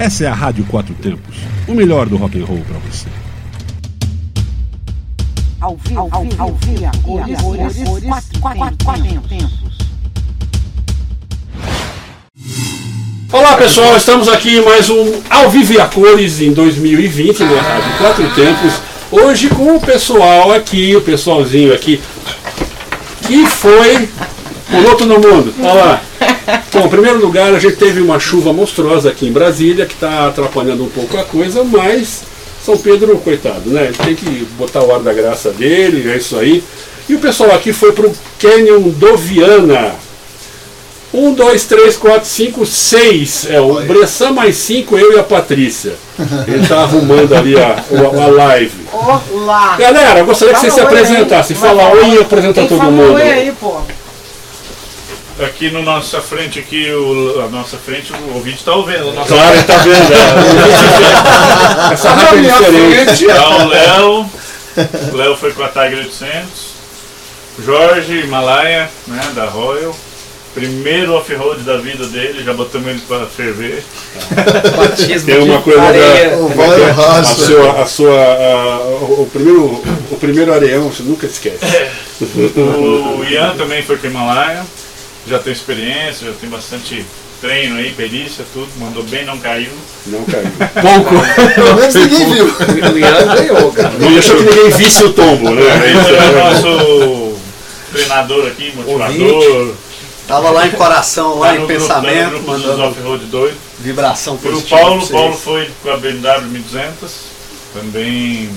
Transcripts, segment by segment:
Essa é a Rádio Quatro Tempos, o melhor do rock and roll para você. Ao vivo, ao vivo, ao vivo, a cores, quatro, tempos. Olá pessoal, estamos aqui em mais um Ao Vivo e a Cores em 2020 na Rádio Quatro Tempos. Hoje com o pessoal aqui, o pessoalzinho aqui, que foi pulou todo mundo. Olha lá. Bom, em primeiro lugar, a gente teve uma chuva monstruosa aqui em Brasília, que está atrapalhando um pouco a coisa, mas São Pedro, coitado, né? Ele tem que botar o ar da graça dele, é isso aí. E o pessoal aqui foi pro Canyon do Viana. Um, dois, três, quatro, cinco, seis. É, o Bressan mais cinco, eu e a Patrícia. Ele tá arrumando ali a, a, a live. Olá! Galera, gostaria que vocês se oi apresentassem. Fala falar. oi e apresenta todo mundo. oi aí, pô? Aqui na nossa frente, aqui, o, a nossa frente, o ouvinte está ouvindo. Claro, tá vendo? é. Essa rádio é diferente. Tá o Léo. O Léo foi com a Tiger 800. Jorge Himalaia, né, da Royal. Primeiro off-road da vida dele, já botamos ele para ferver. Batismo Tem uma de coisa areia. da. O é é? Royal A sua. A sua a- o, o primeiro, o primeiro areão, você nunca esquece. O Ian também foi com o Himalaia. Já tem experiência, já tem bastante treino aí, perícia, tudo. Mandou bem, não caiu. Não caiu. Pouco. Pelo menos ninguém viu. O Ian ganhou, cara. Não deixou que ninguém visse o tombo, né? Ele é o nosso treinador aqui, motivador. Tava lá em coração, lá Tá em no grupo, tá no pensamento, grupo dos mandando off-road doido. vibração positiva. Paulo, pra o vocês. Paulo foi com a BMW 1200, também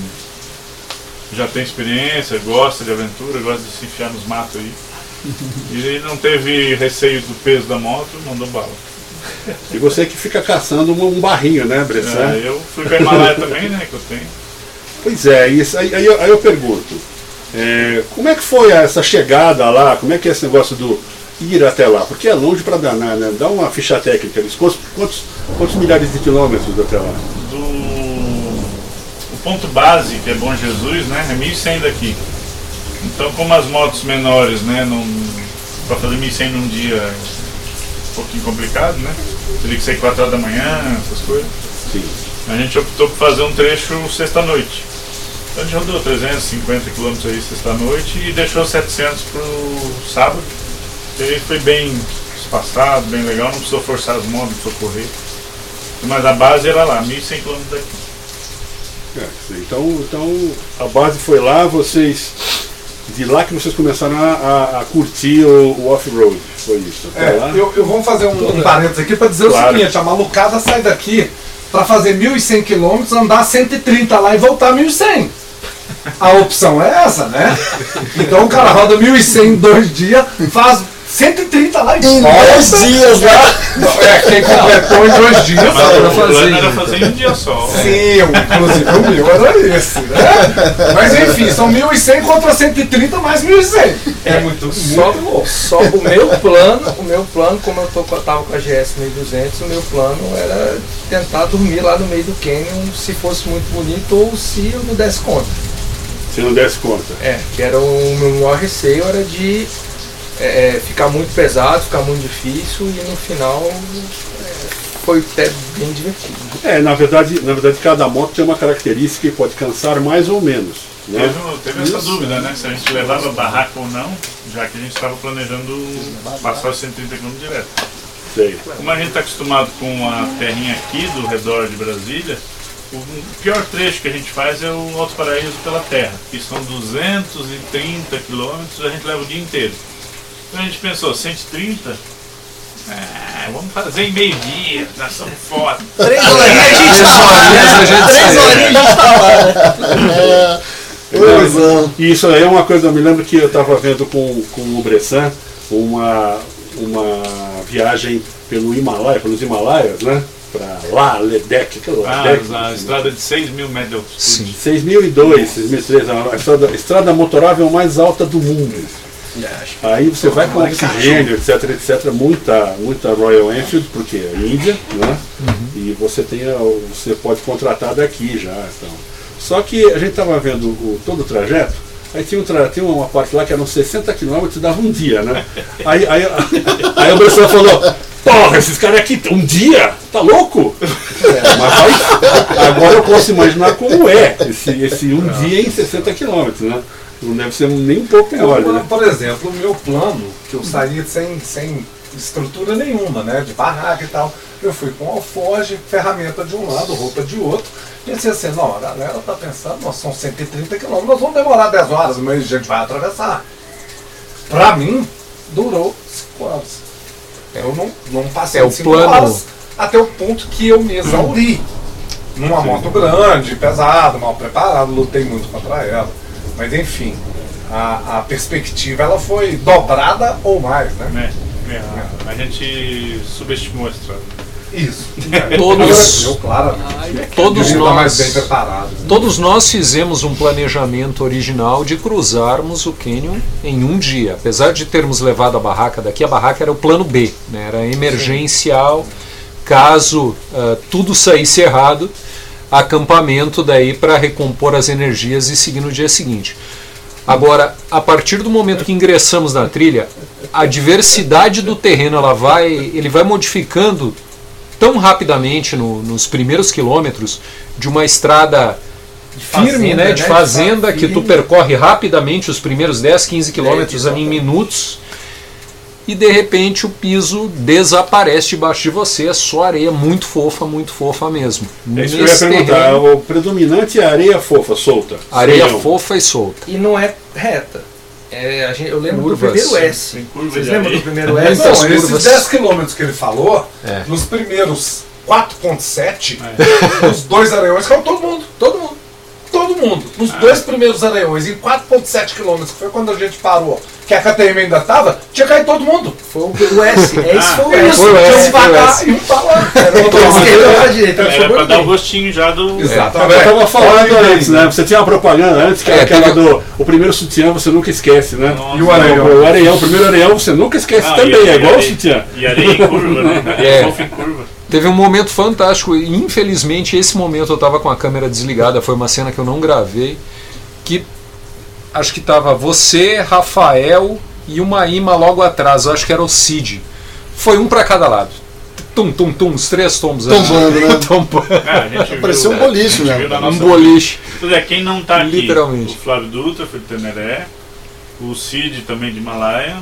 já tem experiência, gosta de aventura, gosta de se enfiar nos matos aí. E não teve receio do peso da moto, mandou bala. E você que fica caçando um, barrinho, né, Bressan? É, eu fui com a Himalaia também, né, que eu tenho. Pois é, isso, aí, aí, eu- aí eu pergunto. é, como é que foi essa chegada lá? Como é que é esse negócio do ir até lá? Porque é longe para danar, né? Dá uma ficha técnica. eles- Quantos, quantos, quantos milhares de quilômetros até lá? Do o ponto base, que é Bom Jesus, né, é 1100 daqui. Então, como as motos menores, né, não para fazer 1100 num dia é um pouquinho complicado, né? Teria que ser 4 horas da manhã, essas coisas. Sim. A gente optou por fazer um trecho sexta-noite. Então a gente rodou 350 km aí sexta-noite e deixou 700 pro sábado. E aí foi bem espaçado, bem legal, não precisou forçar as mãos, não precisou correr. Mas a base era lá, 1.100 km daqui. É, então, então a base foi lá, vocês. De lá que vocês começaram a, a- a curtir o, o off-road. Foi isso. É, eu, eu vou fazer um, um parênteses aqui para dizer Claro. o seguinte: a malucada sai daqui para fazer 1.100 km, andar 130 lá e voltar 1.100. A opção é essa, né? Então o cara roda 1.100 em dois dias, faz 130 lá Em dois dias lá. É, quem completou em dois dias Mas dá o pra fazer. era fazer em um dia só. Sim, inclusive o meu era esse, né? Mas enfim, são 1.100 contra 130 mais 1.100. É muito, Só, muito louco. só o meu plano, o meu plano, como eu tô, com- tava com a GS 1200, o meu plano era tentar dormir lá no meio do canyon se fosse muito bonito ou se eu não desse conta. Se não desse conta. É, que era o meu maior receio era de é, ficar muito pesado, ficar muito difícil e no final é, foi até bem divertido. É, na verdade, na verdade, cada moto tem uma característica que pode cansar mais ou menos. Né? Teve, teve essa dúvida, né? Se a gente levava barraca ou não, já que a gente estava planejando passar os 130 km direto. Sei. Como a gente está acostumado com a terrinha aqui do redor de Brasília, o pior trecho que a gente faz é o Alto Paraíso pela terra, que são 230 quilômetros, a gente leva o dia inteiro. Então a gente pensou, 130? É, vamos fazer em meio dia, nós somos foda. Três horinhas a gente tá lá, né? Três horinhas a gente tá lá. Poisão. E isso aí é uma coisa, eu me lembro que eu estava vendo com, com o Bressan uma, uma viagem pelo Himalaia, pelos Himalaias, né? Para lá, Ledec, aquilo lá. Ah, Ledec, a estrada de 6 mil metros de altitude. 6002, 6003, a estrada, a estrada motorável mais alta do mundo. Aí você vai com oxigênio, etc, etc, muita, muita Royal Enfield, porque é Índia, né? E você tem a- você pode contratar daqui já. Então. Só que a gente estava vendo o, todo o trajeto, aí tinha, um tra, tinha uma parte lá que eram 60 quilômetros, dava um dia, né? Aí, aí, aí o pessoal falou, pô, Porra, esses caras aqui, um dia? Tá louco? Mas vai- agora eu posso imaginar como é esse, esse um dia em 60 quilômetros, né? Não deve ser nem um pouco melhor, né? Por exemplo, o meu plano, que eu saí sem, sem estrutura nenhuma, né? De barraca e tal. Eu fui com alforge, ferramenta de um lado, roupa de outro. Pensei assim, não, a galera tá pensando, nós são 130 quilômetros, nós vamos demorar 10 horas, mas a gente vai atravessar. Pra mim, durou 5 horas. Eu não, não passei É, o de 5 plano- horas até o ponto que eu me exauri. Numa moto grande, pesada, mal preparada, lutei muito contra ela. Mas enfim, a, a perspectiva ela foi dobrada ou mais, né? É, é, a gente subestimou a estrada. Isso. Todos- Eu, claro, Todos nós, todos nós fizemos um planejamento original de cruzarmos o Canyon em um dia. Apesar de termos levado a barraca daqui, a barraca era o plano B, né? era emergencial, caso ah, tudo saísse errado, acampamento daí para recompor as energias e seguir no dia seguinte. Agora, a partir do momento que ingressamos na trilha, a diversidade do terreno ela vai, ele vai modificando tão rapidamente no- nos primeiros quilômetros de uma estrada firme, fazenda, né, né, de de fazenda, que tu percorre rapidamente os primeiros 10, 15 quilômetros ali em minutos e de repente o piso desaparece debaixo de você, é só areia muito fofa, muito fofa mesmo. É isso que eu ia perguntar. terreno, O predominante é areia fofa, solta. areia Sim, fofa e solta. E não é reta. É, a gente, eu lembro Curvas. do primeiro S. Tem curva Vocês lembram do primeiro É, S? então, Não, esses curvas. 10 quilômetros que ele falou, É. nos primeiros 4.7, os dois areiões caiu todo mundo. Todo mundo. Todo mundo. Nos dois primeiros areiões, em 4.7 quilômetros, que foi quando a gente parou, que a KTM ainda tava, tinha caído todo mundo. Foi o, o S. É esse foi o S. Foi o Tinha S, um foi o pra cá S. e um pra lá. Era direita. Era Foi pra bem. dar o gostinho já do. Exatamente. Eu tava falando antes, né? Você tinha uma propaganda antes, que era É, aquela teve- do. O primeiro sutiã você nunca esquece, né? Nossa. E o areião? O areião, o primeiro areião você nunca esquece Ah, também, é igual o sutiã. E areia em curva, né? É. Curva. Teve um momento fantástico, e infelizmente esse momento eu estava com a câmera desligada, foi uma cena que eu não gravei, que acho que tava você, Rafael e uma imã logo atrás, eu acho que era o Cid. Foi um para cada lado. Tum, tum, tum, os três tombos. Tombando, né? Tombando. É, Parecia um boliche, né? viu na Um nossa boliche. Pois é, quem não tá aqui, Literalmente. o Flávio Dutra foi de Teneré, o Cid também de Himalaia,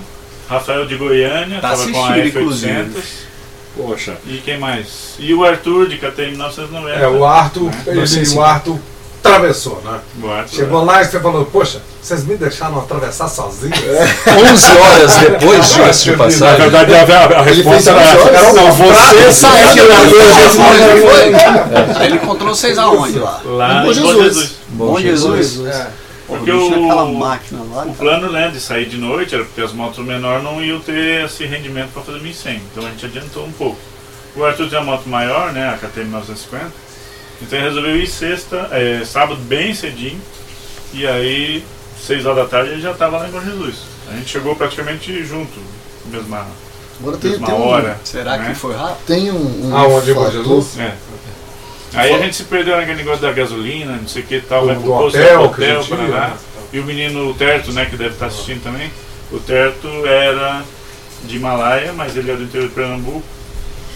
Rafael de Goiânia, Tá tava com a assistindo, F800, inclusive. Poxa. e quem mais? E o Arthur de KTM 1990. É, o Arthur, Não ele, o Arthur atravessou, né? O Arthur, Chegou lá e você falou, poxa, vocês me deixaram atravessar sozinho? 11 horas depois, diga-se de Na passagem. verdade, a, a, a resposta era. Era não, você saiu na Aí ele encontrou vocês aonde lá? lá Bom em Bom Jesus. Jesus. Bom Jesus. É. Porque o- lá. O plano né, de sair de noite era porque as motos menores não iam ter esse rendimento para fazer 1100. Então a gente adiantou um pouco. O Arthur tem a moto maior, né, a KTM 950. Então ele resolveu ir sexta, é, sábado bem cedinho. E aí, 6 horas da tarde, ele já estava lá em Bom Jesus. A gente chegou praticamente junto, mesma, Agora tem, mesma tem um, hora. Será né? que foi rápido? tem um, um Aonde, Bom fator- Jesus? É. Aí a gente se perdeu naquele negócio da gasolina, não sei o que e tal, Do- vai pro posto, hotel pro hotel, Paraná. né? E o menino, o Terto, né, que deve estar assistindo também, o Terto era de Himalaia, mas ele é do interior de Pernambuco.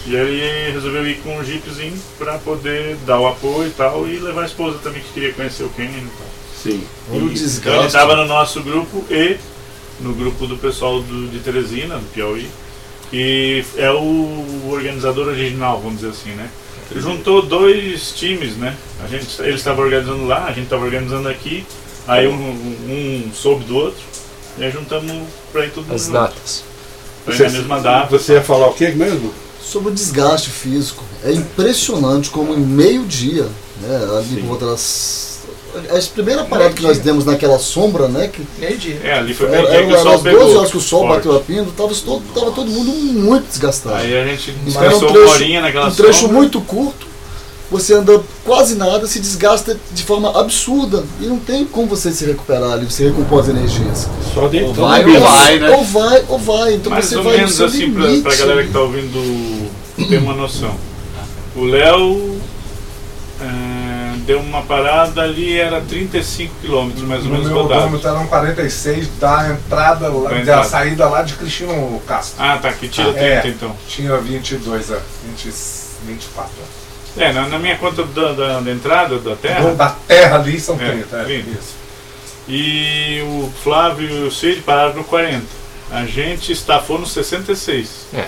E ele resolveu ir com um jeepzinho para poder dar o apoio e tal, e levar a esposa também que queria conhecer o Kenyan e tal. Sim. Olha o E- Então ele desgaste. estava no nosso grupo e no grupo do pessoal do, de Teresina, do Piauí, que é o organizador original, vamos dizer assim, né? Juntou dois times, né? A gente, eles estavam organizando lá, a gente estava organizando aqui, aí um, um soube do outro, e aí juntamos para ir mundo As junto. datas. Ir na mesma data. Você ia falar o que mesmo? Sobre o desgaste físico. É impressionante como em meio-dia, né, ali por volta das. A primeira parada que nós demos naquela sombra, né? Que Meio dia. É, ali foi era, meio dia que o era sol as 12 pegou. horas que o sol forte. bateu a pindo, tava, todo, tava todo mundo muito desgastado. Aí a gente Era um descansou trecho- uma horinha naquela um trecho sombra. muito curto, você anda quase nada, se desgasta de forma absurda e não tem como você se recuperar ali, você recompor as energias. Só dentro Ou vai ou vai, né? Ou vai, ou vai. Então Mais você ou vai no menos assim, pra, limite. pra galera que tá ouvindo ter uma noção. O Léo, é, deu uma parada ali, era 35 quilômetros mais ou No menos meu rodados. odômetro eram 46 da entrada, lá, Da da entrada. saída lá de Cristino Castro. Ah, tá, que tira Ah, 30 é. então. Tinha 22, é, 20, 24. É, na, na minha conta da, da- da entrada da É. terra. Da terra ali são É, 30. É, 30. Isso. E o Flávio e o Cid pararam no 40. A gente estafou no 66. É.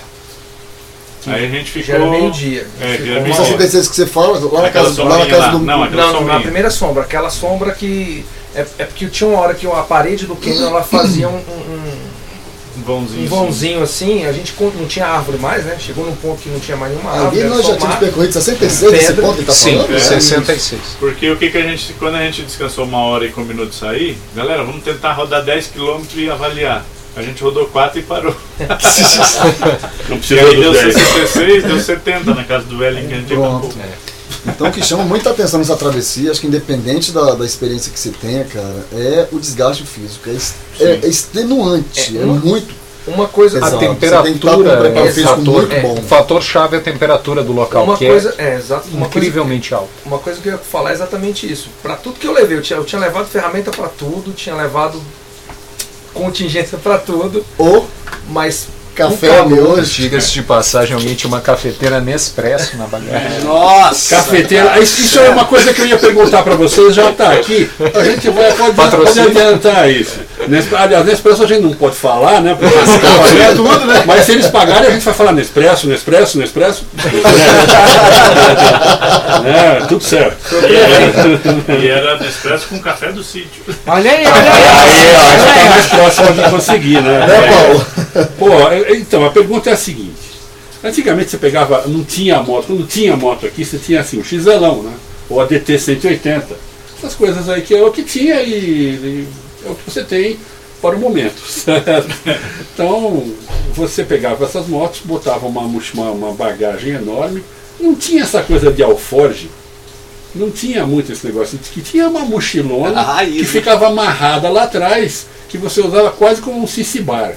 Aí a gente ficou. Já era meio-dia. É, Ficou já era uma meio-dia. hora. 66 que você fala, lá na casa, lá na casa lá. do. Não, Não, não, na primeira sombra, aquela sombra que. É, é porque tinha uma hora que a parede do Canyon ela fazia um, um, Um vãozinho. um vãozinho assim, a gente não tinha árvore mais, né? Chegou num ponto que não tinha mais nenhuma Ali árvore. era nós já tínhamos percorrido 66 nesse Pedra. ponto que tá Sim, falando? é. 66. Porque o que, que a gente. Quando a gente descansou uma hora e combinou de sair, galera, vamos tentar rodar 10 km e avaliar. A gente rodou 4 e parou. Não precisa aí do deu 10. 66, deu 70 na casa do Wellington que a gente Pronto. Então o que chama muita atenção nessa travessia, acho que independente da, da experiência que você tenha, cara, é o desgaste físico. É, é- é extenuante, é, É muito. Uma coisa. Exato. A um temperatura preparo é um físico fator, muito é, bom. o fator chave é a temperatura do local, Uma que coisa, é, exato, uma é coisa, incrivelmente alta. uma coisa que eu ia falar é exatamente isso. Pra tudo que eu levei, eu tinha, eu tinha levado ferramenta pra tudo, tinha levado contingência pra tudo, Ou mas café calor, ali hoje. Diga-se de passagem, alguém tinha uma cafeteira Nespresso na bagagem. Nossa! Cafeteira. Isso isso é uma coisa que eu ia perguntar para vocês, já está aqui. A gente vai, pode, pode adiantar isso. Aliás, Nespresso a gente não pode falar, né? Porque eles pagam tudo, né? Mas se eles pagarem, a gente vai falar Nespresso, Nespresso, Nespresso. É, tudo certo. E era, e era Nespresso com café do sítio. Olha aí, olha aí. Aí, ó, aí você tá mais próximo de conseguir, né? Né, Paulo? Pô, então, a pergunta é a seguinte. Antigamente você pegava, não tinha moto, quando tinha moto aqui, você tinha assim, o XLão, né? Ou a DT 180. Essas coisas aí que é o que tinha e, e é o que você tem para o momento, certo? Então, você pegava essas motos, botava uma, uma, uma bagagem enorme, não tinha essa coisa de alforge, não tinha muito esse negócio, que tinha uma mochilona A raiz, que né? ficava amarrada lá atrás, que você usava quase como um cicibar.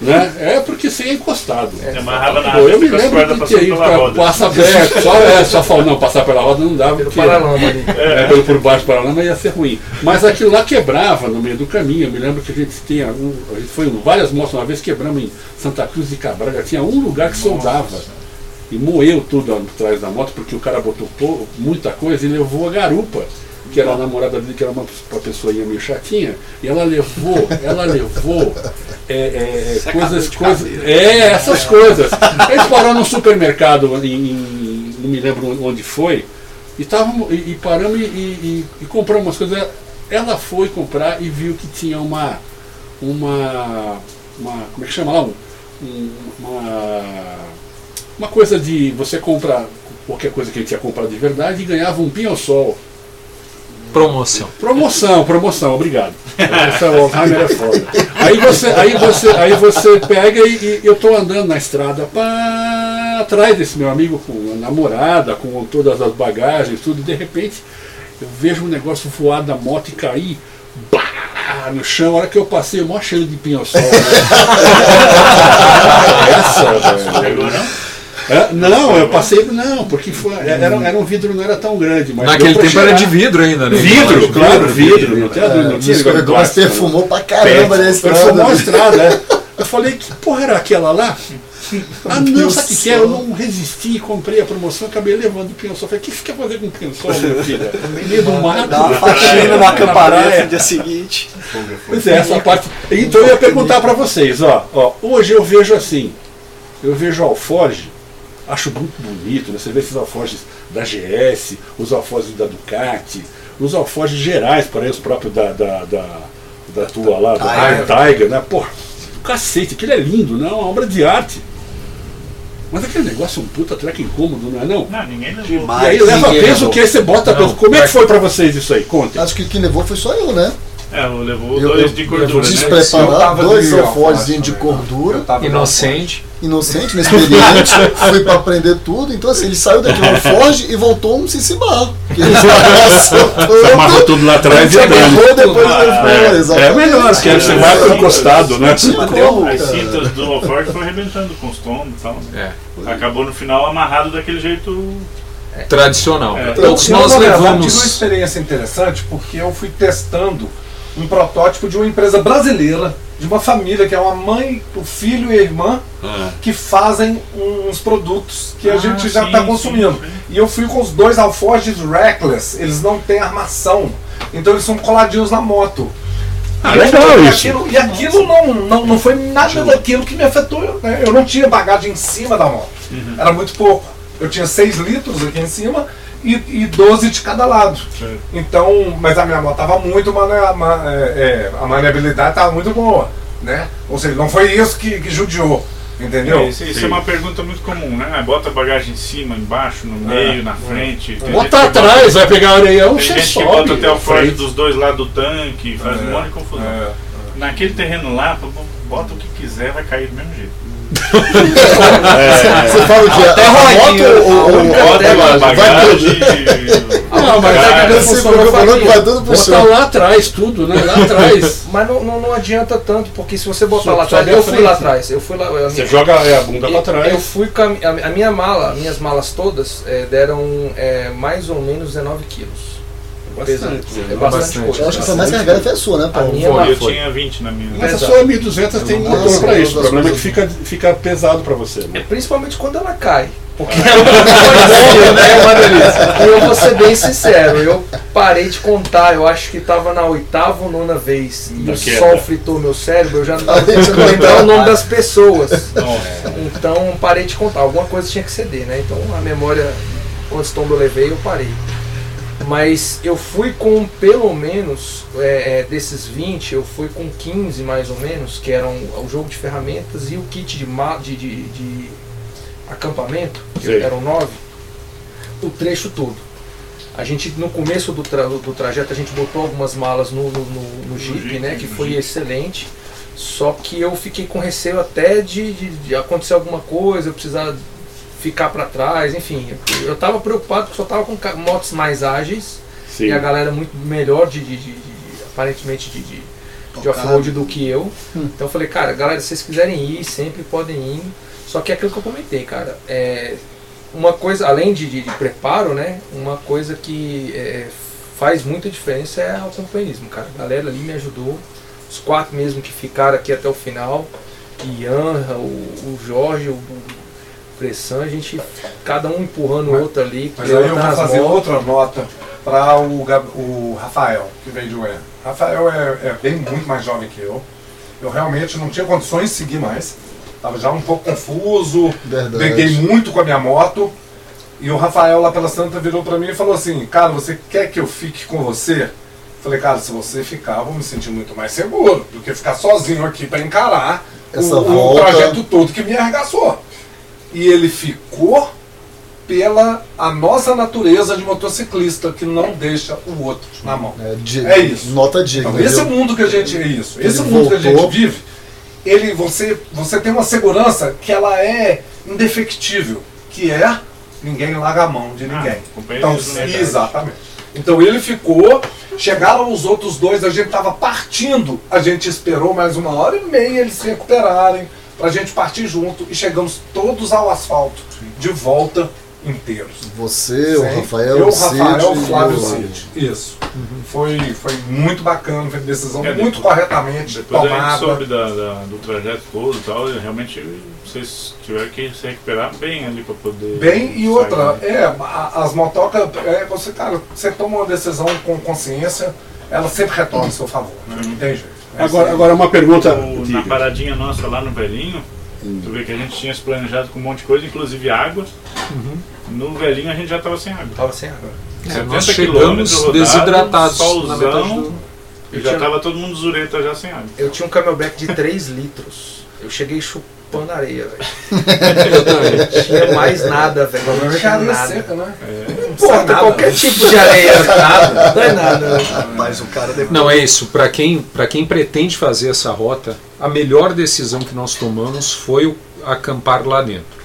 Né? É porque você é encostado. Amarrava na Pô, eu me lembro pra roda. passa perto, só, é, só falar, não, passar pela roda não dava, pelo porque paralama ali. é, pelo por baixo do paralama ia ser ruim. Mas aquilo lá quebrava no meio do caminho. Eu me lembro que a gente tinha, um, a gente foi em várias motos uma vez, quebramos em Santa Cruz de Cabraga, tinha um lugar que soldava. E moeu tudo atrás da moto, porque o cara botou muita coisa e levou a garupa, que era a namorada dele, que era uma, uma pessoinha meio chatinha, e ela levou, ela levou é, é, é, coisas, coisas. É, essas coisas. Eles pararam num supermercado em, em- não me lembro onde foi, e, tavam, e, e paramos e, e, e compramos umas coisas. Ela foi comprar e viu que tinha uma. uma. uma como é que chama lá? Um, um- uma. uma coisa de. você compra qualquer coisa que a gente ia comprar de verdade e ganhava um pinho-sol. Promoção. Promoção, promoção, obrigado. Esse é o Alzheimer é foda. Aí você, aí você, aí você pega e, e eu tô andando na estrada pá, atrás desse meu amigo com a namorada, com todas as bagagens, tudo, e de repente eu vejo um negócio voar da moto e cair bah, no chão. A hora que eu passei, o maior cheiro de pinho-sol. né? Essa, velho. Pegou, não? É, não, eu passei. Não, porque foi, era, era um vidro, não era tão grande. Mas Naquele tempo era de cheirar. vidro ainda, né? Vidro, claro, vidro. Não, É, tinha mas plástico, né? perfumou pra caramba na estrada. Perfumou a né? estrada, é. Eu falei, que porra era aquela lá? Ah não, sabe o que é? Eu não resisti, comprei a promoção, acabei levando o pinhão-sol. Falei, o que você quer fazer com o pinhão-sol, meu filho? No meio do mato. Dá uma né? faxina Na acampamento praia. no dia seguinte. Pois é, essa parte. Então eu ia perguntar pra vocês, ó, ó, hoje eu vejo assim, eu vejo alforge, acho muito bonito, né? Você vê esses alforges da GS, os alforges da Ducati, os alforges gerais, para os próprios da, da, da, da tua lá, da Tiger. Tiger, né? Porra, do cacete, aquilo é lindo, não? É uma obra de arte. Mas aquele negócio é um puta treco incômodo, não é não? Não, ninguém levou. E Demais. aí leva peso levou. que aí você bota peso. Como é que foi pra vocês isso aí? Contem. Acho que quem levou foi só eu, né? É, levou Eu- dois eu- de eu gordura, vou né? Eu dois alforjes alforje de também, gordura. eu Inocente. Inocente, inexperiente, fui pra aprender tudo. Então, assim, ele saiu daquele alforge e voltou um cicibar. Que ele Você amarrou tudo lá atrás e depois Ah, levou, É exatamente. melhor, aí você vai pro encostado, né? Como, As cintas do Alforge foram arrebentando com os tombos e tal. É. Acabou no final amarrado daquele jeito tradicional. É. Todos eu, nós na verdade, tive uma levamos. experiência interessante porque eu fui testando um protótipo de uma empresa brasileira, de uma família que é uma mãe, o filho e a irmã, Ah, que fazem uns produtos que a Ah, gente já sim, está sim, consumindo. sim. E eu fui com os dois alforjes Reckless, eles não têm armação, então eles são coladinhos na moto. Ah, E eu legal fui- isso. aquilo- e aquilo não, não, não foi nada daquilo que me afetou. né? Eu não tinha bagagem em cima da moto. Uhum. Era muito pouco. Eu tinha 6 litros aqui em cima e, e 12 de cada lado. Certo. Então, mas a minha moto estava muito mane ma- é, é, a maneabilidade estava muito boa, né? Ou seja, não foi isso que, que judiou, entendeu? É, isso, isso é uma pergunta muito comum, né? Bota a bagagem em cima, embaixo, no meio, na frente. Tem gente Bota que bota- atrás, vai pegar areião, Tem gente que sobe. bota até o forte frente. dos dois lados do tanque, faz um É, monte de confusão. é. Naquele terreno lá, bota o que quiser, vai cair do mesmo jeito. Você fala o que? Até A moto ou- vai bagagem. Não, mas é que falou que vai tudo pro lá atrás tudo, né? Lá atrás. Mas não, não, não adianta tanto, porque se você botar Só- lá atrás, eu fui frente. lá atrás, eu fui lá. eu- Você joga é, a bunda pra Eu trás. fui com a, mi- a, a minha mala, minhas malas todas é, deram é, mais ou menos 19 quilos. Bastante. É bastante, coisa. Eu acho que foi mais carregada foi a sua, né, Paulo? A minha Pô, eu foi. tinha 20 na minha. Mas a sua 1200 tem motor pra isso. O problema é que fica, fica pesado pra você. É Né? principalmente quando ela cai. Porque é uma coisa, né? É uma delícia. E eu vou ser bem sincero, eu parei de contar, eu acho que tava na oitava ou nona vez. E Da o queda. sol fritou meu cérebro, eu já não tava não lembrar o nome das pessoas. Nossa. Então parei de contar, alguma coisa tinha que ceder, né? Então a memória, quantos tombos eu levei, eu parei. Mas eu fui com pelo menos, é, é, desses 20, eu fui com 15 mais ou menos, que eram o jogo de ferramentas e o kit de, de, de, de acampamento, que eram 9, o trecho todo. A gente, no começo do, tra- do trajeto, a gente botou algumas malas no, no, no- no Jeep, Jeep, né? Que foi Jeep. excelente. Só que eu fiquei com receio até de, de- de acontecer alguma coisa, eu precisar ficar para trás, enfim. Eu, eu tava preocupado porque só tava com motos mais ágeis Sim. e a galera muito melhor de, de- de- de- aparentemente de, de, de off-road do que eu. Então eu falei, cara, galera, se vocês quiserem ir, sempre podem ir. Só que é aquilo que eu comentei, cara, é uma coisa, além de, de- de preparo, né? Uma coisa que é, faz muita diferença é o companheirismo, cara. A galera ali me ajudou. Os quatro mesmo que ficaram aqui até o final. Ian, o, o Jorge, o, o Pressan, a gente, cada um empurrando o outro ali. Mas aí eu vou levantando as fazer motos. outra nota para o, o Rafael, que veio de Ué. Rafael é, é bem muito mais jovem que eu. Eu realmente não tinha condições de seguir mais. Estava já um pouco confuso, Verdade. peguei muito com a minha moto. E o Rafael lá pela Santa virou para mim e falou assim: Cara, você quer que eu fique com você? Falei, cara, se você ficar, eu vou me sentir muito mais seguro do que ficar sozinho aqui para encarar Essa o, o volta. trajeto todo que me arregaçou. E ele ficou pela a nossa natureza de motociclista que não deixa o outro na mão. É, di- É isso. Nota digna. Então, esse mundo que a gente é isso. Esse mundo que a gente voltou. vive, ele você você tem uma segurança que ela é indefectível, que é ninguém larga a mão de ninguém. Então, companheirismo, né, cara? exatamente. Então ele ficou, chegaram os outros dois, a gente estava partindo, a gente esperou mais uma hora e meia eles se recuperarem, para a gente partir junto e chegamos todos ao asfalto, de volta inteiros. Você, o Sem- Rafael, eu, o Cid Rafael, e Flávio o- Cid. Isso. Foi, foi muito bacana, foi decisão É, muito depois- corretamente Depois a gente tomada. soube da, da- do trajeto todo e tal, e realmente vocês tiveram que se recuperar bem ali para poder. Bem, e outra, né? é, as motocas, é, você, cara, você toma uma decisão com consciência, ela sempre retorna a seu favor, né? não tem jeito. Agora, agora uma pergunta. O- na paradinha nossa lá no velhinho, tu vê que a gente tinha se planejado com um monte de coisa, inclusive água. No velhinho a gente já estava sem água. Tava sem água. É, 70 nós quilômetros chegamos rodado, desidratados na solzão, metade do... E já tava todo mundo zureta já sem água. Eu tinha um camelback de 3 litros. Eu cheguei chupando areia, velho. Não tinha mais nada, velho. Não tinha areia nada. seca, né? Não importa, qualquer tipo de areia. Nada. Não é nada. Mas o cara depois. Não, é isso. Para quem, pra quem pretende fazer essa rota, a melhor decisão que nós tomamos foi o acampar lá dentro.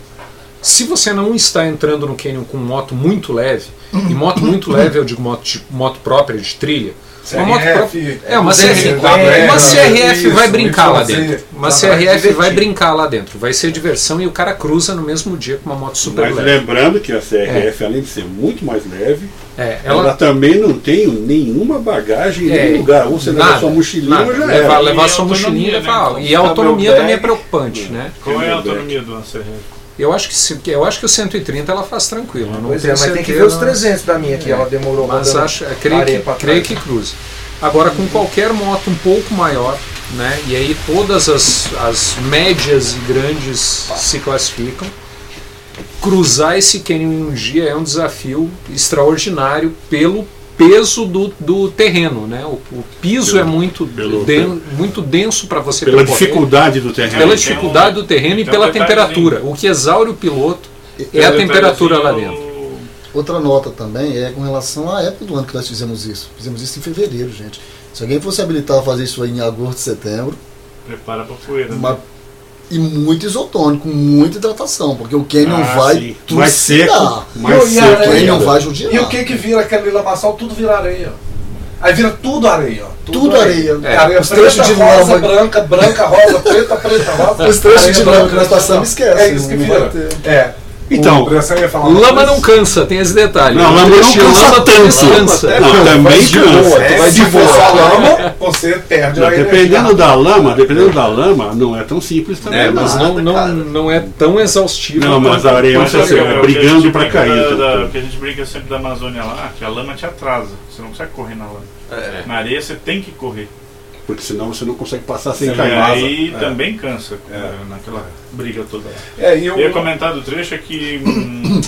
Se você não está entrando no canyon com moto muito leve, e moto muito leve, eu digo moto, de- moto própria de trilha, Uma moto CRF, É, uma, 250, CRF, uma CRF isso, vai brincar lá dentro. Uma vai CRF vai brincar lá dentro. Vai ser diversão e o cara cruza no mesmo dia com uma moto super Mas leve. lembrando que a CRF, além de ser muito mais leve, É, ela, ela, também não tem nenhuma bagagem em É, nenhum lugar. Ou você leva nada, sua mochilinha nada. ou já levar, era. levar E sua mochilinha e né? levar. Com E a o autonomia também é preocupante, né? Qual é a autonomia de uma CRF? Eu acho que se- eu acho que o 130 ela faz tranquilo. Não Pois é, mas tem que ver certeza, os 300 da minha que ela demorou Mas acho, creio, areia que, creio que cruza. Agora, com qualquer moto um pouco maior, né? E aí todas as, as médias e grandes se classificam. Cruzar esse canyon em um dia é um desafio extraordinário pelo peso do, do terreno, né? O, o piso Pelo- é muito, pelo- den- muito denso para você Pela percorrer, dificuldade do terreno. pela dificuldade um- do terreno e um pela temperatura. O que exaure o piloto é a Tem um temperatura lá dentro. Outra nota também é com relação à época do ano que nós fizemos isso. Fizemos isso em fevereiro, gente. Se alguém fosse habilitar a fazer isso aí em agosto, setembro, Prepara pra poeira. né? E muito isotônico, muita hidratação, porque o Canyon Ah, vai sim. mais seco, mais E o seco. O areia? Canyon vai judiar. E o que que vira aquele lamaçal? Tudo vira areia. Aí vira tudo areia. ó. Tudo areia. É, areia os preta, trechos de rosa, lama- branca, branca, rosa, preta, preta, rosa. Os trechos areia de branca, lama que nós passamos, esquece, É isso que vira. vai ter. É. Então, Lama não cansa, tem esse detalhe. Não, lama não cansa lama também tanto. cansa. Não, também Vai de cansa. boa, É, vai se de for boa. só lama, você perde Não, a dependendo energia. da lama, dependendo da lama, não é tão simples também. É, mas não. não, não, não é tão exaustivo. Não, mas a areia é, assim, é o que a brigando brinca cair. Da, então. da, que a gente brinca sempre da Amazônia lá, que a lama te atrasa. Você não consegue correr na lama. Na areia você tem que correr. Porque senão você não consegue passar sem E cair. aí É. também cansa É. eh, naquela briga toda. É, e Eu ia o, comentar do trecho é que hum,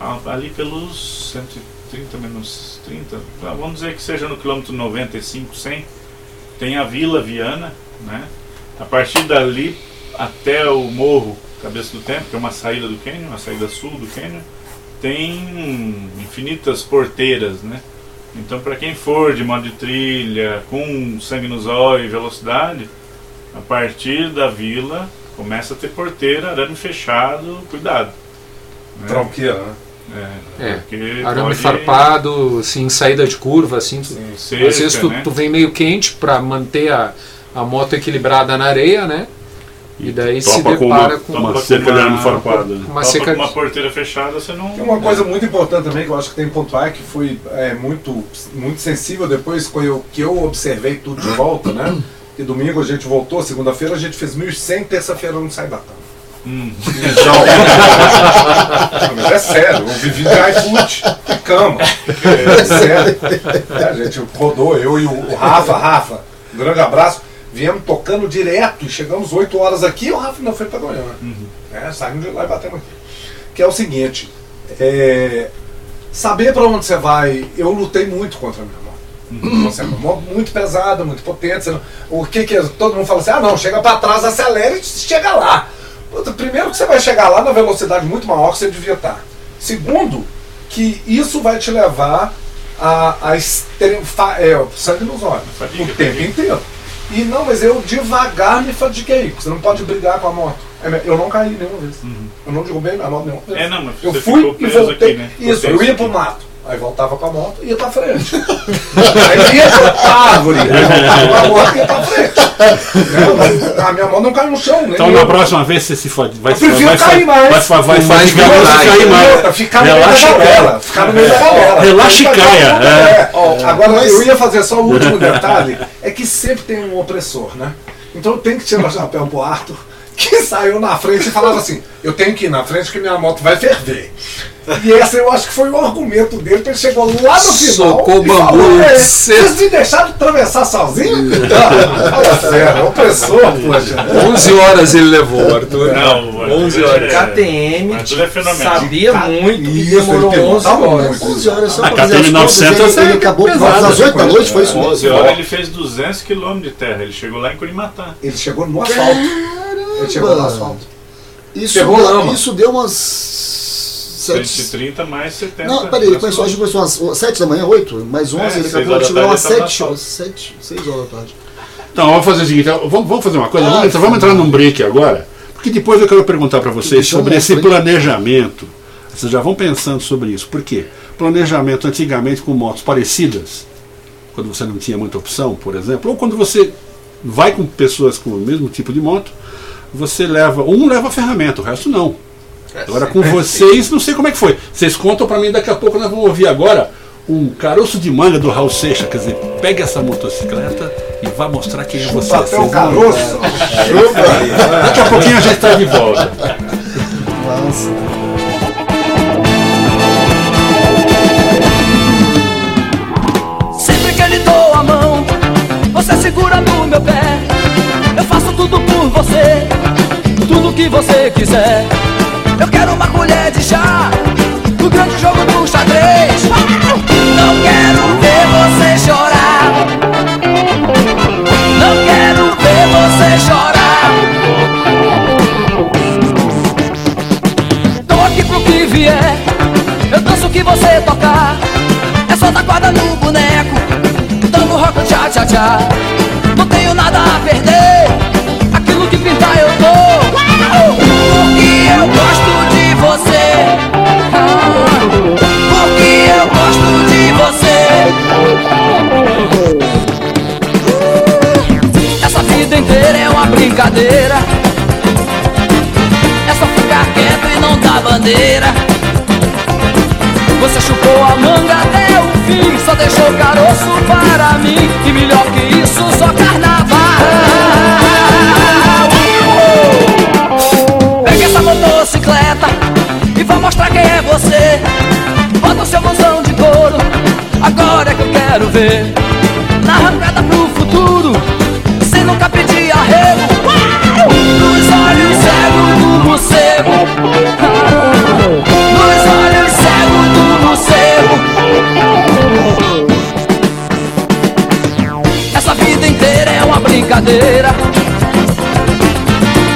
ali pelos 130 menos 30, tá, vamos dizer que seja no quilômetro 95, 100, tem a Vila Viana, né? A partir dali até o morro Cabeça do Tempo, que é uma saída do cânion, a saída sul do cânion, tem infinitas porteiras, né? Então para quem for de modo de trilha, com sangue nos olhos e velocidade, a partir da vila começa a ter porteira, arame fechado, cuidado. né? tronqueira, né? É, É, Arame pode- farpado, assim, saída de curva, assim. tu- Seca, às vezes tu, né? tu vem meio quente para manter a, a moto equilibrada na areia, né? E daí se Topa com uma, depara com uma cerca com de uma- arame farpado. né? uma seca com uma porteira fechada, você não. Tem uma coisa muito importante também que eu acho que tem que pontuar que foi é, muito, muito sensível depois que eu, que eu observei tudo de volta, né? E domingo a gente voltou, segunda-feira a gente fez 1.100, terça-feira não saí da cama. Hum. Não, mas é sério, eu vivi de iFood e cama. É sério. É, a gente rodou, eu e o, o Rafa, Rafa, um grande abraço, viemos tocando direto e chegamos 8 horas aqui e o Rafa ainda foi para Goiânia. É, saímos de lá e batemos aqui. Que é o seguinte, é, saber para onde você vai, eu lutei muito contra a minha moto. Então, assim, é uma moto muito pesada, muito potente. você não- o que que é? todo mundo fala assim: ah, não, chega para trás, acelera e chega lá. Primeiro, que você vai chegar lá na velocidade muito maior que você devia estar. Segundo, que isso vai te levar a, a extremo, é, sangue nos olhos o tempo inteiro. E não, mas eu devagar me fatiguei, você não pode brigar com a moto. É, Eu não caí nenhuma vez. Eu não derrubei a moto nenhuma vez. É, não, mas Eu fui e voltei. aqui, né? Isso, eu ia pro mato. Aí voltava com a moto e ia pra frente. aí ia pra árvore. Aí voltava com a moto e ia pra frente. Mas a minha mão não caiu no chão, né? Então na próxima vez você se fode. Vai, Eu prefiro vai, cair vai, mais. vai, vai, vai mais cair mais. Ficar no meio da Relaxa galera. Ficar no meio da galera. Relaxa e Aí, caia, é. Ó, Agora, eu ia fazer só o último detalhe. É que sempre tem um opressor, né? Então eu tenho que tirar o chapéu pro Arthur, que saiu na frente e falava assim, eu tenho que ir na frente que minha moto vai ferver. E esse eu acho que foi o argumento dele, porque ele chegou lá no final Socou o e falou, bambu, "É, cê- vocês me deixaram atravessar sozinho? Fala sério, opressor, poxa. 11 horas ele levou, Arthur. Não, o Arthur 11 é- horas. KTM Arthur é fenomenal. sabia muito e Isso, demorou ele 11 perguntava horas. muito. 11 horas só A pra fazer KTM as contas, 900 ele, ele é acabou das 8 da noite, foi isso mesmo? 11 horas ele fez 200 km de terra. Ele chegou lá em Curimatá. Ele chegou no asfalto. Ele chegou no asfalto. Isso, Pegou lama. isso deu umas. Sete... 130 mais 70. Não, peraí, ele começou, acho que começou às 7 da manhã, 8, mais 11, É, ele acabou de chegar tava 7, na 7, 6 horas da tarde. Então, vamos fazer o seguinte, vamos, vamos fazer uma coisa, Ah, vamos, entrar, vamos entrar num break agora, porque depois eu quero perguntar para vocês sobre esse planejamento. Vocês já vão pensando sobre isso. Por quê? Planejamento antigamente com motos parecidas, quando você não tinha muita opção, por exemplo, ou quando você vai com pessoas com o mesmo tipo de moto, você leva, um leva a ferramenta, o resto não. Agora com vocês, não sei como é que foi. Vocês contam pra mim daqui a pouco, nós vamos ouvir agora um caroço de manga do Raul Seixas, quer dizer, pegue essa motocicleta e vá mostrar quem é você. Até o Vocês vão- caroço. Daqui a pouquinho a gente está de volta. Lança. Sempre que lhe dou a mão, você segura no meu pé. Eu faço tudo por você, tudo que você quiser. Eu quero uma colher de chá no grande jogo do xadrez. Não quero ver você chorar. Não quero ver você chorar. Tô aqui pro que vier. Eu danço o que você tocar. É só dar corda no boneco. Dando rock tchá tchá tchá. Não tenho nada a perder. Brincadeira. É só ficar quieto e não dar bandeira. Você chupou a manga até o fim, só deixou caroço para mim. E melhor que isso, só carnaval. Pega essa motocicleta e vou mostrar quem é você. Bota o seu blusão de couro, agora é que eu quero ver. Na arrancada pro brincadeira.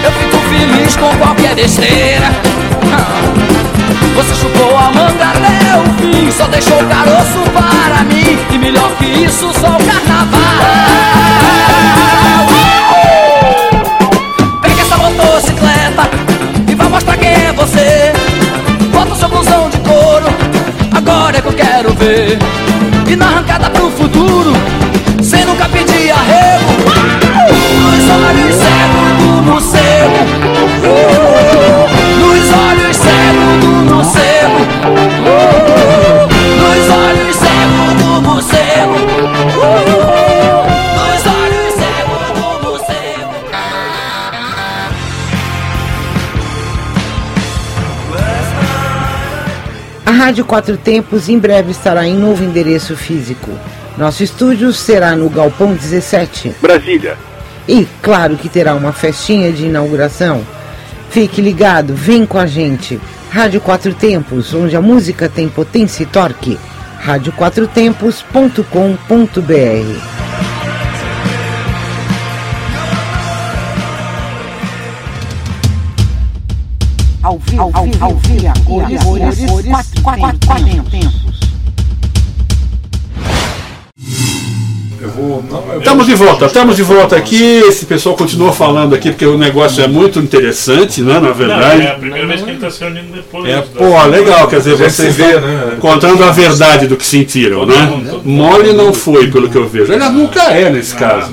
Eu fico feliz com qualquer besteira. Você chupou a manga até o fim, só deixou o caroço para mim. E melhor que isso, só o carnaval. Pega essa motocicleta e vai mostrar quem é você. Bota o seu blusão de couro, agora é que eu quero ver. E na arrancada Rádio Quatro Tempos em breve estará em novo endereço físico. Nosso estúdio será no Galpão 17. Brasília. E claro que terá uma festinha de inauguração. Fique ligado, vem com a gente. Rádio Quatro Tempos, onde a música tem potência e torque. radioquatrotempos.com.br Ao vivo, ao vivo, ao vivo, a cores, a cores, quatro, quatro, quatro tempos. Eu vou. Não, eu Estamos de volta, estamos de volta aqui. Esse pessoal continua falando aqui porque o negócio é muito interessante, né? Na Não, verdade. é a primeira vez que ele está se reunindo depois. É, pô, legal, quer dizer, vocês se vê, né? contando a verdade do que sentiram, né? Mole não foi, pelo que eu vejo. Aliás, nunca é nesse Não, caso.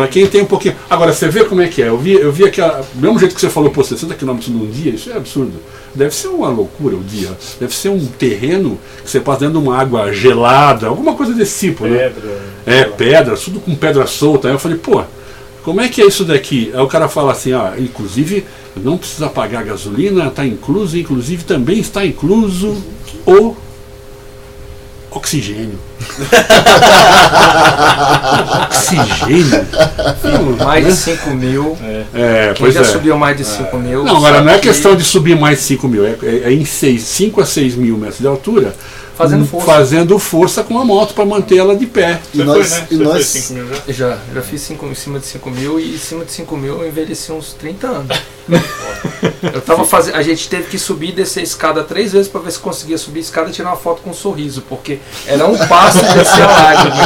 Pra quem tem um pouquinho. Agora, você vê como é que é. Eu vi, eu vi aquela. Mesmo jeito que você falou, pô, 60 km num dia, isso é absurdo. Deve ser uma loucura o dia. Deve ser um terreno que você passa dentro de uma água gelada, alguma coisa desse tipo, né? Pedra. É, pedra, tudo com pedra solta. Aí eu falei, pô, como é que é isso daqui? Aí o cara fala assim, ah, inclusive não precisa pagar gasolina, está incluso, inclusive também está incluso o oxigênio. oxigênio? Mais de Né? 5 mil. É, Quem pois já é. subiu mais de 5 mil. Não, agora não é que questão de subir mais de 5 mil, é, é- é em 5 a 6 mil metros de altura, Fazendo hum, força. fazendo força com a moto para manter ela de pé. E Você nós, foi, né? e nós fez 5 mil já? Já, já fiz cinco, em cima de 5 mil e em cima de 5 mil eu envelheci uns 30 anos. eu tava fazendo. A gente teve que subir e descer a escada três vezes pra ver se conseguia subir a escada e tirar uma foto com um sorriso, porque era um passo e descer a lágrima.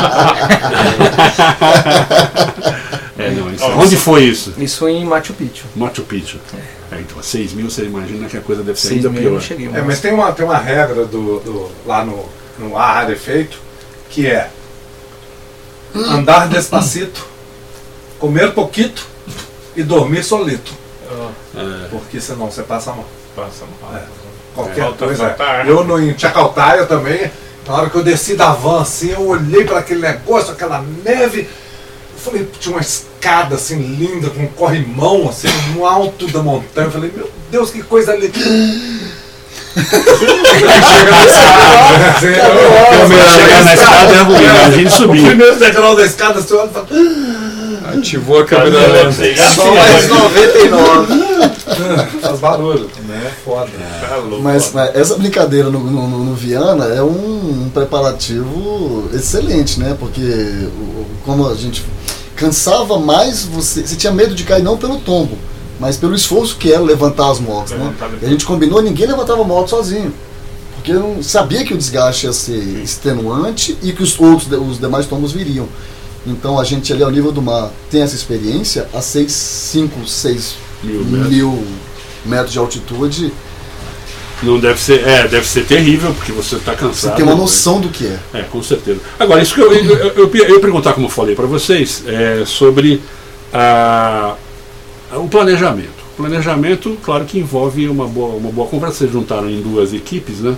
É, não, isso- onde foi isso? Isso em Machu Picchu. Machu Picchu. É, então, 6 mil, você imagina que a coisa deve ser 6 ainda pior. cheguei. É, mas tem uma, tem uma regra do, do- lá no, no ar efeito que é andar despacito, comer pouquito e dormir solito. É. Porque senão você passa mal. Passa mal. É. Qualquer coisa. Eu no, em também, na hora que eu desci da van assim, eu olhei para aquele negócio, aquela neve. Eu falei, tinha uma escada assim linda, com um corrimão assim, no alto da montanha. Eu falei, meu Deus, que coisa linda. Chegar na escada é ruim, imagine O subir. primeiro degrau da escada, você olha e fala, Ativou a câmera lenta. Só mais 99. faz barulho. Né? Foda. Tá louco. Mas, mas essa brincadeira no, no- no- no Viana é um, um preparativo excelente, né? Porque como a gente cansava mais, você, você tinha medo de cair não pelo tombo, mas pelo esforço que era levantar as motos, né? E a gente combinou, ninguém levantava a moto sozinho. Porque eu não sabia que o desgaste ia ser extenuante e que os outros, os demais tombos viriam. Então a gente ali ao nível do mar tem essa experiência a 6, 5, 6 Mil metros. mil metros de altitude. Não deve ser, é, deve ser terrível, porque você está Você cansado. tem uma noção do que é. É, com certeza. Agora, isso que eu, eu, eu, eu, eu ia perguntar, como eu falei para vocês, é, sobre a, o planejamento. O planejamento, claro que envolve uma boa, uma boa conversa. Vocês juntaram em duas equipes, né?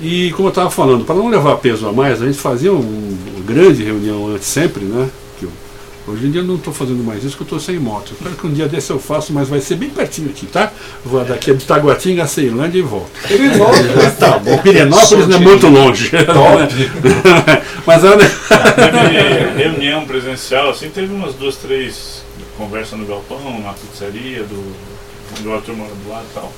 E como eu estava falando, para não levar peso a mais, a gente fazia um- uma grande reunião antes sempre, né? Que eu- hoje em dia eu não estou fazendo mais isso, porque eu estou sem moto. Espero que um dia desse eu faço, mas vai ser bem pertinho aqui, tá? Vou daqui de Taguatinga a Ceilândia e volto. Tá bom, Pirenópolis não é muito longe. Mas é, né? Teve reunião presencial, assim, teve umas duas, três conversas no galpão, na pizzaria, do, do Arthur mora do lado e tal.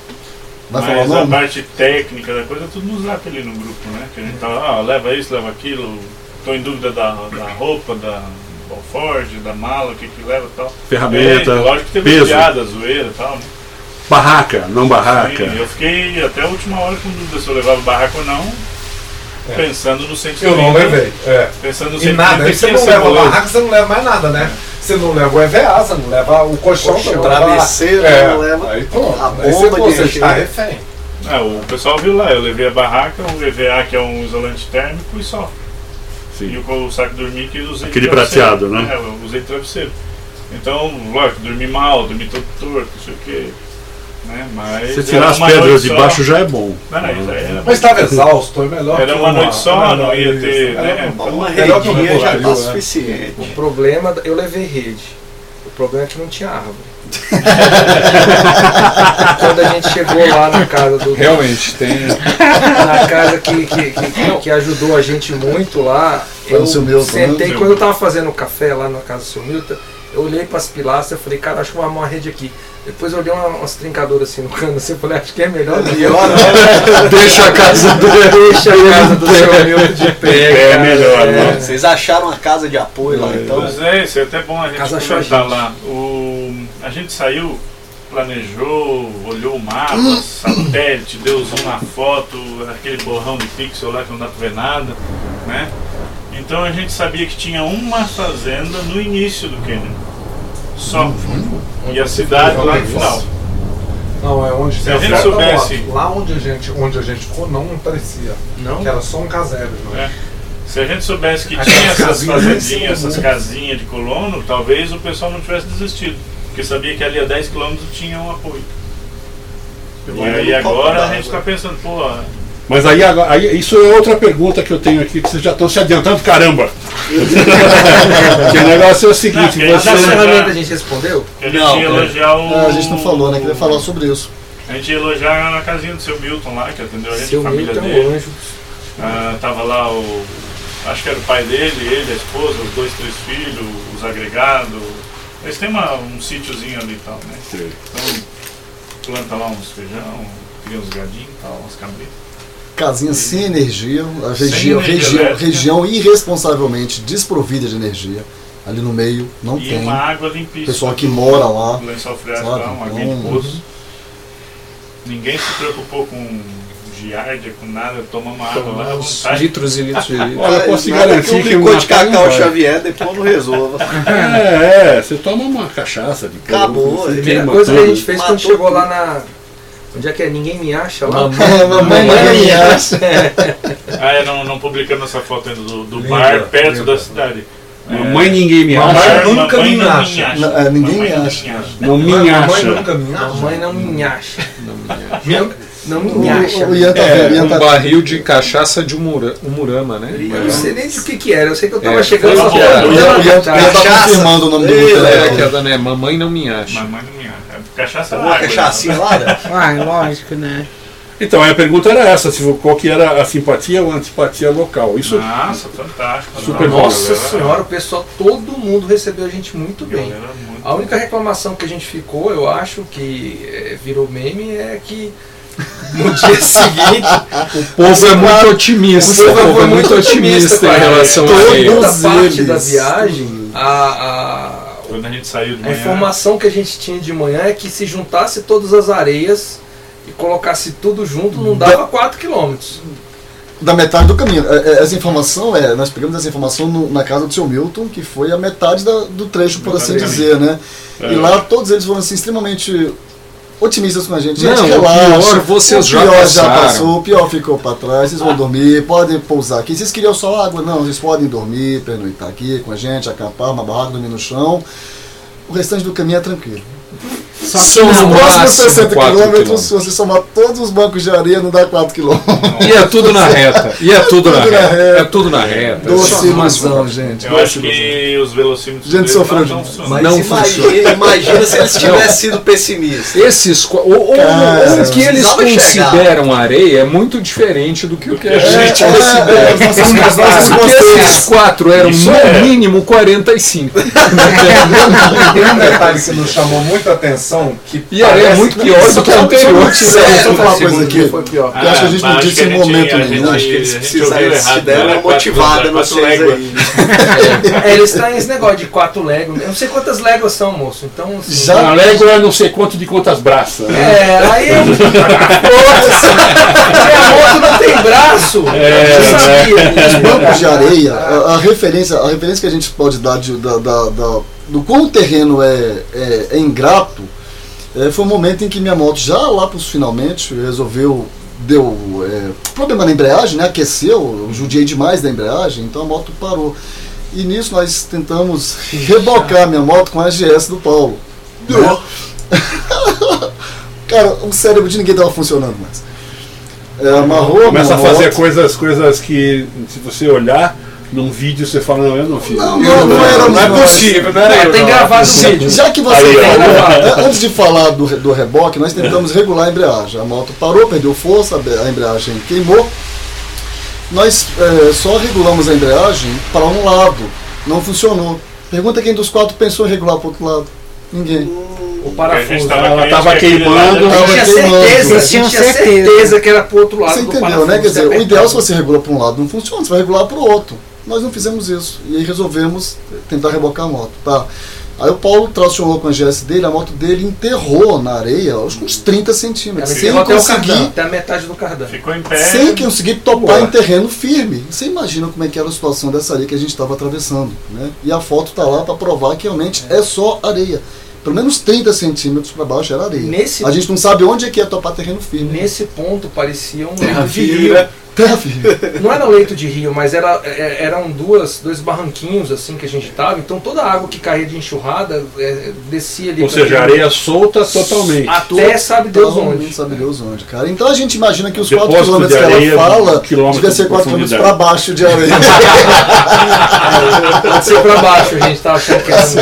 Vai falar o Mas a nome? parte técnica da coisa, tudo no zap ali no grupo, né? Que a gente tava, ah, leva isso, leva aquilo, tô em dúvida da, da roupa, da Ford, da mala, o que que leva e tal. Ferramenta, É, lógico que teve peso. piada, zoeira e tal. né? Barraca, não barraca. Sim, eu fiquei até a última hora com dúvida se eu levava barraca ou não, pensando no 130. Eu não levei. É. Pensando no E 130 nada, aí que você não ser leva boleto. barraca, você não leva mais nada, né? Você não leva o EVA, você não leva o colchão, você não leva- Travesseiro, É, não leva Aí pronto. a Aí você, bomba de você está refém. É, o pessoal viu lá, eu levei a barraca, o EVA que é um isolante térmico e só. Sim. E o, o saco de dormir que eu usei Aquele prateado, né? É, eu usei travesseiro. Então, lógico, dormi mal, dormi todo torto, não sei o quê. Né? Mas Se tirar as uma pedras de só. baixo já é bom. Não, não, isso aí era, Mas estava exausto, é melhor era que uma noite só, não ia ter. Era Né? uma- Então, Uma Melhor que o redinha já regular, tá né? suficiente. O problema, eu levei rede. O problema é que não tinha árvore. Quando a gente chegou lá na casa do. Realmente, tem. Na casa que, que, que, que ajudou a gente muito lá, Foi eu no seu Milton, sentei, né? quando eu tava fazendo o café lá na casa do seu Milton, eu olhei para as pilastras e falei, cara, acho que vou armar uma rede aqui. Depois eu olhei uma, umas trincadoras assim no cano, assim, eu falei, acho que é melhor eu. Deixa a casa do. Deixa a casa do seu Milton de pé. É melhor, É. né? Vocês acharam a casa de apoio lá então? Pois é, isso é até bom a gente Casa achou a comentar gente. lá. O, a gente saiu, planejou, olhou o mapa, Hum. satélite, deu zoom na foto, aquele borrão de pixel lá que não dá pra ver nada, né? Então a gente sabia que tinha uma fazenda no início do Canyon. Só. Uhum. E a cidade lá no final. Não, é onde Se a gente soubesse- moto. Lá onde a gente, onde a gente ficou, não parecia. Não? Que era só um casebre. Não É. Se a gente soubesse que Aquelas tinha essas casinhas fazendinhas, essas casinhas de colono, talvez o pessoal não tivesse desistido. Porque sabia que ali a 10 km tinha um apoio. E aí agora a gente está pensando, pô, Mas aí, agora- aí isso é outra pergunta que eu tenho aqui, que vocês já estão se adiantando, caramba! que o negócio é o seguinte, Não, Mas você. ferramentas a gente respondeu? a gente Não, ia elogiar o. É, a gente não falou, né? Queria falar sobre isso. A gente ia elogiar na casinha do seu Milton lá, que atendeu a gente, Seu a família Milton é dele. anjo. Ah, tava lá o. Acho que era o pai dele, ele, a esposa, os dois, três filhos, os agregados. Eles têm uma, um sítiozinho ali e tal, né? Então, planta lá uns feijão, cria uns gadinhos e tal, umas cabritas. Casinha sem energia, a região, energia região, elétrica. região irresponsavelmente desprovida de energia. Ali no meio não e tem. uma água limpíssima. Pessoal que mora lá. Lençol freático sabe? lá, uma de Então- poço. Ninguém se preocupou com giardia, com nada, toma uma água lá litros e litros de litros. Olha, eu posso garantir que um que licor de cacau. Xavier depois não resolva. É, é, você toma uma cachaça de Acabou, você a primeira coisa que a gente fez Matou quando chegou tudo. lá na. Onde é que é? Ninguém me acha lá? É, mamãe me acha. Ah, é, não, não publicamos essa foto ainda do, do bar perto da cidade. Mamãe ninguém me Mamãe acha. nunca Mamãe me não acha. Não, é, ninguém Mamãe me não acha. me acha. Não me Mamãe acha. nunca me acha. Mamãe não me acha. Não, não me acha. O Ian tá É, vendo, o Ian um tá barril de cachaça de umura, umurama, né? Eu não sei nem do que que era. Eu sei que eu tava É, chegando foi lá que era. O Ian, o Ian- o Ian tá confirmando o nome do É, boteco. que é né? Mamãe não me acha. Mamãe não me acha. Cachaça é Uma água, cachaçinha lá, né? Uai, lógico, né? Então, aí a pergunta era essa, se, qual que era a simpatia ou a antipatia local. Isso Nossa, fantástico. Super Não, bom. Nossa galera, senhora, o pessoal, todo mundo recebeu a gente muito bem. muito A única reclamação que a gente ficou, eu acho que é, virou meme, é que no dia seguinte O povo é muito otimista. O povo é muito otimista em relação a toda ele. Todos parte da viagem, a, a, Quando a gente saiu de a manhã. informação que a gente tinha de manhã é que se juntasse todas as areias e colocasse tudo junto, não dava 4 quilômetros. da metade do caminho. É, é, Essa informação é, nós pegamos essa informação no- na casa do seu Milton, que foi a metade da- do trecho, por assim dizer, né? É. E lá todos eles foram assim extremamente otimistas com a gente. Gente, Não, o relaxa. pior vocês o já pior já passaram. passou, o pior ficou para trás. Vocês vão dormir, podem pousar aqui. Vocês queriam só água? Não, vocês podem dormir, pernoitar aqui com a gente, acampar, uma barraca, dormir no chão. O restante do caminho é tranquilo. Só que São Os no não. próximos máximo 60 4 quilômetros, se você somar todos os bancos de areia, não dá 4 quilômetros. E é tudo na reta. E é tudo na tudo na reta. reta. É tudo na reta. Doce ilusão, gente. Eu acho que os velocímetros Gente deles sofreu funcionam. Mas Não imagina, imagina se eles tivessem sido pessimistas. Esses, qua- o, o- Cara, o que eles precisava chegar. consideram areia é muito diferente do que o que a gente É, é, considera. conceitos. esses quatro eram Isso no é. mínimo 45. Tem um detalhe que nos chamou muita atenção, que areia é muito pior do que um anterior. Deixa eu falar uma coisa aqui. foi pior. Eu acho que a gente não Ah, acho disse a em momento a nenhum. Acho que eles a precisaram, deram né? uma motivada Quatro- quatro seis léguas. aí. É, eles têm esse negócio de 4 léguas. Eu não sei quantas léguas são, moço. Então, assim, Já- A légua é não sei quanto de quantas braças. né? É, aí eu. Minha moto não tem braço! É, eu sabia. Os bancos de areia, a, a referência, a referência que a gente pode dar de- da, da- da- do quão o terreno é, é, é ingrato, é, foi um momento em que minha moto, já lá para os finalmente, resolveu, deu é, problema na embreagem, né, aqueceu, eu judiei demais da embreagem, então a moto parou. E nisso nós tentamos rebocar minha moto com a GS do Paulo. Né? Cara, o cérebro de ninguém estava funcionando mais. É, amarrou Começa a minha fazer coisas, coisas que, se você olhar num vídeo, você fala, não, eu não fiz. Não, não, não era Não é nós. possível, não era Ah, eu, tem não. gravado o Já, vídeo. já que você Aí, tem gravado, antes de falar do, do reboque, nós tentamos regular a embreagem. A moto parou, perdeu força, a embreagem queimou. Nós é, só regulamos a embreagem para um lado, não funcionou. Pergunta quem dos quatro pensou em regular para o outro lado. Ninguém. O parafuso. tava Ela crente tava que aquele queimando, lado A era- gente tinha queimando. certeza, a tinha certeza. que era pro outro lado Você entendeu, né? Quer dizer, o ideal se você regula para um lado não funciona, você vai regular para o outro. Nós não fizemos isso. E aí resolvemos tentar rebocar a moto. Tá. Aí o Paulo tracionou com a GS dele, a moto dele enterrou na areia, acho que uns 30 Ela centímetros. Sem até conseguir cardan, até a metade do cardan. Ficou em pé. sem conseguir topar Ué. em terreno firme. Você imagina como é que era a situação dessa areia que a gente estava atravessando, né? E a foto tá lá para provar que realmente é só areia. Pelo menos 30 centímetros para baixo era areia. Nesse- A gente não sabe onde é que ia topar terreno firme. Nesse ponto parecia um Terra Não era leito de rio, mas era, é- eram duas, dois barranquinhos assim que a gente tava. Então toda a água que caía de enxurrada é, descia ali. Ou seja, areia solta totalmente. Até sabe Deus Totalmente onde. sabe Deus onde, cara. Então a gente imagina que os Depósito 4 km que ela fala devia ser de 4 km para baixo de areia. Pode ser pra baixo, a gente tava achando que era assim.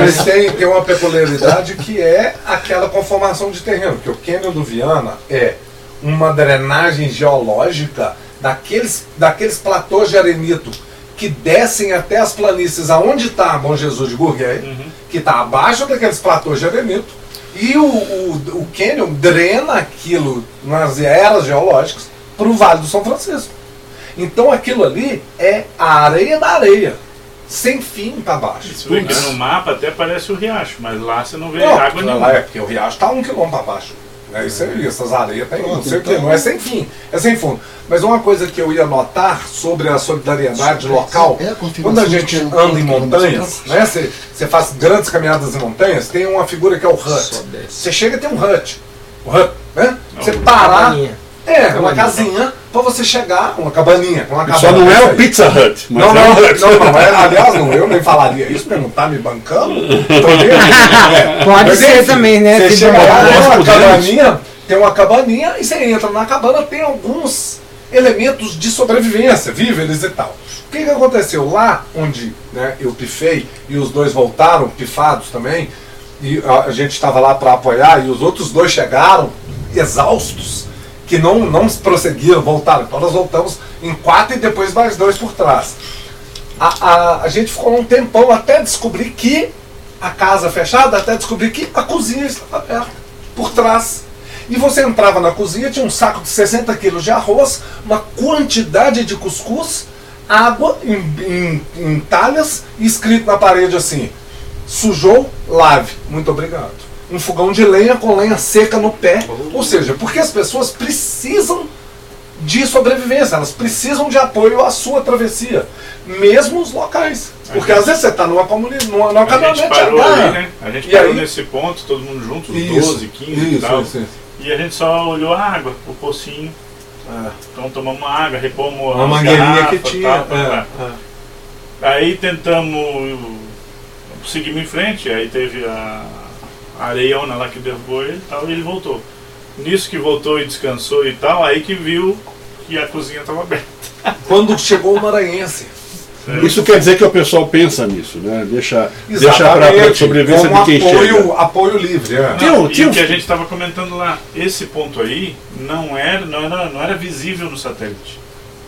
Mas tem, tem uma peculiaridade que é aquela conformação de terreno, que o cânion do Viana é uma drenagem geológica daqueles, daqueles platôs de arenito que descem até as planícies aonde está Bom Jesus de Gurguei, que está abaixo daqueles platôs de arenito, e o, o, o cânion drena aquilo nas eras geológicas para o Vale do São Francisco. Então aquilo ali é a areia da areia, sem fim para baixo. Se vê que no mapa até parece o riacho, mas lá você não vê Não, água lá nenhuma. é porque o riacho está um quilômetro abaixo. É isso aí, essas areias tem não Pronto, sei o que, então- não é sem fim, é sem fundo. Mas uma coisa que eu ia notar sobre a solidariedade local, É a quando a gente que anda em montanhas, né? Você, você faz grandes caminhadas em montanhas, tem uma figura que é o hut. Você chega e tem um hut. O hut, né? Você parar, Cabaninha. É, uma casinha pra você chegar, uma cabaninha. Uma cabana, Só não é o aí. Pizza Hut, mas Não, é não, um Hut. não, não, é, aliás, não, eu nem falaria isso, porque não tá me bancando. É. Pode Mas, ser enfim, também, né? Você chega lá, tem uma cabaninha, tem uma cabaninha e você entra na cabana, tem alguns elementos de sobrevivência, víveres e tal. O que, que aconteceu? Lá onde né, eu pifei e os dois voltaram, pifados também, e a gente estava lá para apoiar e os outros dois chegaram exaustos, que não, não prosseguiram, voltaram. Então nós voltamos em quatro e depois mais dois por trás. A, a, a gente ficou um tempão até descobrir que a casa fechada, até descobrir que a cozinha estava aberta por trás. E você entrava na cozinha, tinha um saco de 60 quilos de arroz, uma quantidade de cuscuz, água em, em, em talhas escrito na parede assim: sujou, lave. Muito obrigado. Um fogão de lenha com lenha seca no pé. Ou seja, porque as pessoas precisam de sobrevivência, elas precisam de apoio à sua travessia, mesmo os locais. Porque às vezes você está numa comunidade, numa, numa A gente caminhonete parou agarra. ali, né? A gente E parou aí- nesse ponto, todo mundo junto, os Isso, 12, 15 e isso, tal. isso. E a gente só olhou a água, o pocinho. É. Então tomamos água, repomos Uma mangueirinha que tinha. tal, é, é. Aí tentamos. Seguimos em frente, aí teve a areiona lá que derrubou ele e tal, e ele voltou. Nisso que voltou e descansou e tal, aí que viu que a cozinha estava aberta. Quando chegou o maranhense. Isso quer dizer que o pessoal pensa nisso, né? Deixa, deixa para a sobrevivência como de quem apoio, chega. apoio livre. É. Não, e o que a gente estava comentando lá, esse ponto aí não era, não, era, não era visível no satélite.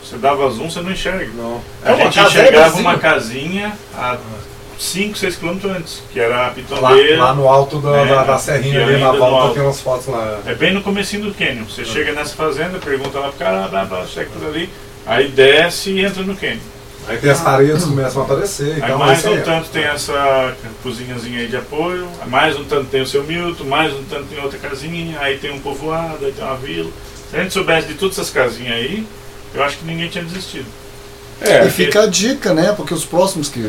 Você dava zoom, você não enxerga. Não. A É gente enxergava uma casinha a 5, 6 quilômetros antes, que era a Lá, Pitombeira. lá no alto da, É, da, da serrinha ali na volta tem umas fotos lá. É bem no comecinho do canyon. Você chega nessa fazenda, pergunta lá pro cara, blá, blá, chega por ali, aí desce e entra no canyon. Aí tem as paredes que começam a aparecer. Aí Então, mais esse um é- tanto tem essa cozinhazinha aí de apoio, mais um tanto tem o seu Milton, mais um tanto tem outra casinha, aí tem um povoado, aí tem uma vila. Se a gente soubesse de todas essas casinhas aí, eu acho que ninguém tinha desistido. É, E fica a dica, né? Porque os próximos que,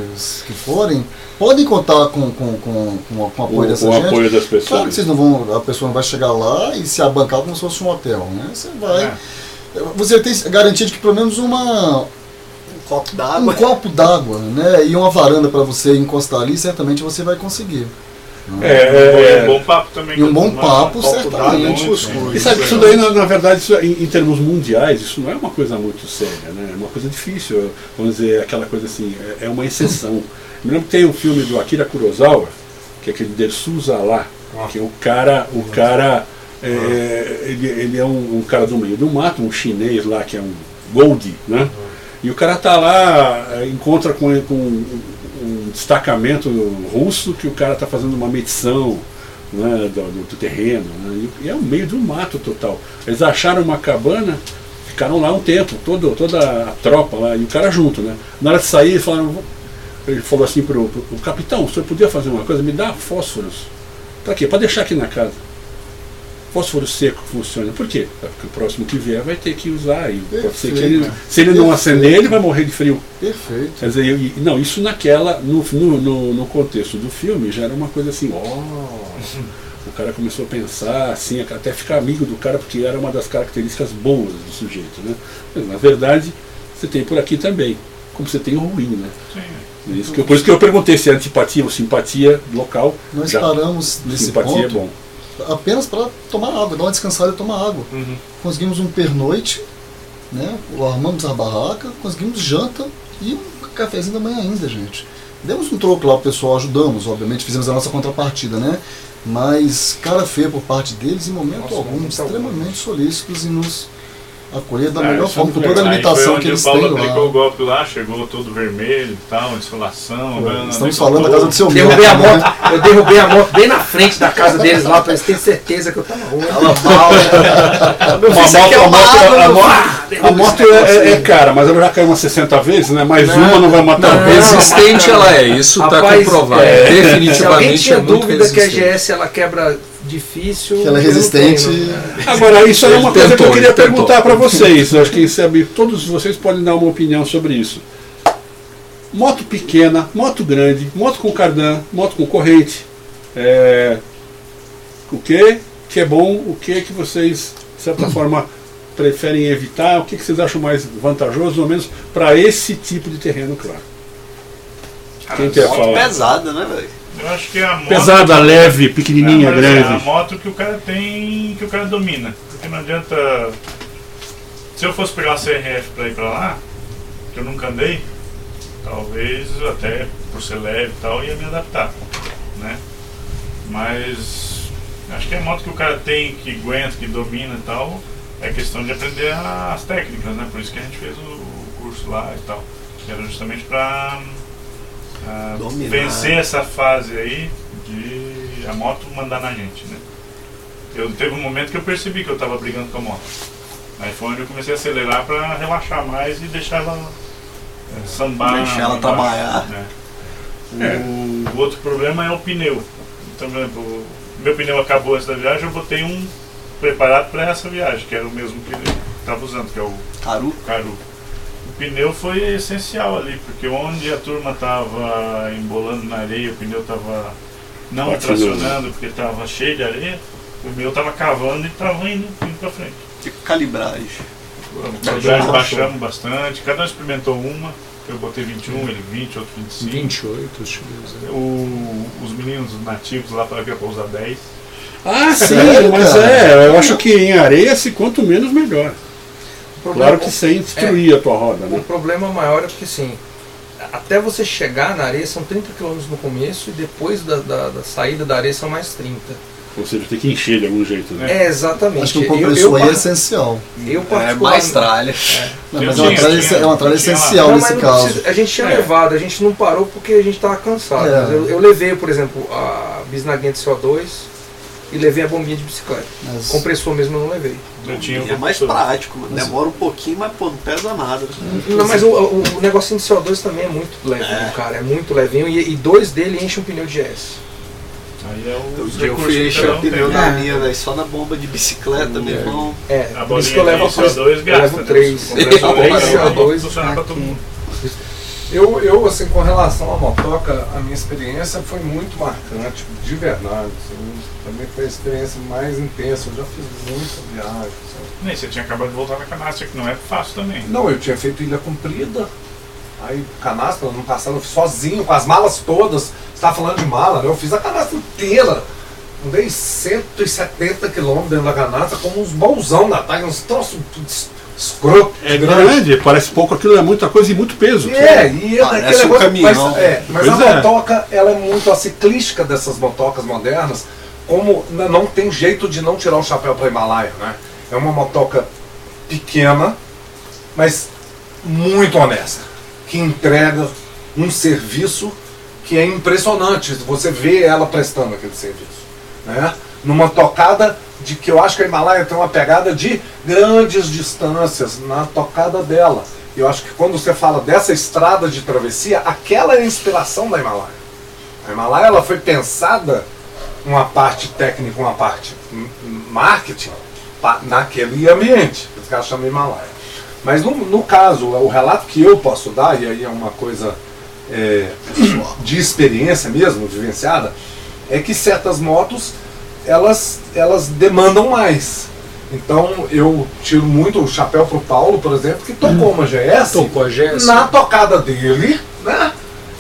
que forem podem contar com, com, com, com, com o apoio o, dessa o gente. apoio das Claro que pessoas. vocês não vão, a pessoa não vai chegar lá e se abancar como se fosse um hotel, né? Você vai. É. Você tem garantia de que pelo menos uma, Um copo um d'água. copo d'água, né? E uma varanda para você encostar ali, certamente você vai conseguir. É, é, um bom papo também. E um bom uma- papo, copo certamente. E sabe, isso daí, na, na verdade, isso, em, em termos mundiais, isso não é uma coisa muito séria, né? É uma coisa difícil. Vamos dizer, aquela coisa assim, é, é uma exceção. Me lembro que tem um filme do Akira Kurosawa, que é aquele Dersuza lá, que é o cara, o cara, é, ele, ele é um, um cara do meio do mato, um chinês lá, que é um Goldie, né? E o cara tá lá, é, encontra com, com um, destacamento russo que o cara tá fazendo uma medição né, do, do- terreno. né, e, é o meio do mato total. Eles acharam uma cabana, ficaram lá um tempo, todo, toda a tropa lá, e o cara junto, né? Na hora de sair, falaram, ele falou assim pro, pro capitão, o senhor podia fazer uma coisa? Me dá fósforos. Pra quê? Pra deixar aqui na casa. Fósforo seco funciona. Por quê? É Porque o próximo que vier vai ter que usar. E pode ser que ele, se ele não Perfeito. acender, ele vai morrer de frio. Perfeito. Quer dizer, eu- e- não, isso naquela, no, no, no, no contexto do filme já era uma coisa assim, ó. o cara começou a pensar, assim, até ficar amigo do cara, porque era uma das características boas do sujeito, né? Mas, na verdade, você tem por aqui também, como você tem o ruim, né? Sim. Isso que, eu- por isso que eu perguntei se é antipatia ou simpatia local. Nós já, paramos nesse simpatia é ponto bom. Apenas para tomar água, dar uma descansada e tomar água. Uhum. Conseguimos um pernoite, né? armamos a barraca, conseguimos janta e um cafezinho da manhã ainda, gente. Demos um troco lá pro pessoal, ajudamos, obviamente, fizemos a nossa contrapartida, né? Mas cara feia por parte deles, em momento Nossa, algum, extremamente solícitos em nos acolher da Ah, melhor isso forma, é com toda a limitação que eles o Paulo têm aplicou o lá. golpe lá, chegou todo vermelho e tal, insolação. né, Estamos falando da casa do seu Derrubei a Milton, né? eu derrubei a moto bem na frente da casa deles lá, pra eles terem certeza que eu tava ruim. Mal, né? Aqui é a moto, é, é- é cara, mas ela já caiu umas 60 vezes, né? Mais uma não vai matar. Não, resistente ela é, isso está comprovado. é, Se alguém Definitivamente tinha é dúvida que a. GS ela quebra difícil. Que ela é resistente. né? Agora, isso é uma coisa que eu queria perguntar para vocês. Eu acho que sabe, todos vocês podem dar uma opinião sobre isso. Moto pequena, moto grande, moto com cardan, moto com corrente. É, o que que é bom, o que que vocês, de certa forma, preferem evitar? O que, que vocês acham mais vantajoso, ou menos, para esse tipo de terreno, claro? Quem quer Moto falar? pesada, né, velho? Eu acho que é a moto. Pesada, leve, pequenininha, É, mas É a grande. moto que o cara tem, que o cara domina. Porque não adianta. Se eu fosse pegar uma CRF pra ir pra lá, que eu nunca andei, talvez até por ser leve e tal, ia me adaptar, né? Mas acho que a moto que o cara tem, que aguenta, que domina e tal, é questão de aprender as técnicas, né? Por isso que a gente fez o curso lá e tal. Que era justamente pra ah, Dominar. vencer essa fase aí de a moto mandar na gente, né? Eu teve um momento que eu percebi que eu estava brigando com a moto. Aí foi onde eu comecei a acelerar para relaxar mais e deixar ela é, sambar. Deixar ela embaixo, trabalhar. né? O outro problema é o pneu. Então, por exemplo, o meu pneu acabou antes da viagem, eu botei um preparado para essa viagem, que era o mesmo que ele estava usando, que é o Caru. Caru. O pneu foi essencial ali, porque onde a turma estava embolando na areia, o pneu estava não Batendo. tracionando porque estava cheio de areia, o meu estava cavando e estava indo, indo para frente. Tipo calibragem. Já baixamos bastante, cada um experimentou uma, eu botei 21, ele 20, outro 25. 28, deixa eu dizer. O, os meninos nativos lá falaram que ia pra usar 10. Ah, sim, Sério, mas é, eu acho que em areia, se quanto menos, melhor. O problema- Claro que sem destruir a tua roda, O né? problema maior é porque assim, até você chegar na areia são 30 km no começo e depois da, da- da saída da areia são mais 30. Ou seja, tem que encher de algum jeito, né? É, exatamente. Acho que o Eu- compressor eu, aí é par- essencial. eu É particular- mais tralha. Não, Eu mas é uma tinha, tralha, tinha, é uma tralha eu essencial Não, nesse não caso. precisa- a gente tinha É. levado, a gente não parou porque a gente estava cansado. É. Eu, eu levei, por exemplo, a bisnaguinha de CO2 e levei a bombinha de bicicleta. Mas- Compressor mesmo eu não levei. Eu tinha É mais prático, mano. Demora um pouquinho, mas pô, não pesa nada. Não, mas o, o, o negocinho de CO2 também é muito levinho, cara. É muito levinho. E, e dois dele enchem um pneu de GS. Aí é o Eu, eu fui encher o pneu da Ah. minha, velho, só na bomba de bicicleta, meu irmão. É, A por isso que eu levo de a CO2 eu gasta. levo né? três. Compressor Três vai CO2 funcionar pra todo mundo. Eu, eu, assim, com relação à motoca, a minha experiência foi muito marcante, de verdade. assim, também foi a experiência mais intensa. Eu já fiz muita viagem. sabe? Nem, você tinha acabado de voltar da canastra, que não é fácil também. Não, eu tinha feito Ilha Comprida. Aí, canastra, ano passado, eu fiz sozinho, com as malas todas. Você estava falando de mala, né? Eu fiz a canastra inteira. Andei 170 quilômetros dentro da canastra, com uns bolsão na tarde, uns troços escroto. É grande, parece pouco, aquilo é muita coisa e muito peso. É, e é Parece um negócio- caminhão. Mas, é, mas a é. motoca, ela é muito a ciclística dessas motocas modernas, como não tem jeito de não tirar o chapéu para Himalaia, né? É uma motoca pequena, mas muito honesta, que entrega um serviço que é impressionante. Você vê ela prestando aquele serviço, né? Numa tocada de que eu acho que a Himalaia tem uma pegada de grandes distâncias na tocada dela. Eu acho que quando você fala dessa estrada de travessia, aquela é a inspiração da Himalaia. A Himalaia ela foi pensada uma parte técnica, uma parte marketing naquele ambiente. Os caras chamam Himalaia. Mas no, no caso, o relato que eu posso dar, e aí é uma coisa é, de experiência mesmo, vivenciada, é que certas motos elas, elas demandam mais. Então eu tiro muito o chapéu pro Paulo, por exemplo, que tocou uma GS Tocou a GS. na tocada dele, né?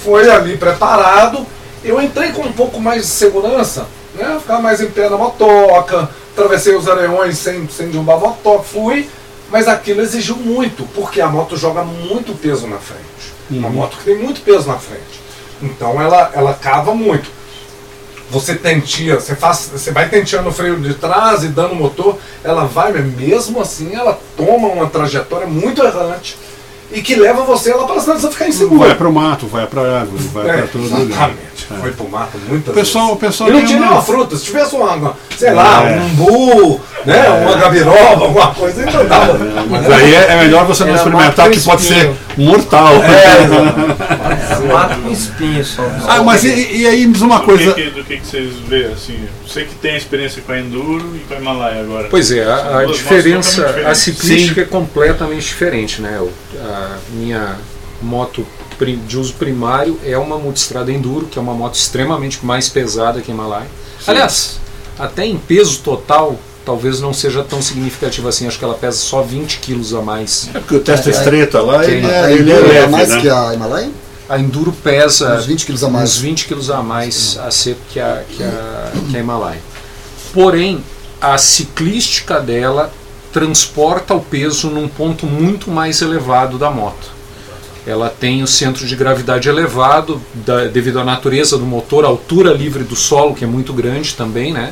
Foi ali preparado. Eu entrei com um pouco mais de segurança, né? Ficar mais em pé na motoca, atravessei os areões sem, sem derrubar a motoca, fui, mas aquilo exigiu muito, porque a moto joga muito peso na frente. Uma moto que tem muito peso na frente. Então ela, ela cava muito. Você tentia, você, faz, você vai tenteando o freio de trás e dando motor, ela vai, mesmo assim ela toma uma trajetória muito errante e que leva você lá para você ficar inseguro. Vai pro mato, vai pra árvore, vai É, pra todo lugar. exatamente. É. Foi pro mato muitas O pessoal, o vezes. pessoal E não tinha uma- nenhuma fruta, se tivesse uma, sei lá, É. um umbu, né, uma gabiroba, alguma coisa, então dava. Mas aí é, é melhor você não experimentar, que pode ser mortal. Mato com espinho só. ah, mas e, e aí uma Do coisa. que, que- do que, que vocês vê, assim, você que tem experiência com a Enduro e com a Himalaia agora. Pois é, a, a diferença, a ciclística é completamente diferente, né? O- A minha moto de uso primário é uma multistrada Enduro, que é uma moto extremamente mais pesada que a Himalaia. Aliás, até em peso total, talvez não seja tão significativa assim. Acho que ela pesa só 20 quilos a mais. É porque o testa É, estreita lá, ele é, A ele é Enduro é leve, mais né? que a Himalaia? A Enduro pesa Uns 20 quilos a mais. uns 20 quilos a mais a seco que a, que a, que a Himalaia. Porém, a ciclística dela transporta o peso num ponto muito mais elevado da moto. Ela tem o centro de gravidade elevado da- devido à natureza do motor, a altura livre do solo, que é muito grande também, né?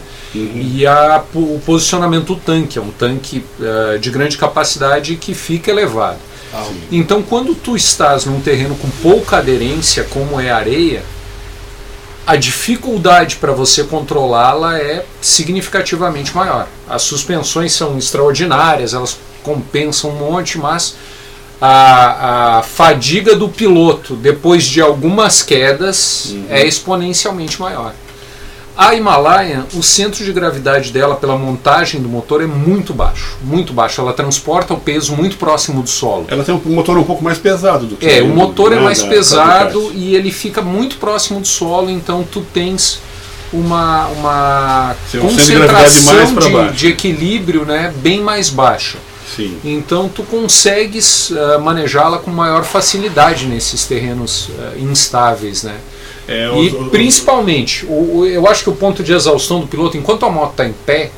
E a, o posicionamento do tanque, é um tanque eh, de grande capacidade que fica elevado. Então, quando tu estás num terreno com pouca aderência, como é a areia, a dificuldade para você controlá-la é significativamente maior. As suspensões são extraordinárias, elas compensam um monte, mas a, a fadiga do piloto depois de algumas quedas é exponencialmente maior. A Himalaia, o centro de gravidade dela pela montagem do motor é muito baixo, muito baixo. Ela transporta o peso muito próximo do solo. Ela tem um motor um pouco mais pesado do que É, o motor é mais pesado e ele fica muito próximo do solo, então tu tens uma, uma um de gravidade concentração de, baixo. de equilíbrio né, bem mais baixa. Sim. Então tu consegues ah, manejá-la com maior facilidade nesses terrenos ah, instáveis, né? É, E os- os- principalmente, o, o- eu acho que o ponto de exaustão do piloto, enquanto a moto está em pé,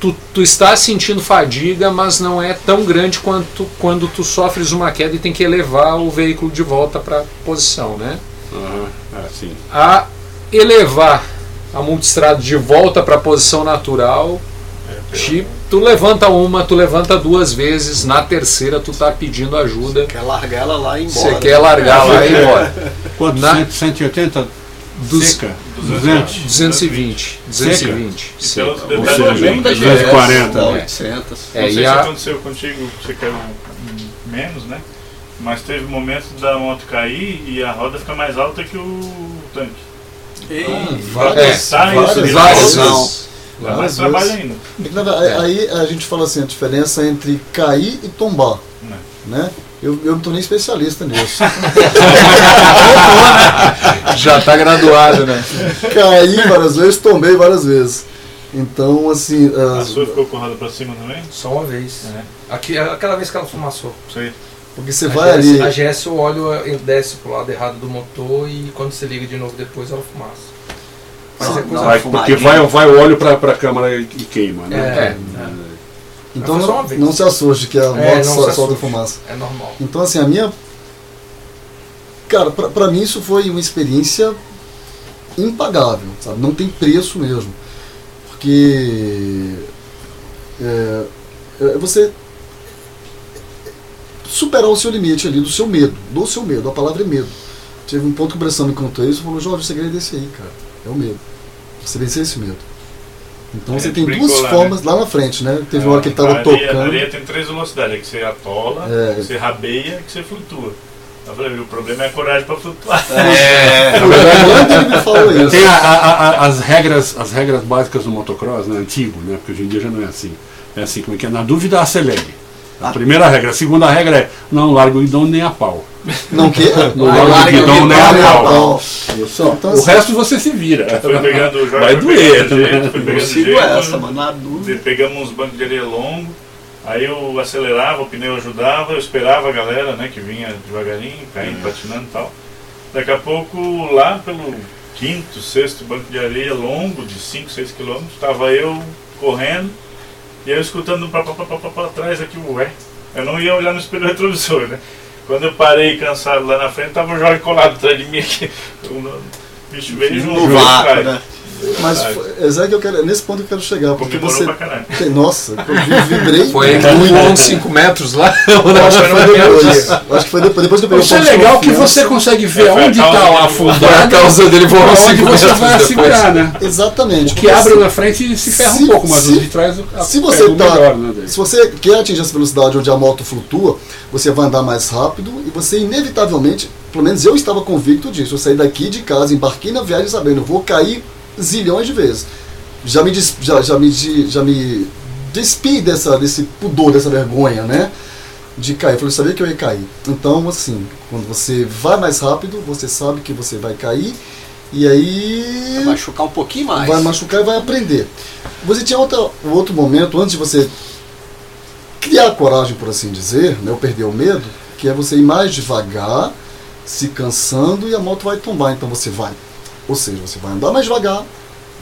tu, tu está sentindo fadiga, mas não é tão grande quanto quando tu sofres uma queda e tem que elevar o veículo de volta para a posição, né? Aham, ah, sim. A elevar a multistrada de volta para a posição natural, te- tu levanta uma, tu levanta duas vezes, na terceira tu tá pedindo ajuda, Quer largar ela lá e embora. você quer largar lá e ir embora. Quanto? Na- 100, 180 Dos- seca? 200? 220, 220. Então, seca. detalhe Ou seja, também, da 240, GS, né? 800. É, não sei se a- aconteceu contigo, você caiu hum, menos, né? Mas teve um momento da moto cair e a roda fica mais alta que o tanque. Várias, Sai várias, várias não. mais vezes. ainda. É Aí a gente fala assim, a diferença entre cair e tombar. Né? Eu, eu não tô nem especialista nisso. Já tá graduado, né? Caí várias vezes, tombei várias vezes. Então, assim. A as- sua ficou com a roda pra cima também? Só uma vez. É. Aqui, aquela vez que ela fumaçou. Sei. porque você a vai GS, ali. A GS, o óleo eh, desce pro lado errado do motor e quando você liga de novo depois ela fumaça. Mas é coisa Vai, fumadinha. porque vai, vai o óleo para a câmara e e queima, né? É, Então Mas só não, não se assuste que a É, moto só- solta fumaça. é normal. Então, assim, a minha. Cara, pra, pra mim isso foi uma experiência impagável, sabe? Não tem preço mesmo. Porque. É, é você. Superar o seu limite ali, do seu medo. Do seu medo, a palavra é medo. Teve um ponto que o Bressão me contou isso e falou: Jorge, o segredo é esse aí, cara. É o medo. Você vencer esse medo. Então É, você tem duas lá, formas lá na frente, né? Teve uma hora que ele tava a areia, tocando. A areia tem três velocidades, é que você atola, É. que você rabeia e que você flutua. Eu falei, o problema é a coragem pra flutuar. É, quando ele falou isso. Tem a- a- a- as, regras, as regras básicas do motocross, né? Antigo, né? Porque hoje em dia já não é assim. É assim, como é que é? Na dúvida, acelere. A primeira regra. A segunda regra é não larga o guidão nem a pau. Não que? Não larga o guidão nem a pau. Então, o assim, resto você se vira. Foi pegando o Jorge Vai foi doer. jeito, foi eu pegando sigo jeito, essa, mano, na dúvida. Pegamos uns bancos de areia longo, aí eu acelerava, o pneu ajudava, eu esperava a galera, né, que vinha devagarinho, caindo, patinando e tal. Daqui a pouco, lá pelo quinto, sexto banco de areia longo, de 5, 6 quilômetros, estava eu correndo, e eu escutando pra trás aqui, ué. Eu não ia olhar no espelho retrovisor, né? Quando eu parei cansado lá na frente, tava o Jorge colado atrás de mim aqui. O bicho veio junto. No vácuo, cara. né? Mas foi- é exato que eu quero, nesse ponto que eu quero chegar, porque Comemorou você. tem- Nossa, eu vi- vibrei. Foi uns 5 metros lá. Acho que foi depois. Acho que foi depois, depois que eu peguei Isso é legal que você consegue ver É, foi onde está lá. Foi a afundado, causa dele voar uns onde 5 você metros vai depois. segurar, né? Exatamente. O que porque abre na frente se ferra se- um pouco, mas se- o de trás a- Se você, o tá, melhor, né, se você quer atingir essa velocidade onde a moto flutua, você vai andar mais rápido e você inevitavelmente, pelo menos eu estava convicto disso, eu saí daqui de casa, embarquei na viagem sabendo, eu vou cair zilhões de vezes. Já me, des- já, já me, já me despi dessa, desse pudor, dessa vergonha, né? De cair. Eu falei, eu sabia que eu ia cair. Então, assim, quando você vai mais rápido, você sabe que você vai cair E aí Vai machucar um pouquinho mais. vai machucar e vai aprender. Você tinha outra, outro momento antes de você criar coragem, por assim dizer, né, ou perder o medo, que é você ir mais devagar, se cansando e a moto vai tombar. Então você vai, ou seja, você vai andar mais devagar,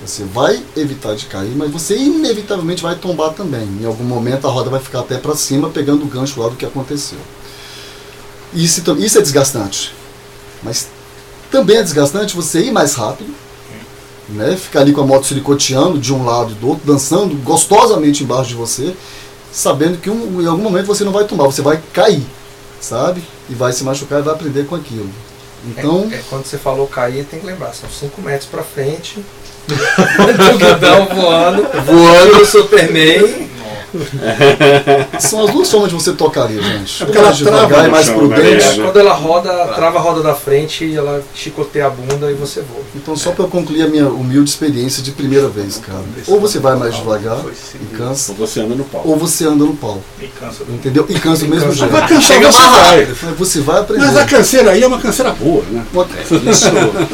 você vai evitar de cair, mas você inevitavelmente vai tombar também. Em algum momento a roda vai ficar até para cima, pegando o gancho lá do que aconteceu. Isso, isso é desgastante. Mas também é desgastante você ir mais rápido, né? Ficar ali com a moto silicoteando de um lado e do outro, dançando gostosamente embaixo de você, sabendo que um- em algum momento você não vai tombar, você vai cair, sabe? E vai se machucar e vai aprender com aquilo. Então, É, quando você falou cair, tem que lembrar, são 5 metros pra frente. o guidão voando. Voando o Superman. são as duas formas de você tocar ali, gente. É porque ela mais devagar trava e no mais chão, né? prudente. É, né? Quando ela roda, trava a roda da frente, ela chicoteia a bunda e você voa. Então, só para eu concluir a minha humilde experiência de primeira vez, cara. Ou você vai mais devagar e cansa, Ou você anda no pau. ou você anda no pau. E cansa. Entendeu? E cansa do mesmo jeito. Vai cansar, você vai. Você vai aprender. Mas a canseira aí é uma canseira boa, né? Isso,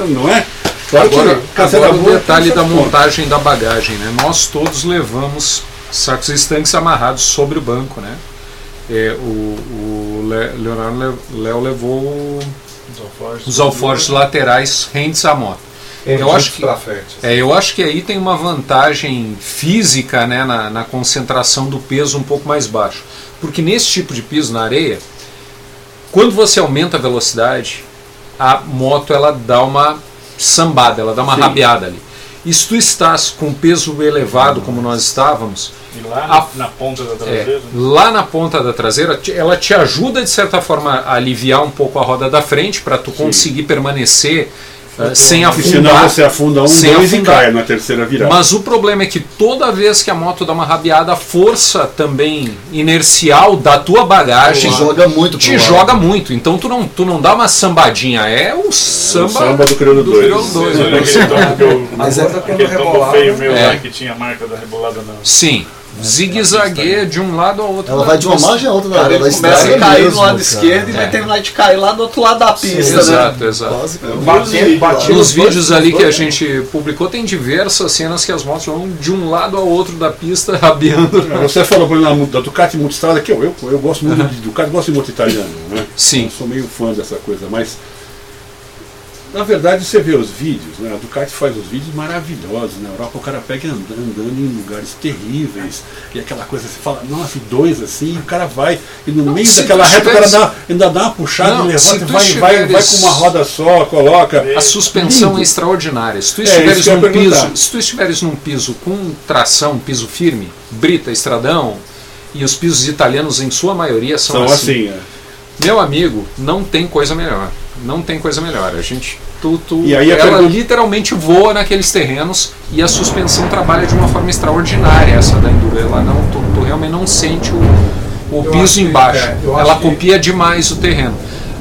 Não é? Claro Agora, que agora o boa. detalhe da montagem da bagagem, né? Nós todos levamos sacos estanques amarrados sobre o banco, né? É, o, o Le- Leonardo Le- Léo levou os alforjes laterais rentes à moto. Eu acho que frente. é, eu acho que aí tem uma vantagem física né, na, na concentração do peso um pouco mais baixo. Porque nesse tipo de piso na areia, quando você aumenta a velocidade, a moto ela dá uma sambada, ela dá uma Sim. rabiada ali. E se tu estás com peso elevado como nós estávamos, E lá A- na, ponta da é, traseira. lá na ponta da traseira, ela te ajuda de certa forma a aliviar um pouco a roda da frente para tu conseguir permanecer eh, sem Porque senão afundar. você afunda um, sem dois e afundar. cai na terceira virada. Mas o problema é que toda vez que a moto dá uma rabiada, a força também inercial da tua bagagem Te joga muito te joga muito. Então tu não, tu não dá uma sambadinha, é o samba, o samba do né? olham aquele tombo que eu. Mas é- Aquele tombo feio meu É. lá que tinha a marca da rebolada na. Sim, zigue-zague de um lado ao outro. Ela vai de uma margem a outra da, Cara, da começa a cair mesmo, no lado cara. esquerdo e vai terminar de cair lá do outro lado da pista, né? Exato, exato. Batendo, batendo Nos dois- vídeos ali que a gente publicou, tem diversas cenas que as motos vão de um lado ao outro da pista, rabiando. Você falou por exemplo, da Ducati Multistrada, que eu, eu, eu gosto muito de Ducati, gosto de moto italiana, né? Sim. Eu sou meio fã dessa coisa, mas na verdade você vê os vídeos, né? A Ducati faz os vídeos maravilhosos na Europa, o cara pega andando, andando em lugares terríveis, e aquela coisa, você fala, nossa, e dois assim, o cara vai, e no meio se daquela reta o cara tivesse- dá, ainda dá uma puxada Não, e levanta, vai, vai, vai estiveres- com uma roda só, coloca. A suspensão Lindo. é extraordinária. Se tu É, estiveres eu num piso, se tu estiveres num piso com tração, piso firme, brita, estradão, e os pisos italianos em sua maioria são, São assim. assim, é. Meu amigo, não tem coisa melhor. Não tem coisa melhor. A gente tu, tu- E aí ela pergunta- literalmente voa naqueles terrenos e a suspensão trabalha de uma forma extraordinária essa da Enduro. Ela não, tu, tu realmente não sente o, o Eu piso que- embaixo. é, eu ela acho que- copia demais o terreno.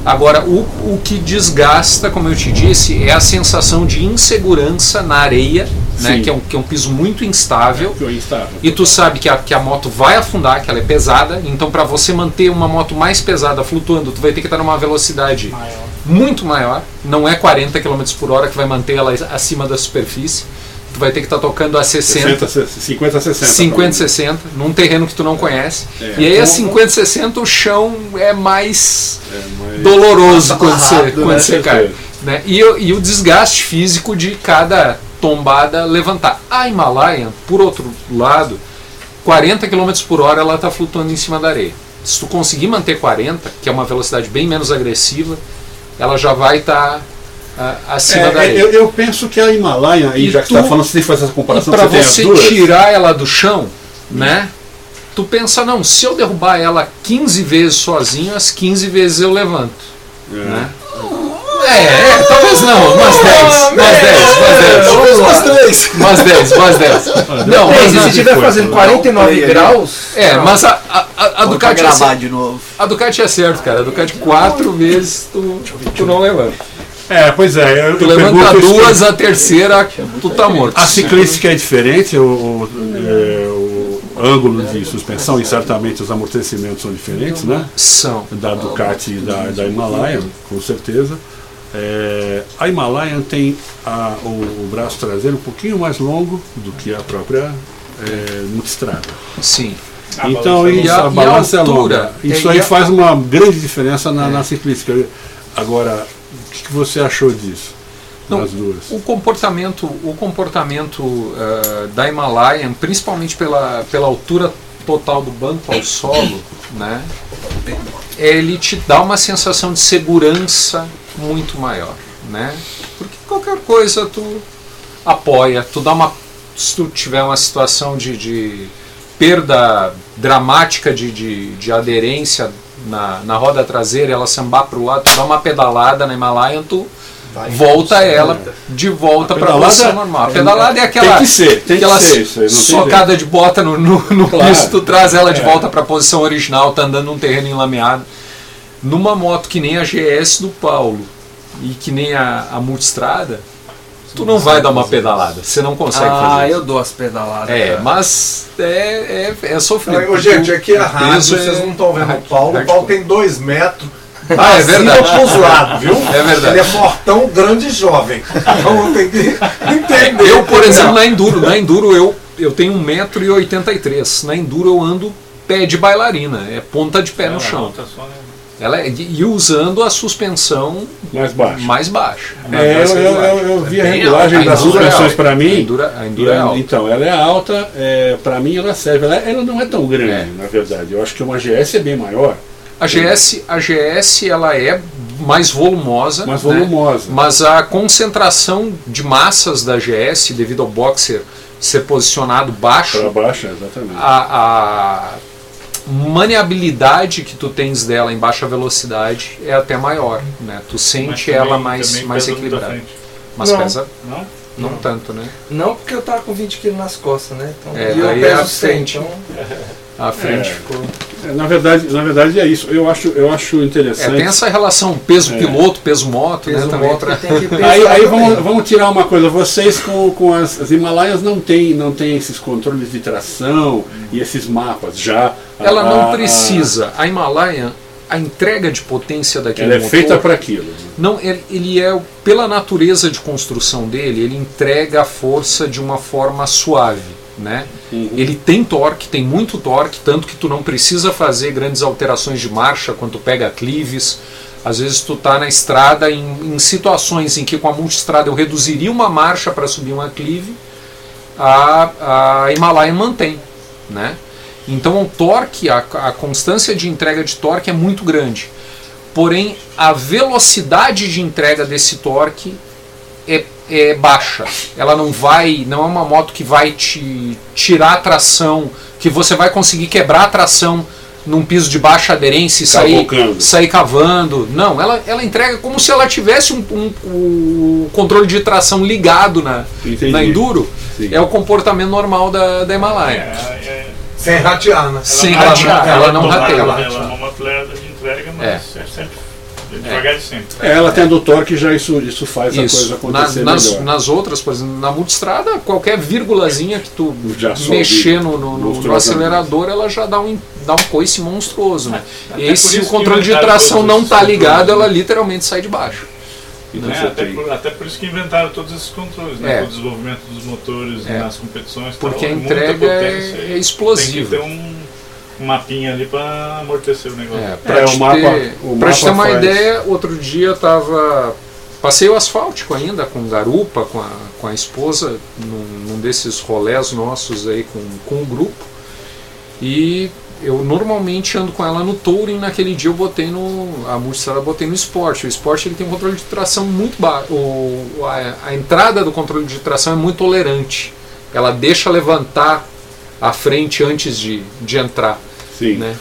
Agora, o, o que desgasta, como eu te disse, é a sensação de insegurança na areia, né, que, é um, que é um piso muito instável. Que eu instável. E tu sabe que a, que a moto vai afundar, que ela é pesada, então para você manter uma moto mais pesada flutuando, tu vai ter que estar numa velocidade muito maior, não é 40 km por hora que vai manter ela acima da superfície. Tu vai ter que estar tocando a 60, 60, 50, 60. 50, 60, num terreno que tu não conhece. É. E aí a 50, 60 o chão é mais É, mas- doloroso quando você, rápido, quando né, você cai. Né? E, o- e o desgaste físico de cada tombada levantar. A Himalaia, por outro lado, 40 km por hora ela está flutuando em cima da areia. Se tu conseguir manter 40, que é uma velocidade bem menos agressiva, ela já vai estar acima da É, areia. eu, eu penso que a Himalaia, aí E já que tu- você está falando, você tem que fazer essa E comparação, para você você tirar ela do chão, né? Tu pensa, não, se eu derrubar ela 15 vezes sozinho, as 15 vezes eu levanto. É. Né? É, é, talvez não, umas 10, umas 10, umas 10. Vamos lá. Umas três. Umas 10, umas 10. Não, mas se estiver fazendo foi. 49 Não, graus. É, mas a, a, a, a Ducati é gravar certo. de novo. A Ducati é certo, cara. A Ducati quatro vezes tu, tu não levanta. É, pois é, eu, Tu eu levanta isso- duas, a terceira tu tá morto. A ciclística é diferente, o, o, é, o ângulo de suspensão e certamente os amortecimentos são diferentes, né? São. Da Ducati e da, da Himalaia, com certeza. É, a Himalayan tem a- o, o braço traseiro um pouquinho mais longo do que a própria é, multistrada. Sim. A então balança é. E a- a, e a balança é altura? longa. Isso aí a- faz uma grande diferença na, na ciclística. Agora, o que, que você achou disso? Não? O comportamento, o comportamento eh, da Himalayan, principalmente pela, pela altura total do banco ao solo, né, ele te dá uma sensação de segurança muito maior, né? Porque qualquer coisa tu apoia, tu dá uma se tu tiver uma situação de, de perda dramática de, de, de aderência na, na roda traseira, ela sambar para o lado, tu dá uma pedalada na Himalayan, tu volta ela de volta para a posição normal. A pedalada é aquela, tem que ser, tem que aquela ser isso aí, socada de bota no, no, no Claro. tu traz ela de É. volta para a posição original, tá andando num terreno enlameado. Numa moto que nem a GS do Paulo e que nem a, a Multistrada, tu não vai dar uma pedalada, você não consegue Ah, fazer isso. eu dou as pedaladas. É, cara. mas é, é, é sofrido. Ô, gente, aqui a O rádio, vocês é não estão vendo o Paulo. O. Paulo tem dois metros. Ah, é acima verdade. lados, viu? É verdade. Ele é fortão, grande e jovem. Então tem que entender. Eu, por exemplo, na Enduro, na Enduro eu, eu tenho 1,83m. Na Enduro eu ando pé de bailarina, é ponta de pé no Ela chão. Né? Ela é, e usando a suspensão Mais baixo. mais baixa. É, eu, eu- eu- eu vi a bem regulagem alta. das A é suspensões para A mim. A Enduro E é a- alta. Então, ela é alta, é, para mim ela serve. Ela, ela não é tão grande, É. na verdade. Eu acho que uma GS é bem maior, A GS, a GS ela é mais volumosa, mais né? volumosa. mas a concentração de massas da GS, devido ao boxer ser posicionado baixo, Para baixo, exatamente. a, a maniabilidade que tu tens dela em baixa velocidade é até maior, né? Tu Mas sente também- ela mais, mais equilibrada. Mas Não. pesa Não? não tanto, né? Não porque eu tava com 20 kg nas costas, né? Então, É, e eu peso a 100, frente- então... A frente É. ficou. É, na, verdade, na verdade é isso. Eu acho, eu acho É, interessante. tem essa relação peso É. piloto, peso moto, né? Também moto pra- Aí, aí vamos, vamos tirar uma coisa, vocês com, com as, as Himalaias não tem, não tem esses controles de tração e esses mapas já. Ela A- não precisa. A Himalayan, a entrega de potência daquele Ela é motor, feita para aquilo. Não, ele, ele é, pela natureza de construção dele, ele entrega a força de uma forma suave, né? Ele tem torque, tem muito torque, tanto que tu não precisa fazer grandes alterações de marcha quando tu pega clives. Às vezes tu tá na estrada em, em situações em que com a multistrada eu reduziria uma marcha para subir uma clive, a, a Himalayan mantém, né? Então o torque, a, a constância de entrega de torque é muito grande. Porém, a velocidade de entrega desse torque é, é baixa. Ela não vai, não é uma moto que vai te tirar a tração, que você vai conseguir quebrar a tração num piso de baixa aderência e sair, Cavocando. sair cavando. Não, ela, ela entrega como se ela tivesse um, um- o controle de tração ligado na, Entendi. na Enduro. Sim. É o comportamento normal da, da Himalaia. É, é, Sem ratear, né? Sem ela ratear, ela não toma- rateia. Ela é uma leve de entrega, mas É. é, devagar e sempre. É, ela tendo o torque, já isso, isso faz a Isso. coisa Na- acontecer nas, melhor. nas outras, por exemplo, na multistrada, qualquer vírgulazinha que tu mexer no, no- no- acelerador, ela já dá um, dá um coice monstruoso. Né? E por se o controle de tração não está ligado, controles, ela né? literalmente sai de baixo. Então Né? Até, por, até por isso que inventaram todos esses controles, né? É. o desenvolvimento dos motores É. nas competições. Porque tal, a entrega é- é explosiva. Tem que ter um, um mapinha ali para amortecer o negócio. É, pra É, te o mapa- ter, o pra te ter mapa uma faz. ideia, outro dia eu tava. Passei o asfáltico ainda com garupa, com a, com a esposa, num, num desses rolés nossos aí com, com o grupo. E eu normalmente ando com ela no touring, naquele dia eu botei no. A multistrada eu botei no esporte. O esporte ele tem um controle de tração muito baixo. A, a entrada do controle de tração é muito tolerante. Ela deixa levantar a frente antes de, de entrar Sim. né?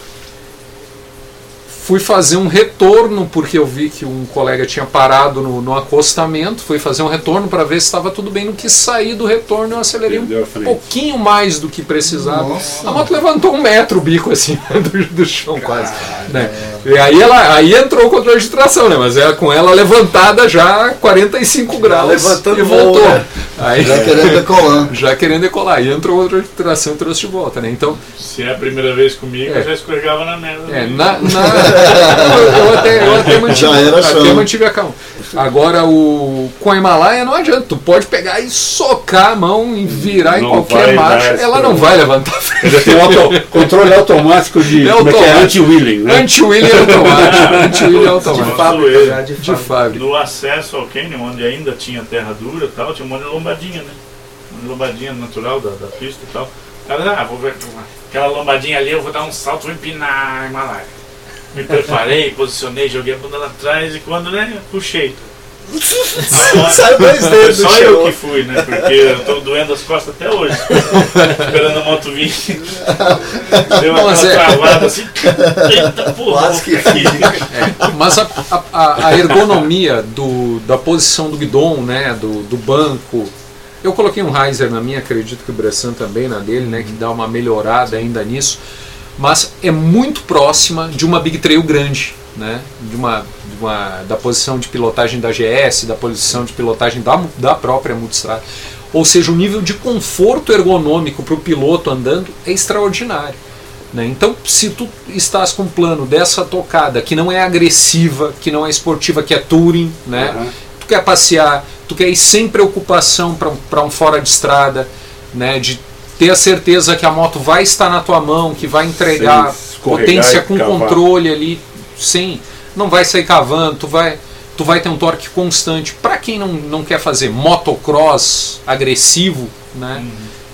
Fui fazer um retorno porque eu vi que um colega tinha parado no, no acostamento. Fui fazer um retorno para ver se estava tudo bem. No que saí do retorno, eu acelerei um Perdeu pouquinho mais do que precisava. Nossa. A moto levantou um metro o bico assim do, do chão quase. Né? E aí ela aí entrou o controle de tração, né? Mas ela com ela levantada já 45 graus Levantando e voltou. né? Aí, Já querendo decolar. já querendo decolar. E entrou o controle de tração e trouxe de volta, né? Então Se é a primeira vez comigo, É. eu já escorregava na merda. É, na, na- eu, até, eu até mantive, Já era até chão. mantive a calma. Agora o com a Himalaia não adianta, tu pode pegar e socar a mão e virar em Não qualquer vai marcha, ela não vai levantar a frente. Tem auto- controle automático de. É como é que é? automático. Anti-wheeling, né? Anti-wheeling automático. Anti-wheeling automático. fábrica, já de De fábrica. No acesso ao Canyon, onde ainda tinha terra dura e tal, tinha um monte de lombadinha, né? Uma lombadinha natural da, da pista e tal. Ah, vou ver aquela lombadinha ali, eu vou dar um salto, vou empinar a Himalaia. Me preparei, posicionei, joguei a bunda lá atrás e quando, né, puxei. Saiu dois Foi dedos do só eu que fui, né? Porque eu tô doendo as costas até hoje. Esperando a moto vir. Deu uma Mas é- travada assim. Eita porra. Quase que Mas a, a- a ergonomia do, da posição do guidon, né, do, do banco. Eu coloquei um riser na minha, acredito que o Bressan também na dele, né, que dá uma melhorada ainda nisso. Mas é muito próxima de uma Big Trail grande, né, de uma, de uma da posição de pilotagem da GS, da posição de pilotagem da, da própria Multistrada. Ou seja, o nível de conforto ergonômico para o piloto andando é extraordinário. né? Então, se tu estás com um plano dessa tocada que não é agressiva, que não é esportiva, que é touring, né? Aham. tu quer passear, tu quer ir sem preocupação para um fora de estrada, né? de ter a certeza que a moto vai estar na tua mão, que vai entregar potência com cavar. controle ali, sem, não vai sair cavando, tu vai, tu vai ter um torque constante. Para quem não, não quer fazer motocross agressivo, né?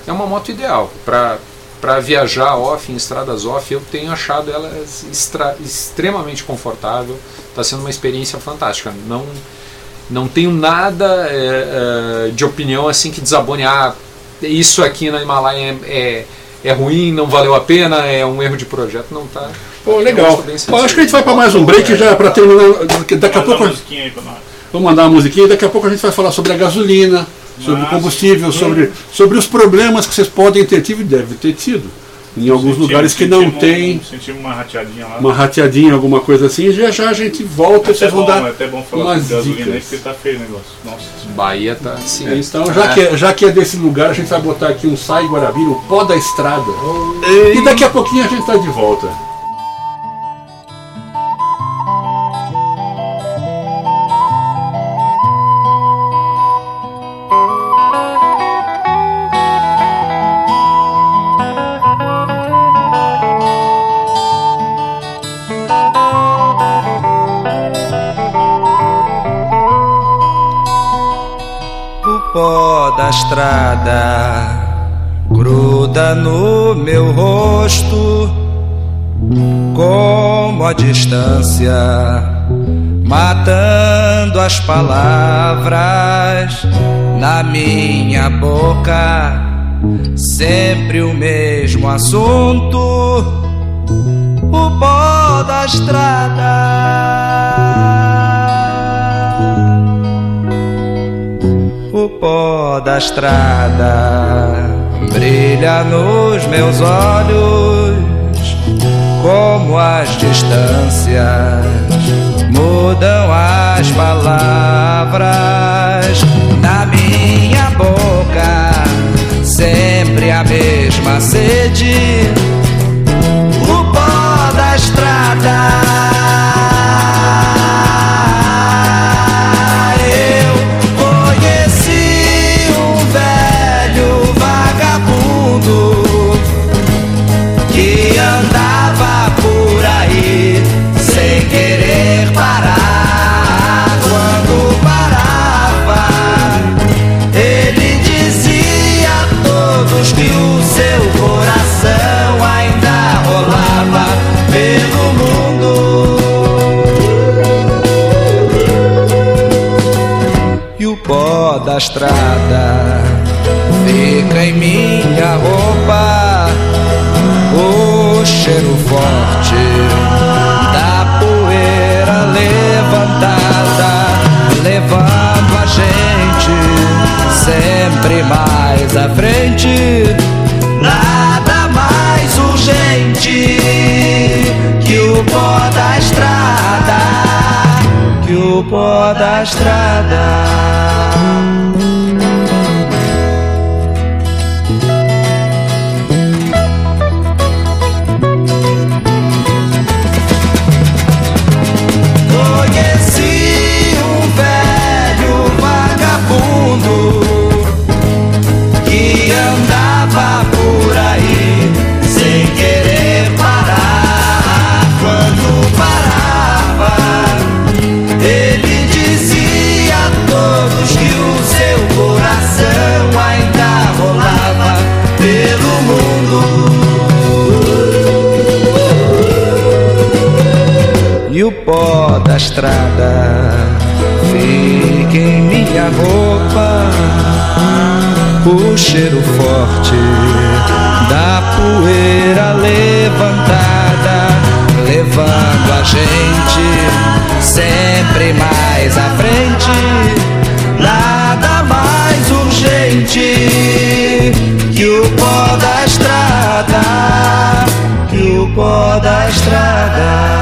é uma moto ideal para para viajar off em estradas off eu tenho achado ela extra- extremamente confortável está sendo uma experiência fantástica não não tenho nada é, é, de opinião assim que desabone ah, isso aqui na Himalaia é, é, é ruim não valeu a pena é um erro de projeto não tá Pô, legal. Bom, acho que a gente vai para mais um break já para terminar. Daqui a pouco. uma musiquinha aí pra nós. Vamos mandar uma musiquinha e daqui a pouco a gente vai falar sobre a gasolina, sobre o combustível, sobre, sobre os problemas que vocês podem ter tido e devem ter tido. Em alguns Sentimos- lugares que não tem um- Sentimos uma rateadinha lá. uma rateadinha, alguma coisa assim, já já a gente volta e É vocês vão dar é até bom falar umas gasolina aí, porque tá feio o negócio. Nossa. Bahia tá sim Então, já que, é, já que é desse lugar, a gente vai botar aqui um Sai Guarabira, o pó da estrada. E daqui a pouquinho a gente tá de volta. Gruda no meu rosto, como a distância, matando as palavras na minha boca. Sempre o mesmo assunto, o pó da estrada. O pó da estrada brilha nos meus olhos, como as distâncias mudam as palavras na minha boca. Sempre a mesma sede, da estrada fica em minha roupa. O cheiro forte da poeira levantada, levando a gente sempre mais à frente. Nada mais urgente que o pó pó da estrada. Pó da estrada fica em minha roupa. O cheiro forte da poeira levantada, levando a gente sempre mais à frente. Nada mais urgente que o pó da estrada, pó da estrada.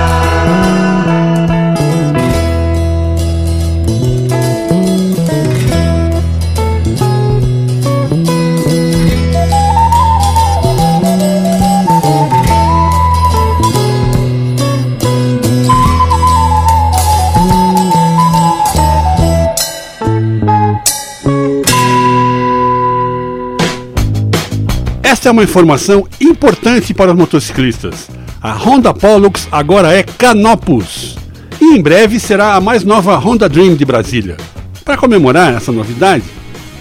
Esta é uma informação importante para os motociclistas. A Honda Pollux agora é Canopus e em breve será a mais nova Honda Dream de Brasília. Para comemorar essa novidade,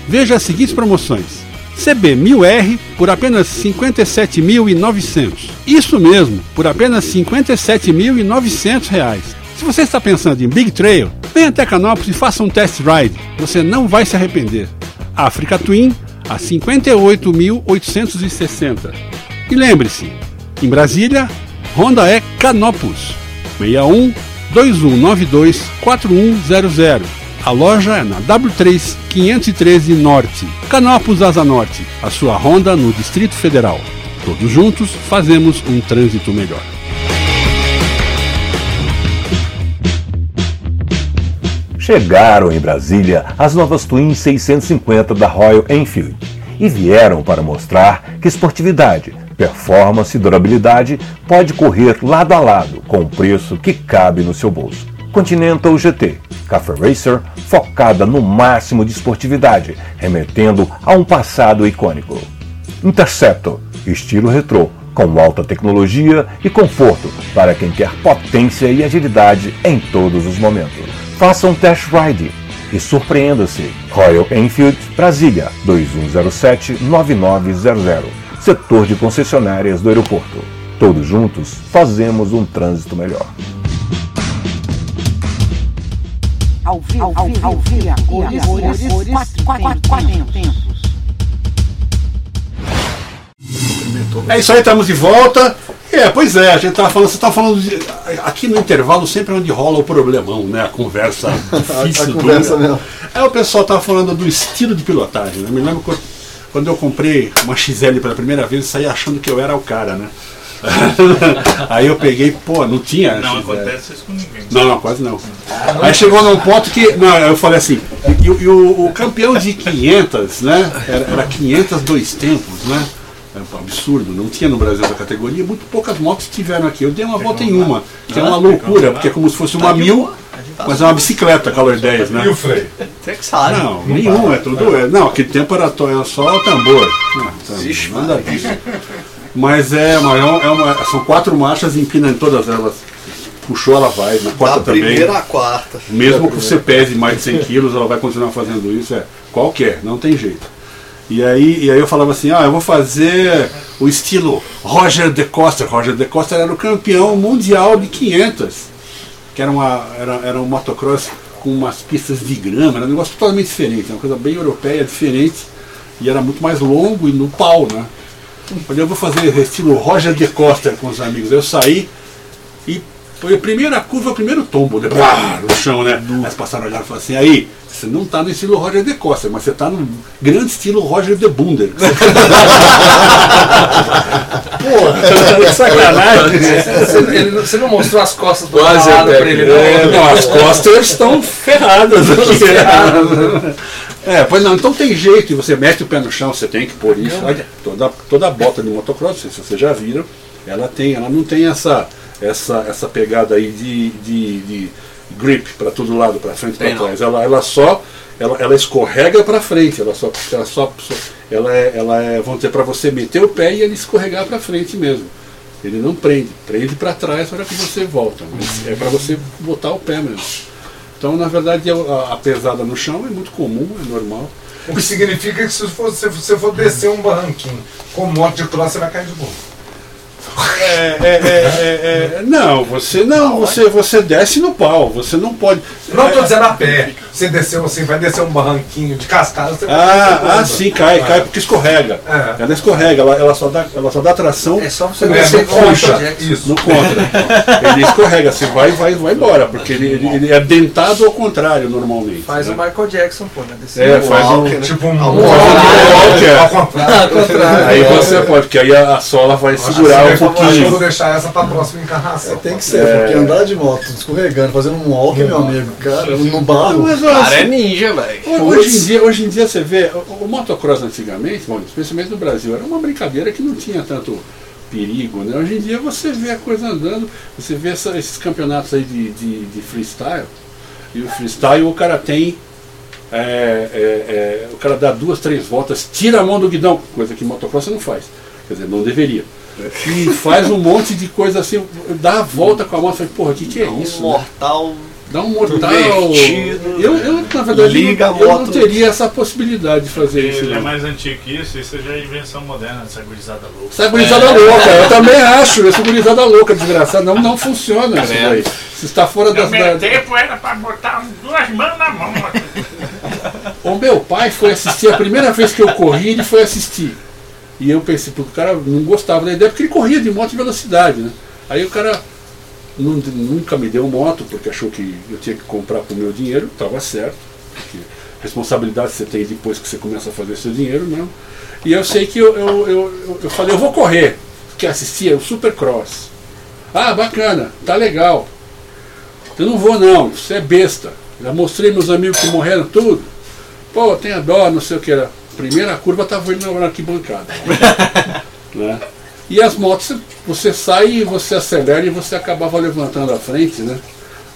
veja as seguintes promoções. CB 1000R por apenas 57.900. Isso mesmo, por apenas 57.900 reais. Se você está pensando em Big Trail, venha até Canopus e faça um test ride. Você não vai se arrepender. Africa Twin a 58.860. E lembre-se, em Brasília, Honda é Canopus 61 2192 4100. A loja é na W3 513 Norte, Canopus Asa Norte, a sua Honda no Distrito Federal. Todos juntos fazemos um trânsito melhor. Chegaram em Brasília as novas Twin 650 da Royal Enfield e vieram para mostrar que esportividade, performance e durabilidade pode correr lado a lado com o preço que cabe no seu bolso. Continental GT, Cafe Racer, focada no máximo de esportividade, remetendo a um passado icônico. Interceptor, estilo retrô, com alta tecnologia e conforto para quem quer potência e agilidade em todos os momentos. Faça um test ride e surpreenda-se. Royal Enfield, Brasília, 2107-9900. Setor de concessionárias do aeroporto. Todos juntos fazemos um trânsito melhor. Ao vivo, ao vivo, ao vivo, cores, cores, cores, quatro, quatro, quatro tempos. É isso aí, estamos de volta. É, pois é, a gente tava falando, você estava falando de, aqui no intervalo sempre é onde rola o problemão, né? A conversa difícil. A conversa dura. mesmo. Aí o pessoal estava falando do estilo de pilotagem, né? Me lembro quando, quando eu comprei uma XL pela primeira vez, saí achando que eu era o cara, né? Aí eu peguei, pô, não tinha Não XL. acontece isso com ninguém. Não, não, quase não. Aí chegou num ponto que. Não, eu falei assim, e, o- e o, o campeão de 500, né? Era, era 500 dois tempos, né? É um absurdo, não tinha no Brasil essa categoria, muito poucas motos tiveram aqui. Eu dei uma volta em uma, que é uma loucura, porque é como se fosse uma mil, mas é uma bicicleta Color 10, né? E o freio? Você que sabe. Não, nenhum, é tudo. É, não, aquele tempo era, só o tambor. Não, tambor, nada disso. Mas é, mas é, um- é uma, são quatro marchas, empina em todas elas. Puxou, ela vai. Na quarta Da também. primeira à quarta. Mesmo que você pese mais de 100 quilos, ela vai continuar fazendo isso. É qualquer, não tem jeito. E aí, e aí eu falava assim, ah, eu vou fazer o estilo Roger de Costa. Roger de Costa era o campeão mundial de 500, que era, uma, era, era um motocross com umas pistas de grama, era um negócio totalmente diferente, uma coisa bem europeia, diferente, e era muito mais longo e no pau, né? Eu falei, eu vou fazer estilo Roger de Costa com os amigos. Eu saí e foi a primeira curva, o primeiro tombo, né? Brá, no chão, né? Aí eles passaram a olhar e falaram assim, aí, você não tá no estilo Roger de Costa, mas você tá no grande estilo Roger de Bunder. Porra, que sacanagem. Você, não- você não mostrou as costas do Quase lado pra ele, não? É, não, as costas estão ferradas aqui. É, pois não, então tem jeito, e você mete o pé no chão, você tem que pôr isso. Olha, toda, toda bota de motocross, se vocês já viram, ela tem, ela não tem essa, essa, essa pegada aí de, de, de grip para todo lado, para frente e para trás. Ela, ela só ela, ela escorrega para frente, ela só, ela só, ela é, ela é, vamos dizer, para você meter o pé e ele escorregar para frente mesmo. Ele não prende, prende para trás na hora que você volta, mas é para você botar o pé mesmo. Então, na verdade, a, a pesada no chão é muito comum, é normal. O que significa que se for- se você for descer um barranquinho com moto de cross, você vai cair de boa. É, é, é, é, é, não, você não, você, você desce no pau, você não pode. Não tô dizendo a pé. Você desceu assim, vai descer um barranquinho de cascada, você Ah, ah, sim, cai, cai porque escorrega. É. Ela escorrega, ela, ela, só dá, ela só dá tração. É só você É, descer o contra. Isso. No contra. Ele escorrega, você vai vai, vai embora, porque ele, ele, ele é dentado ao contrário normalmente. Faz né? o Michael Jackson, pô, né? Descer É, o faz um. Né? Tipo um Ao Walker. Ao contrário. Aí você pode, porque aí a, a sola vai segurar um Acho que eu vou deixar essa pra próxima encarnação. Tem que ser, porque andar de moto escorregando, fazendo um walk, meu amigo, cara, no barro. Mas, Cara, olha, é ninja, velho. Hoje em, dia, hoje em dia você vê, o, o motocross antigamente, bom, especialmente no Brasil, era uma brincadeira que não tinha tanto perigo. Né? Hoje em dia você vê a coisa andando, você vê essa- esses campeonatos aí de, de, de freestyle, e o freestyle o cara tem. é, é, é, o cara dá duas, três voltas, tira a mão do guidão, coisa que motocross você não faz. Quer dizer, não deveria. E faz um monte de coisa assim, dá a volta com a mão e fala, porra, o que, que é Um isso? né? mortal. Dá um mortal. Eu, eu, na verdade, Liga eu, eu não teria essa possibilidade de fazer isso. Ele é não. mais antigo que isso, isso já é invenção moderna, essa gurizada louca. Essa gurizada louca, eu também acho, essa gurizada louca, desgraçada, não, não funciona isso daí. Você está fora No das. meu Da... tempo era pra botar duas mãos na mão. O meu pai foi assistir, a primeira vez que eu corri, ele foi assistir. E eu pensei, porque o cara não gostava da ideia, porque ele corria de moto de velocidade, né? Aí o cara nun- nunca me deu moto, porque achou que eu tinha que comprar com o meu dinheiro, estava certo. Porque responsabilidade você tem depois que você começa a fazer seu dinheiro mesmo. E eu sei que eu, eu, eu, eu- falei, eu vou correr. Quer assistir? É o Supercross. Ah, bacana, tá legal. Eu não vou não, você é besta. Já mostrei meus amigos que morreram tudo. Pô, tenha dó, não sei o que era. Primeira curva tava indo na arquibancada. né? E as motos, você sai e você acelera e você acabava levantando a frente, né?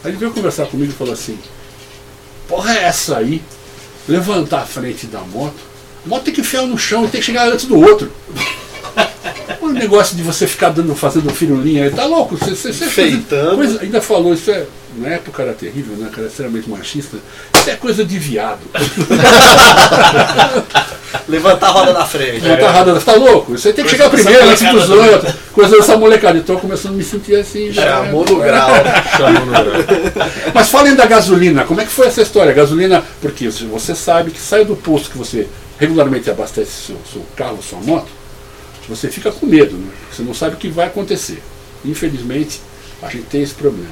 Aí ele veio conversar comigo e falou assim, porra é essa aí? Levantar a frente da moto. A moto tem que enfiar no chão e tem que chegar antes do outro. O negócio de você ficar dando, fazendo firulinha aí, tá louco? Você, você, você Feitando. coisa- ainda falou, isso é. Na época era terrível, né? Cara, extremamente machista. Isso é coisa de viado. Levantar a roda da frente. Não tá errado, tá louco? Você tem que Coisa chegar primeiro antes dos outros. Coisa dessa molecada. Então começando a me sentir assim. já. Chamou no grau. Chamou no grau. Mas falem da gasolina, como é que foi essa história? Gasolina, porque você sabe que sai do posto que você regularmente abastece seu, seu carro, sua moto, você fica com medo, né? Você não sabe o que vai acontecer. Infelizmente, a gente tem esse problema.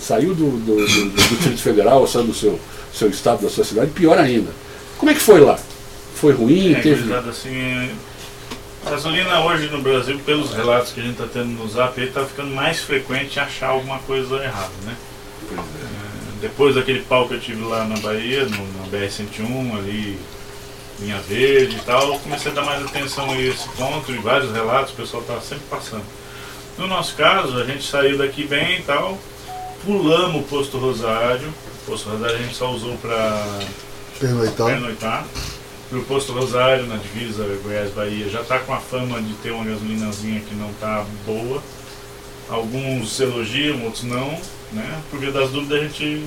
Saiu do, do, do, do Distrito Federal, ou saiu do seu, seu estado, da sua cidade, pior ainda. Como é que foi lá? Foi ruim? É, teve... assim, gasolina hoje no Brasil, pelos relatos que a gente está tendo no zap, está ficando mais frequente achar alguma coisa errada, né? É, depois daquele pau que eu tive lá na Bahia, no, na BR-101, ali, linha verde e tal, eu comecei a dar mais atenção a esse ponto e vários relatos, o pessoal está sempre passando. No nosso caso, a gente saiu daqui bem e tal, pulamos o posto Rosário, o posto Rosário a gente só usou para Pernoitar. pernoitar. O posto Rosário, na divisa Goiás-Bahia, já está com a fama de ter uma gasolinazinha que não está boa. Alguns elogiam, outros não. Né? Por via das dúvidas, a gente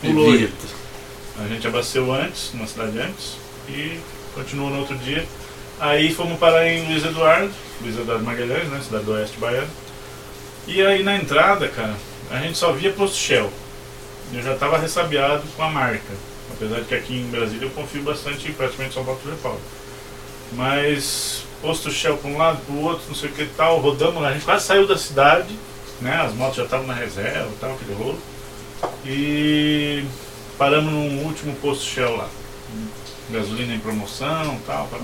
pulou. A gente abasteceu antes, numa cidade antes, e continuou no outro dia. Aí fomos parar em Luiz Eduardo, Luiz Eduardo Magalhães, né? cidade do oeste baiano. E aí na entrada, cara, a gente só via posto Shell. Eu já estava ressabiado com a marca. Apesar de que aqui em Brasília eu confio bastante, praticamente só boto Repaulo. Mas posto Shell para um lado, para o outro, não sei o que tal, rodamos lá. A gente quase saiu da cidade, né? As motos já estavam na reserva tal, aquele rolo. E paramos num último posto Shell lá. Gasolina em promoção e tal. Para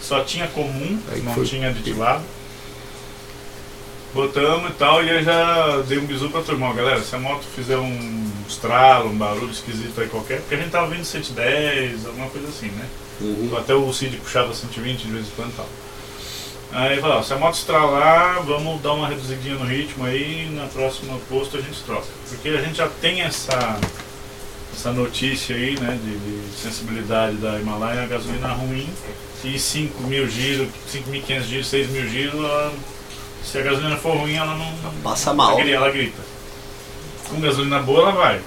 Só tinha comum, Aí não foi- tinha aditivado. Botamos e tal, e eu já dei um bisu pra turma, galera, se a moto fizer um estralo, um barulho esquisito aí qualquer, porque a gente tava vindo 110, alguma coisa assim, né? Uhum. Até o Cid puxava 120 de vez em quando e tal. Aí falou, se a moto estralar, vamos dar uma reduzidinha no ritmo aí, na próxima posto a gente troca. Porque a gente já tem essa, essa notícia aí, né, de, de sensibilidade da Himalaia, a gasolina ruim, e 5 mil giros, 5.500 giros, 6 mil giros, se a gasolina for ruim, ela não. Passa mal. Ela, grita- ela grita. Com gasolina boa, ela vai.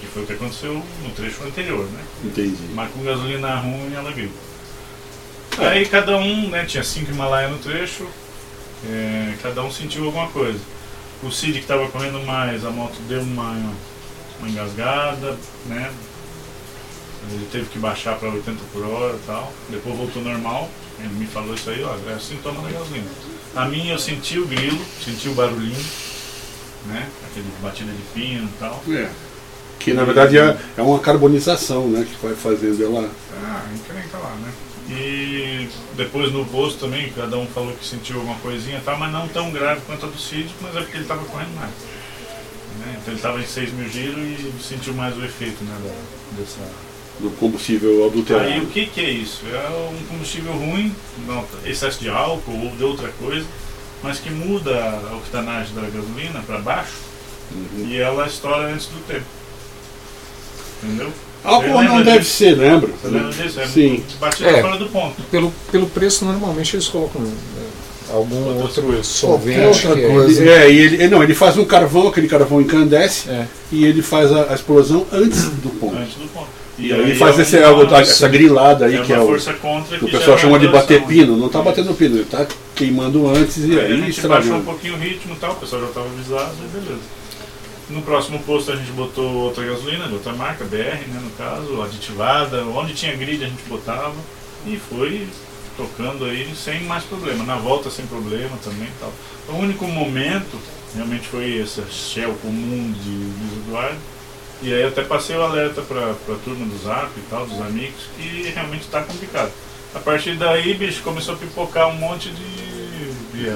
Que foi o que aconteceu no trecho anterior, né? Entendi. Mas com gasolina ruim, ela grita. Aí cada um, né, tinha 5 Himalaia no trecho, é, cada um sentiu alguma coisa. O Cid que estava correndo mais, a moto deu uma, uma engasgada, né? Ele teve que baixar para 80 por hora e tal. Depois voltou normal. Ele me falou isso aí, ó, é sintoma da gasolina. A minha eu senti o grilo, senti o barulhinho, né? Aquele batida de pino e tal. É. Que na verdade é, é uma carbonização, né? Que vai fazendo ela. Ah, encrenca lá, né? E depois no posto também, cada um falou que sentiu alguma coisinha e tal, mas não tão grave quanto a do Cid, mas é porque ele estava correndo mais. Né? Então ele estava em 6 mil giros e sentiu mais o efeito né, dessa. Do combustível adulterado. Aí o que, que é isso? É um combustível ruim, não, excesso de álcool ou de outra coisa, mas que muda a octanagem da gasolina para baixo e ela estoura antes do tempo. Entendeu? Álcool não deve disso? ser, lembra? Você lembra disso? É Sim. batida É. fora do ponto. Pelo, pelo preço, normalmente eles colocam é, algum outro Qualquer solvente. outra que é- coisa. É, e ele, não, ele faz um carvão, aquele carvão encandece É. e ele faz a, a explosão antes do ponto. Antes do ponto. E aí faz é esse, uma- essa grilada aí é que é o que o pessoal chama de uma bater pino. Não está batendo pino, ele está queimando antes e Aí a aí gente baixou um estragando. pouquinho o ritmo e tal, o pessoal já estava avisado e beleza. No próximo posto a gente botou outra gasolina, de outra marca, BR, né, no caso, aditivada, onde tinha grid a gente botava e foi tocando aí sem mais problema. Na volta sem problema também tal. O único momento realmente foi essa shell comum de, de usuário. E aí até passei o alerta para a turma do Zap e tal, dos amigos, que realmente está complicado. A partir daí, bicho, começou a pipocar um monte de. de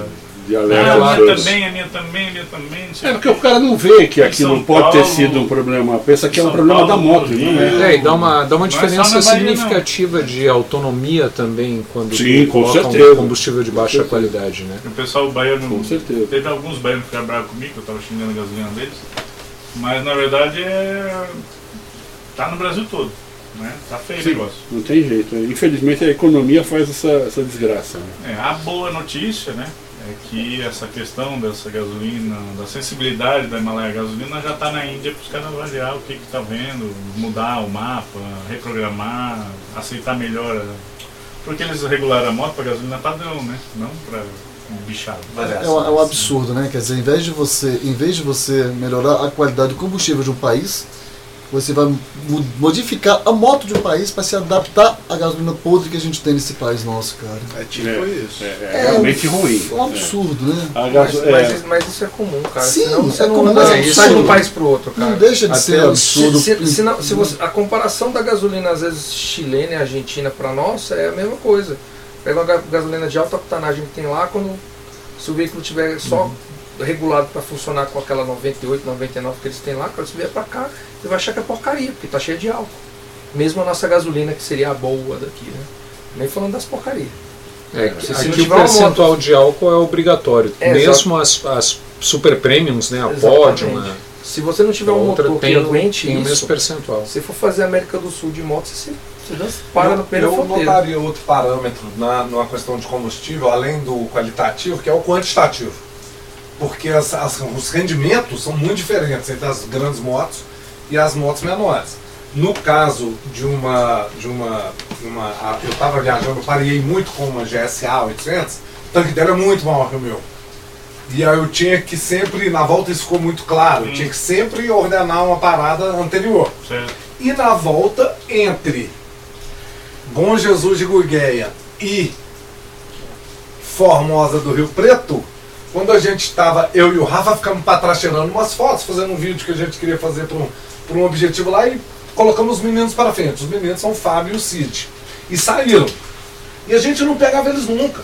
De ah, alerta. a minha também, a minha também, a minha também. É porque o cara não vê que aquilo pode ter Paulo- sido um problema, pensa que é um problema da Paulo, moto, Rio, não é? É, e dá uma, dá uma é diferença Bahia, não. significativa de autonomia também quando Sim, com coloca certeza. um combustível de baixa qualidade, né? O pessoal baiano. Com certeza. Teve alguns baianos que ficaram bravos comigo, que eu tava xingando a gasolina deles. Mas na verdade é. tá no Brasil todo. Né? Tá feio o Sim, negócio. não tem jeito. Infelizmente a economia faz essa, essa desgraça. né? É, a boa notícia, né? É que essa questão dessa gasolina, da sensibilidade da Himalaia gasolina já está na Índia para os caras avaliar o que está vendo, mudar o mapa, reprogramar, aceitar melhor. Porque eles regularam a moto para gasolina padrão, né? Não para bichado. É um, é um absurdo, né? Quer dizer, em vez de você, em vez de você melhorar a qualidade do combustível de um país, você vai mo- modificar a moto de um país para se adaptar à gasolina podre que a gente tem nesse país nosso, cara. É tipo É, isso. É, é realmente ruim. É um absurdo, né? Mas, é, mas, mas isso é comum, cara. Sim, Senão é comum, não é sai de um país pro outro, cara. Não deixa de Até ser absurdo. Se, se, não- se você, a comparação da gasolina, às vezes, chilena e argentina para nossa é a mesma coisa. Pega uma ga- gasolina de alta octanagem que tem lá, quando se o veículo tiver só regulado para funcionar com aquela 98, 99 que eles têm lá, quando você vier para cá, você vai achar que é porcaria, porque tá cheia de álcool. Mesmo a nossa gasolina, que seria a boa daqui, né? Nem falando das porcarias. É, Se- se aqui o percentual de álcool é obrigatório. É, Mesmo as, as super premiums, né? A Exatamente. Podium, a Se você não tiver a um motor que tem, aguente tem o isso, mesmo percentual. se for fazer América do Sul de moto, você, você dança- para no pé eu notaria outro parâmetro na, numa questão de combustível, além do qualitativo, que é o quantitativo. Porque as- as- os rendimentos são muito diferentes entre as grandes motos e as motos menores. No caso de uma. De uma, uma a- eu estava viajando, eu parei muito com uma GSA 800, o tanque dela é muito maior que o meu. E aí eu tinha que sempre, na volta isso ficou muito claro, eu tinha que sempre ordenar uma parada anterior. Certo. E na volta entre Bom Jesus de Gurgueia e Formosa do Rio Preto, quando a gente estava, eu e o Rafa ficamos para trás tirando umas fotos, fazendo um vídeo que a gente queria fazer para um, pra um objetivo lá e colocamos os meninos para frente. Os meninos são o Fábio e o Cid. E saíram. E a gente não pegava eles nunca.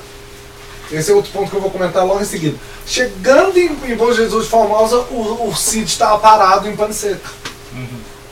Esse é outro ponto que eu vou comentar logo em seguida. Chegando em, em Bom Jesus de Formosa, o, o Cid estava parado em Pane Seca.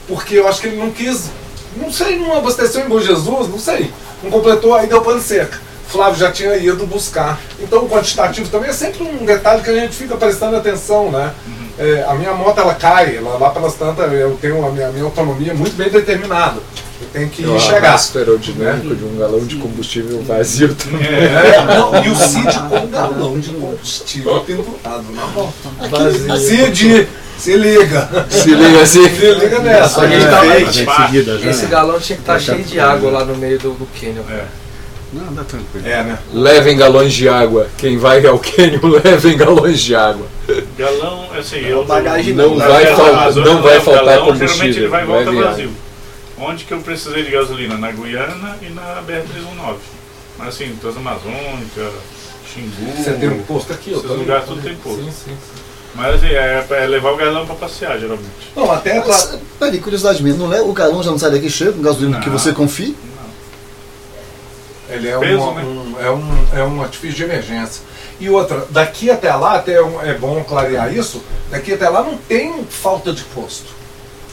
Porque eu acho que ele não quis, não sei, não abasteceu em Bom Jesus, não sei. Não completou, aí deu Pane Seca. Flávio já tinha ido buscar. Então o quantitativo também é sempre um detalhe que a gente fica prestando atenção, né? É, a minha moto ela cai, ela, lá pelas tantas eu tenho a minha, a minha autonomia muito bem determinada. Eu tenho que O chegar. arrasto aerodinâmico de um galão de combustível vazio também. É, não, e o Cid com um galão de combustível pendurado na moto. Cid, se liga. Se liga assim. Se liga nessa. A gente É. seguida já. Esse galão tinha que estar cheio de água lá no meio do, do cânion. É. Não, dá tranquilo. É, né? Levem galões de água. Quem vai ao cânion, levem galões de água. Galão, assim, eu bagagem não na vai Terra fal- Amazônia, não vai faltar galão, combustível, Geralmente ele vai e volta ao Brasil. Onde que eu precisei de gasolina? Na Guiana e na BR-319. Mas assim, Transamazônica, Xingu, Você tem um posto aqui, ó. esses tá lugares tudo tem posto. Sim, sim. Mas assim, é, é levar o galão pra passear, geralmente. Não, até pra... Mas, peraí, curiosidade mesmo, não é, o galão já não sai daqui cheio com gasolina que Não. você confie? Ele é, Peso, uma- né? um, é, um, é um artifício de emergência. E outra, daqui até lá, até um- é bom clarear isso, daqui até lá não tem falta de posto.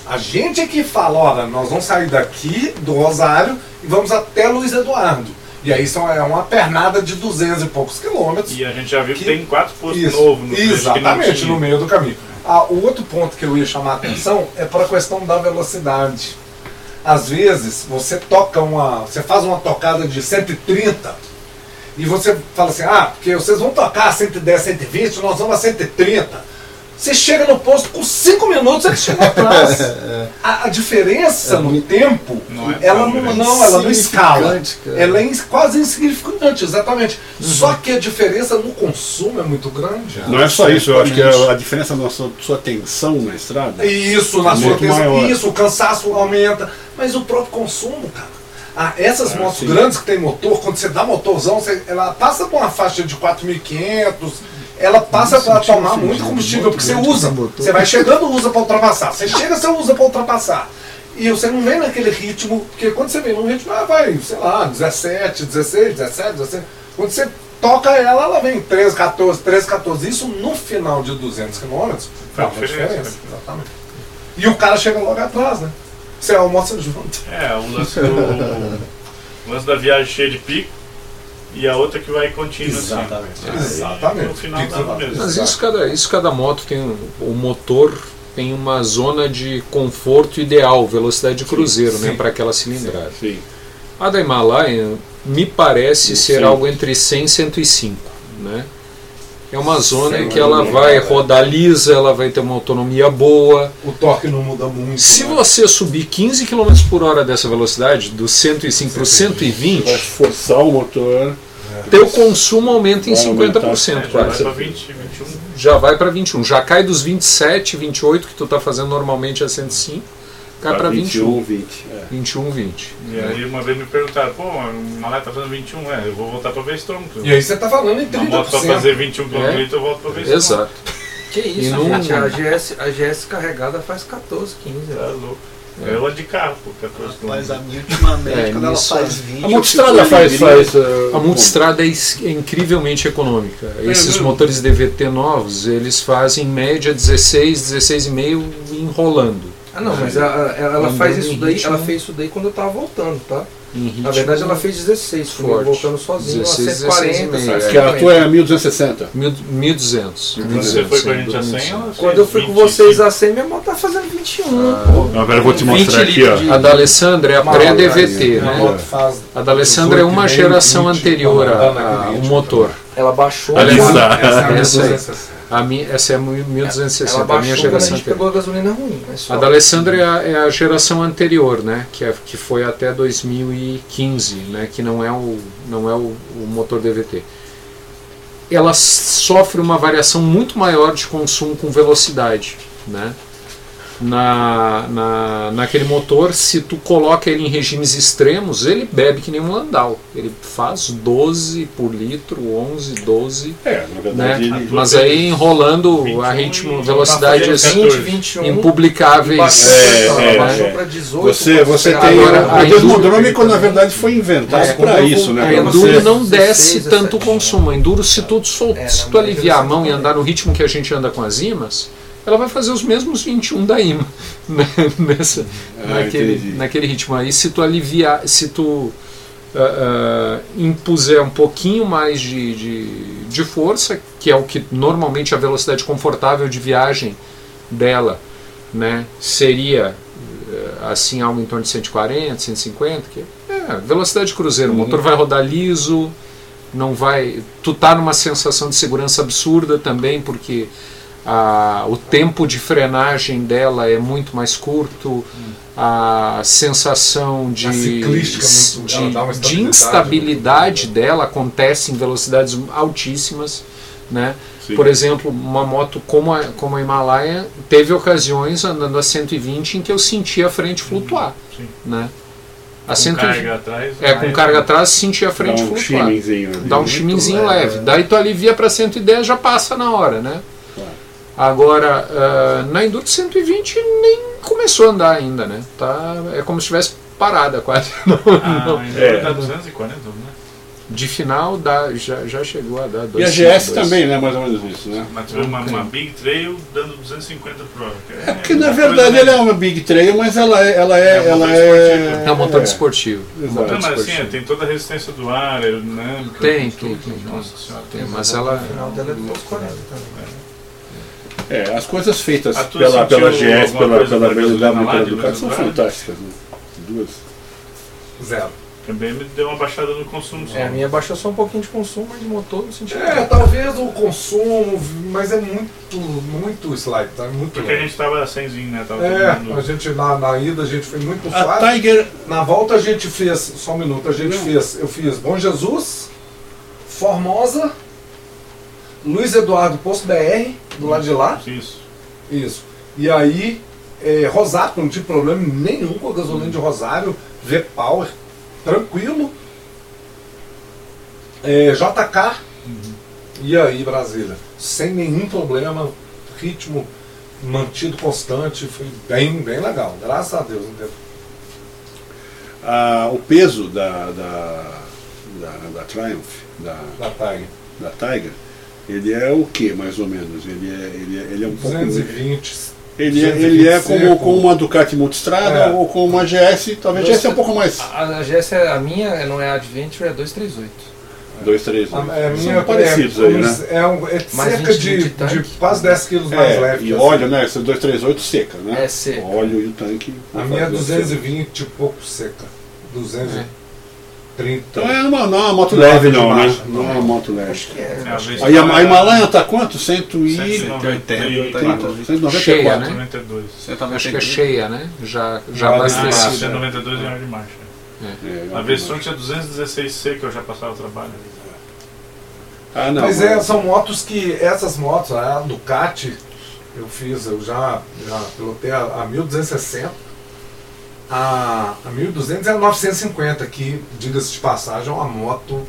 A gente é que fala, olha, nós vamos sair daqui do Rosário e vamos até Luiz Eduardo. E aí são, é uma pernada de 200 e poucos quilômetros. E a gente já viu que, Que- tem quatro postos Isso, novos no Exatamente, no meio do caminho. Ah, o outro ponto que eu ia chamar a atenção é para a questão da velocidade. Às vezes, você toca uma. Você faz uma tocada de 130 e você fala assim, ah, porque vocês vão tocar a 110, 120, nós vamos a 130. Você chega no posto, com 5 minutos eles chegam atrás. A, a diferença É no muito- tempo, Não é ela não, não, ela não escala. Cara. Ela é quase insignificante, exatamente. Só que a diferença no consumo é muito grande. Não é só isso, eu acho que a, a diferença da sua, sua tensão na estrada. Isso, na É sua maior. isso, o cansaço aumenta. Mas o próprio consumo, cara. Ah, essas motos sim. grandes que tem motor, quando você dá motorzão, você- ela passa por uma faixa de 4.500, ela passa para tomar muito combustível, porque você usa. Você vai chegando, usa para ultrapassar. Você chega, você usa para ultrapassar. E você não vem naquele ritmo, porque quando você vem num ritmo, ela vai, sei lá, 17, 16, 17, 17. Quando você toca ela, ela vem 13, 14, 13, 14. Isso no final de 200 quilômetros faz uma diferença, diferença. Exatamente. E o cara chega logo atrás, né? Você almoça junto. É, o lance, do, o lance da viagem cheia de pico e a outra que vai contínua assim. Exatamente. No final Pico dá no exatamente. mesmo. Mas isso cada, isso cada moto tem. um- O motor tem uma zona de conforto ideal, velocidade de cruzeiro, né, sim. para aquela cilindrada. Sim. A da Himalaia me parece ser Sim. algo entre 100 e 105, né? É uma zona em Sim, que ela é. vai rodar lisa, ela vai ter uma autonomia boa. O torque não muda muito. Se né? você subir 15 km por hora dessa velocidade, do 105 para o Vai 120, forçar o motor. Teu consumo aumenta em Vai aumentar. 50%, É, já vai quase. pra 20, 21. Já vai para 21. Já cai dos 27, 28 que tu tá fazendo normalmente a 105, cai para 21. 20. É. 21, 20. E aí uma vez me perguntaram, pô, o Malé tá fazendo 21, é, eu vou voltar pra Vestrômetro. E aí você tá falando em Uma moto pra 30%. fazer 21 km, É. eu volto pra Vestrômetro. Exato. Que isso, não- gente. A GS, a GS carregada faz 14, 15. Tá né? louco. Eu ando de carro, pô, 14 Mas km. a minha ultimamente, É, quando ela faz é. 20. A eu multistrada faz. faz uh, A multistrada é é incrivelmente econômica. Esses mesmo? motores DVT novos, eles fazem em média 16, 16,5 enrolando. Ah não, mas a- a- ela, Andando faz isso daí, ritmo. ela fez isso daí quando eu tava voltando, tá? Ritmo Na verdade ela fez 16, comigo, forte. voltando sozinho 16, a 140, 16,5, Que a tua é 1260. mil- 1200. Você foi com a gente a 100, 1200. ela fez Quando eu fui com 25. vocês a 100, minha moto tá fazendo 21, pô. Agora eu vou te 20 mostrar aqui, ó. de- A da Alessandra é a pré-DVT, né? faz A da Alessandra é uma 18,5, geração 20, anterior andando a- naquele a- o ritmo motor. Ela baixou. Ali quando- está. Essa é a Essa aí. 1260. A minha, essa é a 1260, Ela a minha baixou quando a geração gente anterior. pegou a gasolina ruim. Mas. A da Alessandra é a, é a geração anterior, né? Que, é, que foi até 2015, né? Que não é o, não é o, o motor DVT. Ela sofre uma variação muito maior de consumo com velocidade, né? Na, na, naquele motor, se tu coloca ele em regimes extremos, ele bebe que nem um Landau. Ele faz 12 por litro, 11, 12, É, na verdade né? ele. Mas aí enrolando a 21 ritmo, e- velocidade tá assim, fazendo 20, 21. impublicáveis. É, é, baixou é. pra 18. Você, você tem. Agora, o a desmodrômico, na verdade, foi inventado É, para isso, né? A Pra Enduro você- não desce 16, tanto 17, consumo. A Enduro, se tu, sol- É, se tu mas aliviar a mão e andar no ritmo que a gente anda com as IMAs, ela vai fazer os mesmos 21 da IMA né? Nessa, Ah, naquele, entendi. naquele ritmo. Aí se tu aliviar, se tu ah, ah, impuser um pouquinho mais de, de, de força, que é o que normalmente a velocidade confortável de viagem dela né, seria eh, assim algo em torno de 140, 150, que é velocidade de cruzeiro, o motor vai rodar liso, não vai, tu tá numa sensação de segurança absurda também, porque a- o tempo de frenagem dela é muito mais curto, a sensação de, A é muito- ela de, de estabilidade instabilidade dela acontece em velocidades altíssimas. Né? Sim. Por exemplo, uma moto como a, como a Himalaia teve ocasiões andando a 120 em que eu senti a frente flutuar. Sim. Né? A Com 120 carga atrás. é, com aí- carga atrás, senti a frente Dá um flutuar. Dá um Muito chiminzinho leve, leve. Daí tu alivia para 110, já passa na hora, né? Agora, ah, na Enduro 120 nem começou a andar ainda, né? Tá, é como se estivesse parada quase. Não, Ah, não. ainda É. dá 240, né? De final dá, já, já chegou a dar E a 252. GS também, né? Mais ou menos isso, né? Mas uma, uma Big Trail dando 250 por hora. que É porque na verdade ela é uma Big Trail, mas ela é. Ela é, É um ela é, É um motor desportivo. Exato. Não, mas assim, é, tem toda a resistência do ar, aerodinâmica. Tem, tudo, tem, tem, Nossa senhora. Tem, mas ela. O final dela é 240 também. É, as coisas feitas pela, pela GS, pela, pela BMW e pela de Ducati são fantásticas. Né? Duas. Zero. Também me deu uma baixada no consumo. É, a minha baixou só um pouquinho de consumo, mas de motor não senti É, nada. talvez o consumo, mas é muito, muito slide, tá? Muito Porque a gente tava semzinho, né? Tava É, mundo- a gente na, na ida a gente foi muito A suave. Tiger. Na volta a gente fez, só um minuto, a gente Não. fez, eu fiz Bom Jesus, Formosa, Luiz Eduardo Posto BR, do lado de lá, Isso. isso. E aí, é, Rosário, não tive problema nenhum com a gasolina de Rosário, V-Power, tranquilo. É, JK, e aí Brasília, sem nenhum problema, ritmo mantido constante, foi bem, bem legal, graças a Deus. entendeu? a- o peso da, da, da, da Triumph, da, Da Tiger. da Tiger, ele é o que mais ou menos? Ele é, ele é, ele é um pouco. 220. Ele é, ele é 220 como, como uma Ducati Multistrada É. ou como uma GS, talvez a GS é um pouco mais. A, a GS, é- a minha não é Adventure, é 238. 2, 3, A, é, minha São parecidos é, aí, né? É, um- é Mais cerca 20 de, de de quase 10 quilos mais É, leve. e essa. óleo, né? Essa 238 seca, né? É seca. O óleo e o tanque. A minha é 220 e pouco seca. 230. Então é uma, não é uma moto leve, não, né? Não é uma moto leve. Acho que é. É, Aí a, Himalaia tá quanto? 100 e... 194. 194. Cheia, né? 92. Acho que é cheia, né? Já, já Ah, Ah, abastecida. 192 em hora de marcha. É, A versão tinha 216 C que eu já passava o trabalho. Ah, não. Mas é, são motos que, essas motos, a Ducati, eu fiz, eu já, já pilotei a, a 1260, a, a 1200 é a 950, que, diga-se de passagem, é uma moto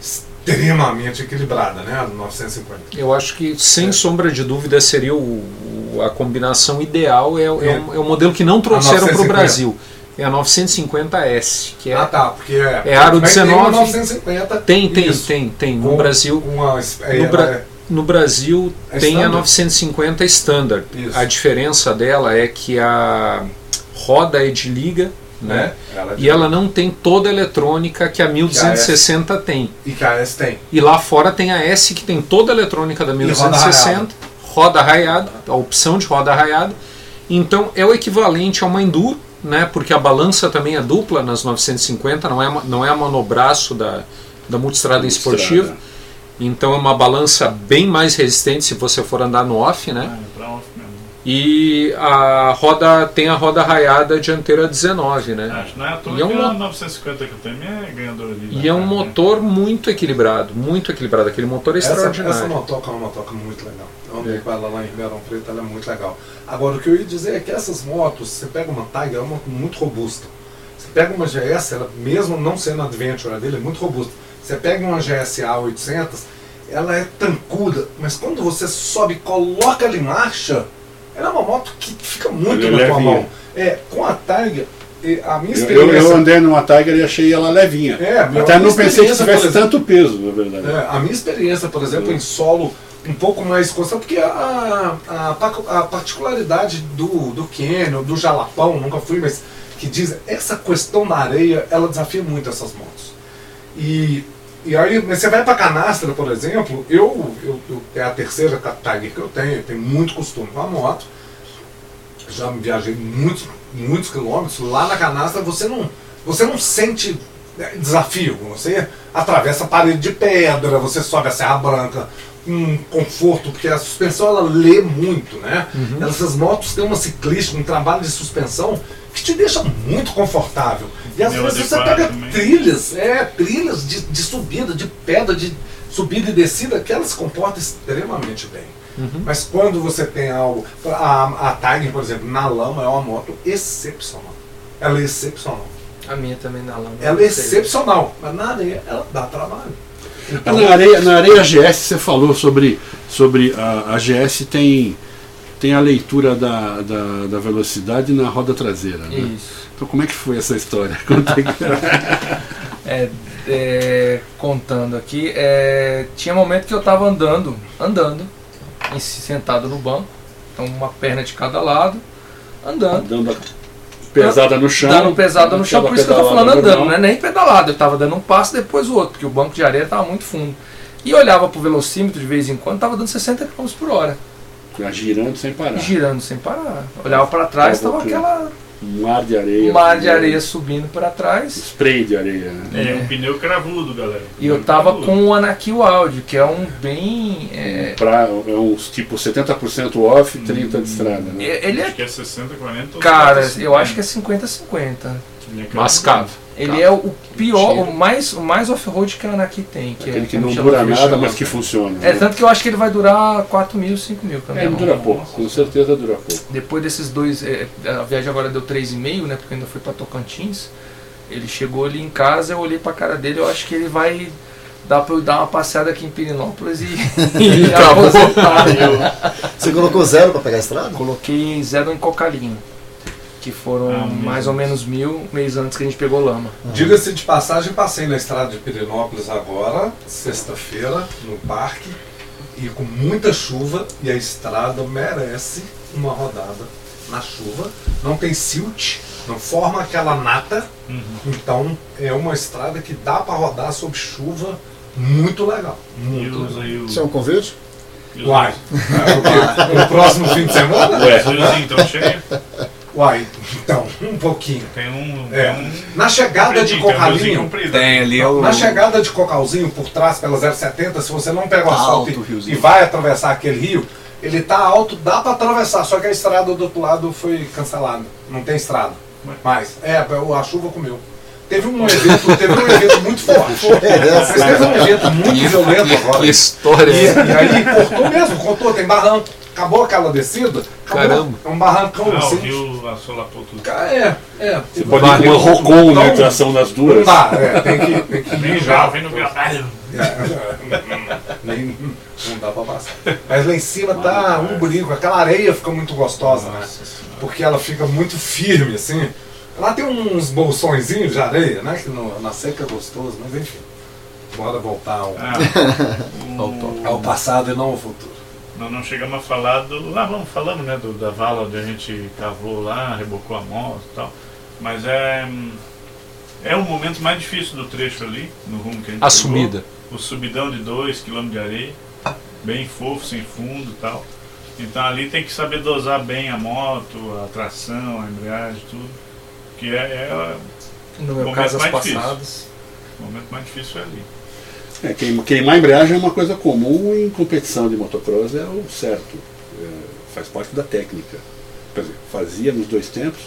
extremamente equilibrada, né? A 950. Eu acho que, sem sombra de dúvida, seria o, a combinação ideal. É, é, um, é um modelo que não trouxeram para o 950. Brasil. É a 950S, que é. Ah, tá, porque é. É aro mas Tem 19. uma 950. Tem, tem, isso, tem, tem. No Brasil, uma, é, no, Bra- é, no Brasil É tem a standard? 950 Standard. Isso. A diferença dela é que a roda é de liga, né? ela é E ela não tem toda a eletrônica que a 1260 tem. E que a S tem. E lá fora tem a S que tem toda a eletrônica da roda 1260, roda arraiada, a opção de roda arraiada. Então é o equivalente a uma Enduro, né? Porque a balança também é dupla nas 950, não é, não é a monobraço da, da multistrada Multistrada. esportiva. Então é uma balança bem mais resistente se você for andar no off, né? Ah, E a roda tem a roda raiada dianteira 19, né? Acho que não é à toa E é um a mo- 950 que eu tenho é ganhadora ali. E é um motor muito equilibrado, muito equilibrado. Aquele motor é Essa, extraordinário. essa motoca é uma motoca muito legal. Eu andei com ela lá em Ribeirão Preto, ela é muito legal. Agora, o que eu ia dizer é que essas motos, você pega uma Tiger, é uma moto muito robusta. Você pega uma GS, ela, mesmo não sendo Adventure a dele, é muito robusta. Você pega uma GSA 800, ela é tancuda, mas quando você sobe e coloca ela em marcha, ela é uma moto que fica muito Ela é na tua mão. É, com a Tiger, eh, a minha experiência... eu, eu andei numa Tiger e achei ela levinha. É, Até não pensei que tivesse exemplo- tanto peso, na verdade. É, a minha experiência, por exemplo, em solo um pouco mais constante, porque a, a, a particularidade do, do Canyon, do Jalapão, nunca fui, mas que diz essa questão da areia, ela desafia muito essas motos. E, e aí, você vai para canastra, por exemplo, eu, eu, eu- é a terceira Tiger que eu tenho, eu tenho muito costume com a moto, já viajei muitos, muitos quilômetros, lá na canastra você não, você não sente né, desafio, você atravessa a parede de pedra, você sobe a Serra Branca um conforto, porque a suspensão ela lê muito, né? Essas motos têm uma ciclística, um trabalho de suspensão que te deixa muito confortável. E às vezes você pega também. trilhas, é, trilhas de, de subida, de pedra, de subida e descida, que elas se comportam extremamente bem. Mas quando você tem algo. A, a Tiger, por exemplo, na lama é uma moto excepcional. Ela é excepcional. A minha também na lama. Ela é excepcional, mas na areia ela dá trabalho. Ah, Na areia, na areia GS você falou sobre, sobre a, a GS tem, tem a leitura da, da, da velocidade na roda traseira. Né? Isso. Então como é que foi essa história? É, é, contando aqui, é, tinha momento que eu tava andando, andando, sentado no banco, então uma perna de cada lado, andando. Dando pesada no chão. Dando pesada no chão, por isso que eu tô falando andando, não é nem pedalado, eu tava dando um passo depois o outro, porque o banco de areia tava muito fundo. E olhava pro velocímetro de vez em quando, tava dando 60 km por hora, girando sem parar. girando sem parar. Olhava para trás, Tava tava com- aquela Um mar de areia. mar de areia subindo para trás. Spray de areia. Né? E É. um pneu cravudo, galera. E eu tava cravudo. com o Anakill Audio, que é um bem. é, Pra, é uns tipo 70% off, 30% de estrada. Né? ele é Acho que é 60, 40 ou Cara, 50, eu acho que é 50-50. Ele é Mascavo. Ele é o pior, o mais, o mais off-road que a Anaki tem. Que Aquele é, que não dura nada, mas que funciona. É, né? tanto que eu acho que ele vai durar 4 mil, 5 mil É, também. ele dura pouco, com certeza dura pouco. Depois desses dois, é, a viagem agora deu 3,5, né? Porque ainda foi pra Tocantins. Ele chegou ali em casa, eu olhei pra cara dele, eu acho que ele vai dar pra eu dar uma passeada aqui em Pirinópolis e, e Acabou. aposentar. Eu Você colocou zero pra pegar a estrada? coloquei zero em Cocalinho, que foram Ah, mais ou menos mil mês antes que a gente pegou lama. Diga-se de passagem, passei na estrada de Pirenópolis agora, sexta-feira, no parque, e com muita chuva, e a estrada merece uma rodada na chuva. Não tem silt, não forma aquela nata, Uhum. então é uma estrada que dá para rodar sob chuva muito legal. Muito legal. o. Isso é um convite? Uai, é o próximo fim de semana? Ué, então chega. Uai, então, um pouquinho. Tem um. É. Tem um Na chegada de tem um Cocalinho. Tem ali o. Na chegada de Cocalzinho por trás pela 070, se você não pega o Tá asfalto alto e, e vai atravessar aquele rio, ele tá alto, dá pra atravessar, só que a estrada do outro lado foi cancelada. Não tem estrada. Mas, é, a chuva comeu. Teve um evento, teve um evento muito forte. Mas teve um evento muito violento agora. Que E, história é essa? e aí cortou mesmo, cortou, tem barranco. Acabou aquela descida. acabou. Caramba. É um barrancão Ah, o assim. rio assolapou tudo. É, é. Você pode ir com uma Rocon na tração das Não duas. dá, é, tem que, tem que mijar. grau, vem no grau. É. Nem, não dá pra passar. Mas lá em cima tá um brinco, aquela areia fica muito gostosa, né? Porque ela fica muito firme, assim. Lá tem uns bolsõezinhos de areia, né? Que no- na seca é gostoso, mas enfim. Bora voltar ao, Ah, o- ao passado e não ao futuro. Nós não chegamos a falar do. Lá vamos falando, né? Do, da vala onde a gente cavou lá, rebocou a moto e tal. Mas é. É o momento mais difícil do trecho ali, no rumo que a gente A subida. O subidão de 2 km de areia, bem fofo, sem fundo e tal. Então ali tem que saber dosar bem a moto, a tração, a embreagem, tudo. Que é, é No meu Momento caso, as mais difícil. passadas. o momento mais difícil é ali. É, queim- queimar embreagem é uma coisa comum em competição de motocross, é o certo. É, faz parte da técnica. Quer dizer, fazia nos dois tempos,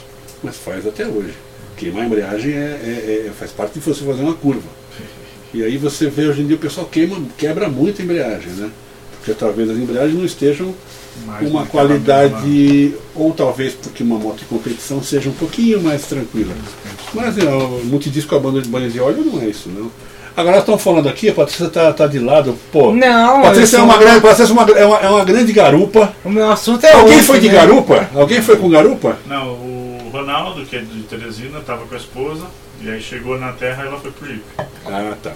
mas faz até hoje. Queimar embreagem é, é- é- faz parte de você fazer uma curva. E aí você vê hoje em dia o pessoal queima, quebra muito a embreagem, né? Porque talvez as embreagens não estejam Mais uma qualidade, ou talvez porque uma moto de competição seja um pouquinho mais tranquila. Mas é, o multidisco a banda de banho de óleo não é isso, não. Agora nós estamos falando aqui, a Patrícia está tá de lado, pô. Não, Patrícia é uma, sou- grande, Patrícia é uma, é uma, é uma grande garupa. O meu assunto é Alguém outro, foi de né? garupa? Alguém foi com garupa? Não, o Ronaldo, que é de Teresina, estava com a esposa, e aí chegou na terra e ela foi pro Jeep. Ah, tá.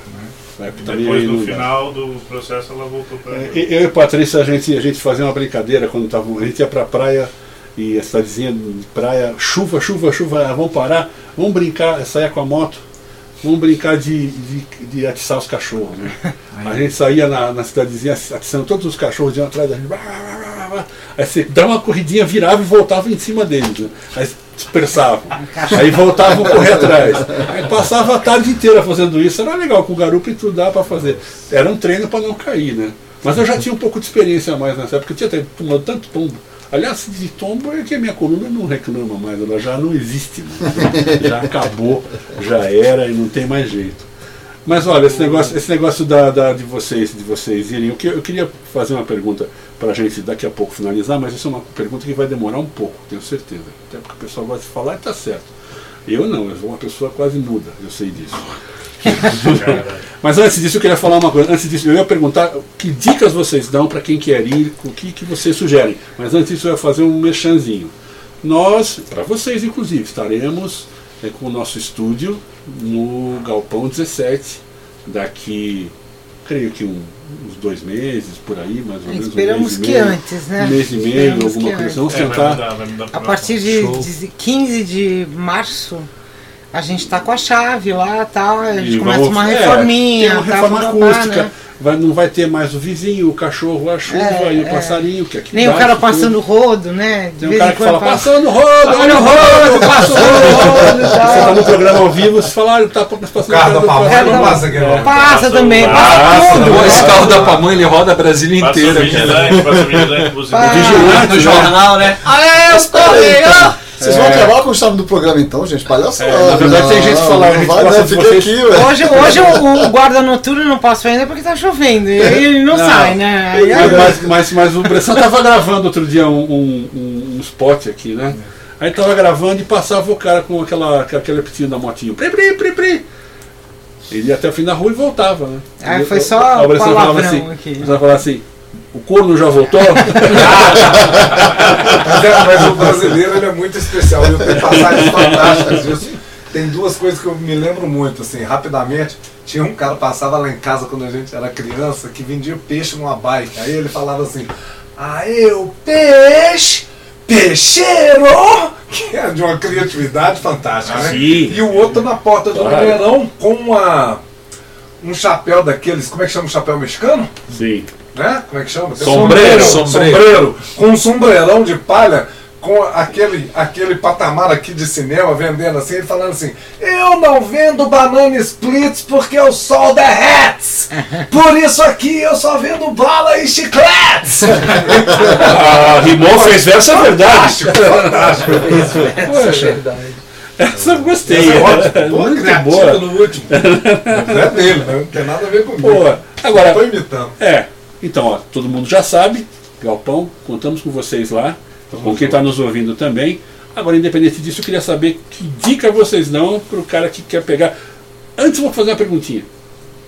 É, também Depois, no não final do processo, ela voltou para. É, Eu e a Patrícia, a gente, a gente fazia uma brincadeira quando tava, a gente ia pra praia e a cidadezinha de praia, chuva, chuva, chuva, vamos parar, vamos brincar, saia com a moto, vamos brincar de, de, de atiçar os cachorros. Né? A gente saía na, na cidadezinha atiçando todos os cachorros de um atrás da gente. Aí você dá uma corridinha, virava e voltava em cima deles. Né? Aí dispersavam. Aí voltavam a correr atrás. Aí passava a tarde inteira fazendo isso. Era legal, com o garupa e tudo dá pra fazer. Era um treino pra não cair, né? Mas eu já tinha um pouco de experiência a mais nessa época, eu tinha tomado tanto tombo. Aliás, de tombo é que a minha coluna não reclama mais, ela já não existe mais. Já acabou, já era e não tem mais jeito. Mas olha, esse negócio, esse negócio da, da- de vocês, de vocês irem, eu, que- eu queria fazer uma pergunta para a gente daqui a pouco finalizar, mas isso é uma pergunta que vai demorar um pouco, tenho certeza. Até porque o pessoal gosta de falar e está certo. Eu não, eu sou uma pessoa quase muda, eu sei disso. Mas antes disso eu queria falar uma coisa. Antes disso eu ia perguntar que dicas vocês dão para quem quer ir, o que, que vocês sugerem. Mas antes disso eu ia fazer um merchanzinho. Nós, para vocês inclusive, estaremos é, com o nosso estúdio no Galpão 17 daqui, creio que um- uns dois meses por aí, mais ou menos. Esperamos um mês e que meio, antes, né? Um mês e meio, Esperamos alguma coisa. Vamos É, vai tentar. mudar, vai mudar A partir de, de 15 de março, a gente tá com a chave lá tal. A gente E começa vamos- uma é, reforminha. tem uma tá, reforma babá, acústica. né? Vai, não vai ter mais o vizinho, o cachorro, a chuva É, e o é. passarinho, que aqui Nem o cara passando tudo. rodo, né? De Tem um cara que fala, passa- passando rodo, Olha o rodo, passando rodo. Você tá no programa ao vivo, você fala, olha, tá passando carro da rodo, pamonha passando não passa aqui, não. Passa Passa também, o- passa Passa, tudo. Esse carro da pamonha ele roda a Brasília Passa o inteira. vigilante, passa o vigilante. Ah, Vigilante, No né? jornal, né? Aê, os correios! Vocês vão acabar com o chave do programa então, gente? Palhaçada. É, na verdade, tem gente que fala, a Não gente vai, não, de fica vocês. aqui, ué. Hoje, hoje o, o guarda noturno não passou ainda porque tá chovendo. E aí ele não, Não. sai, né? Aí, Mas, mas, mas, mas o Bressan tava gravando outro dia um, um, um- um spot aqui, né? Aí tava gravando e passava o cara com aquela, com aquele apitinho da motinho. Pri, pri, pri, pri. Ele ia até o fim da rua e voltava, né? Ah, foi só o Bressan falava palavrão assim, aqui. falava assim, o corno já voltou? Mas, é, mas o brasileiro ele é muito especial. Eu tenho passagens fantásticas disso. Tem duas coisas que eu me lembro muito, assim, rapidamente. Tinha um cara que passava lá em casa quando a gente era criança que vendia peixe numa bike. Aí ele falava assim: Aê, o peixe! Peixeiro! Que é de uma criatividade fantástica, né? Sim. E o outro na porta do Claro. Mineirão com uma, um chapéu daqueles, como é que chama o chapéu mexicano? Sim. Né? Como é que chama? Sombreiro. Sombreiro. Sombreiro. Com um sombreirão de palha, com aquele, aquele patamar aqui de cinema, vendendo assim, ele falando assim: Eu não vendo banana splits porque o sol derrete. Por isso aqui eu só vendo bala e chicletes. Ah, rimou, fez verso, é verdade. Fantástico, fantástico. Poxa, essa eu gostei. Essa é ótima. Pô, Muito boa. no último. Não é dele, né? Não tem nada a ver comigo. Boa. Agora, Estou imitando. É, então, ó, todo mundo já sabe, Galpão, contamos com vocês lá, com quem está nos ouvindo também. Agora, independente disso, eu queria saber que dica vocês dão para o cara que quer pegar. Antes, vou fazer uma perguntinha.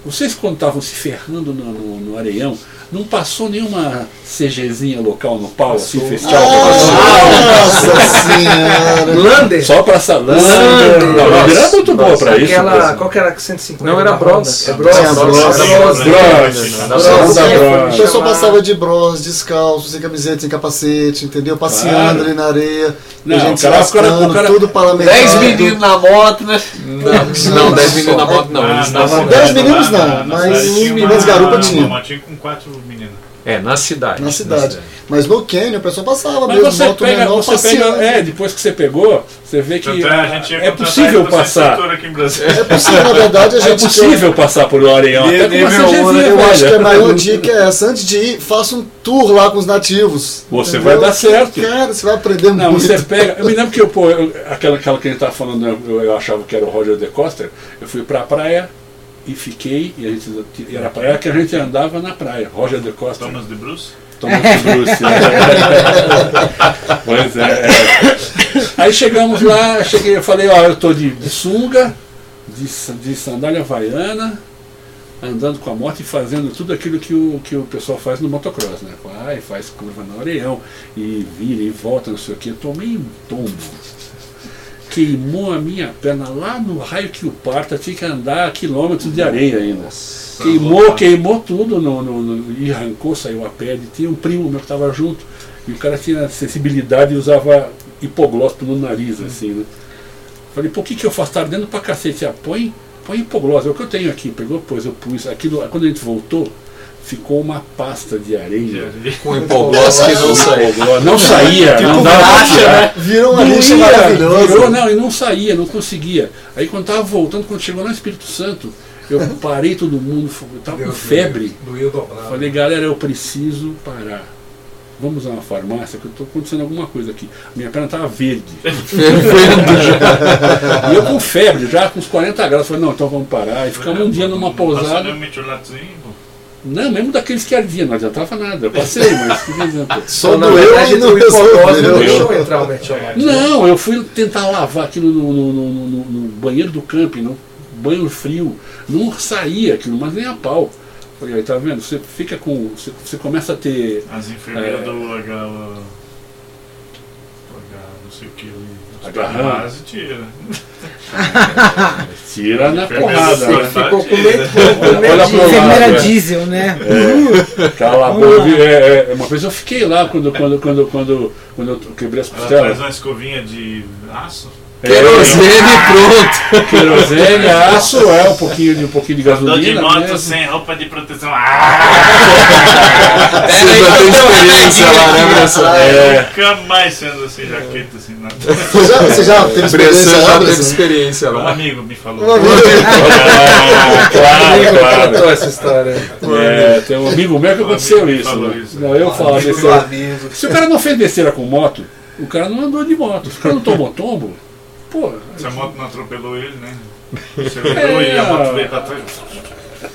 Vocês, quando estavam se ferrando no, no, no Areião, não passou nenhuma CGzinha local no pau, assim, festival? Ah, nossa senhora! Lander! Só pra essa Lander! Lander era é muito boa pra isso. Aquela, qual que era? 150? Não, era bronze É bronze Era bronze. Bros. O pessoal passava de bronze descalço, sem camiseta, sem capacete, entendeu? Passeando ali na areia. a gente cara, se lascando, tudo parlamentar. 10 meninos na moto, né? Não, 10 meninos na moto não. Ah, 10 meninos não, mas garupa tinha. Tinha com 4 menino? É, na cidade. Na cidade. Na cidade. Mas no Quênia a pessoa passava Mas mesmo, você moto pega, menor, você pega, É, depois que você pegou, você vê que então, a gente é possível passar. Aqui em É possível, na verdade, a é gente... É possível que... passar por Oregon. Né? Eu, eu acho que a maior dica é essa. Antes de ir, faça um tour lá com os nativos. Você entendeu? vai dar certo. Cara, você vai aprender Não. Você pega, eu me lembro que eu, pô, eu, aquela, aquela que a gente estava falando, eu, eu achava que era o Roger de Costa, eu fui para a praia, e fiquei, e a gente era a praia que a gente andava na praia. Roger de Costa. Thomas de Bruce. Thomas Bruce. pois é, é. Aí chegamos lá, cheguei, eu falei, ó, eu tô de, de sunga, de, de sandália havaiana, andando com a moto e fazendo tudo aquilo que o, que o pessoal faz no motocross, né? Vai, faz curva no areião, e vira e volta, não sei o que. Tomei um tombo. Queimou a minha perna lá no raio que o parta, tinha que andar quilômetros de areia ainda. Queimou, queimou tudo no, no- no- e arrancou, saiu a pele. Tinha um primo meu que estava junto, e o cara tinha sensibilidade e usava hipoglósito no nariz, assim, né? Falei, por que, que eu faço? Tá ardendo pra cacete. Ah, põe, põe hipoglose, é o que eu tenho aqui. Pegou, pois eu pus. Aquilo, quando a gente voltou, ficou uma pasta de areia. Com hipoglose que não. Hipoglose. Não saía, não dava Graxa, tirar. né? Virou uma Doía, lixa maravilhosa. Virou, não, e não saía, não conseguia. Aí quando tava voltando, quando chegou no Espírito Santo, Eu parei todo mundo, eu tava com febre. Doeu dobrado. Falei, galera, eu preciso parar. Vamos a uma farmácia que eu tô acontecendo alguma coisa aqui. Minha perna estava verde. e eu com febre, já com uns 40 graus. Falei, não, então vamos parar. E ficamos um dia numa pousada. Não, mesmo daqueles que ardiam, não adiantava nada. Eu passei, mas que exemplo. Só na doeu verdade, não o hipocose não resolveu. deixou entrar o mertiolate. Não, eu fui tentar lavar aquilo no, no- no- no- no banheiro do camping, no banho frio. Não saía aquilo, mas nem a pau. Falei, aí tá vendo? Você fica com. Você, você começa a ter. As enfermeiras É. do H. Não sei o que. Agarrão. Quase tira. Tira na porrada, do né? Ficou com medo. com medo Olha de- pro lado, Enfermeira é. diesel, né? É, cala a boca. É, é, uma vez eu fiquei lá quando, quando, quando, quando, quando eu quebrei as Ela faz costelas. uma escovinha de aço. Querosene pronto. Querosene, aço, é um pouquinho de, um pouquinho de Andou de gasolina. moto mesmo. sem roupa de proteção. Ah! Você já tem experiência lá, né, Bressan? É. Nunca mais sendo assim, jaqueta assim. Nada. Você já, você já teve experiência Bressan já lá, teve experiência Um lá. amigo me falou. Um amigo. Ah, claro, claro. Contou essa história. É, tem um amigo meu que Um aconteceu amigo isso. né? isso. Não, eu falo besteira. amigo. Se o cara não fez besteira com moto, o cara não andou de moto. Se o cara não tomou tombo, pô, Se a moto não atropelou ele, né? Acelerou e a moto veio pra trás.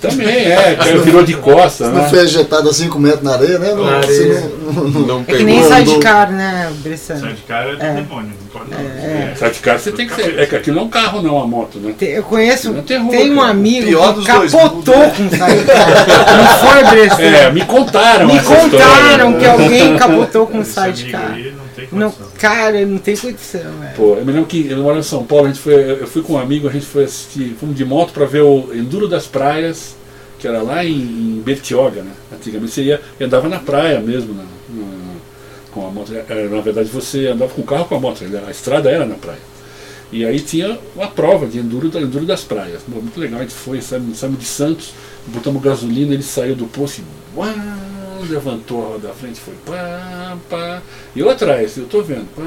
também é, caiu, virou de costa, Você não né? foi ejetado a 5 metros na areia, né? Não, Na você areia. não- não- não- Não É que nem pegou. sai de né, Bressano? Sai de cara é É. demônio. Não pode não. É. Sai de cara você tem que ser. É que aquilo não é um carro, não, a moto, né? Te- Eu conheço, Não terror, tem um cara. amigo Pior que dois capotou mundos, com saída de carro. Não foi, Bressano? É, me contaram. Me essa história, contaram né? que alguém capotou com saída de amigo carro. aí não tem condição. Cara, não tem condição, velho. Pô, eu me lembro que eu moro em São Paulo, a gente foi, eu fui com um amigo, a gente foi assistir, fomos de moto para ver o Enduro das Praias, que era lá em, em Bertioga, né? Antigamente você ia, andava na praia mesmo, na, na- com a moto. É, Na verdade você andava com o carro com a moto, a estrada era na praia. E aí tinha uma prova de enduro, da- enduro das praias. Pô, muito legal, a gente foi, saímos de Santos, botamos gasolina, ele saiu do posto e uau, levantou a roda da frente, foi pá, pá. E eu atrás, eu tô vendo, pá,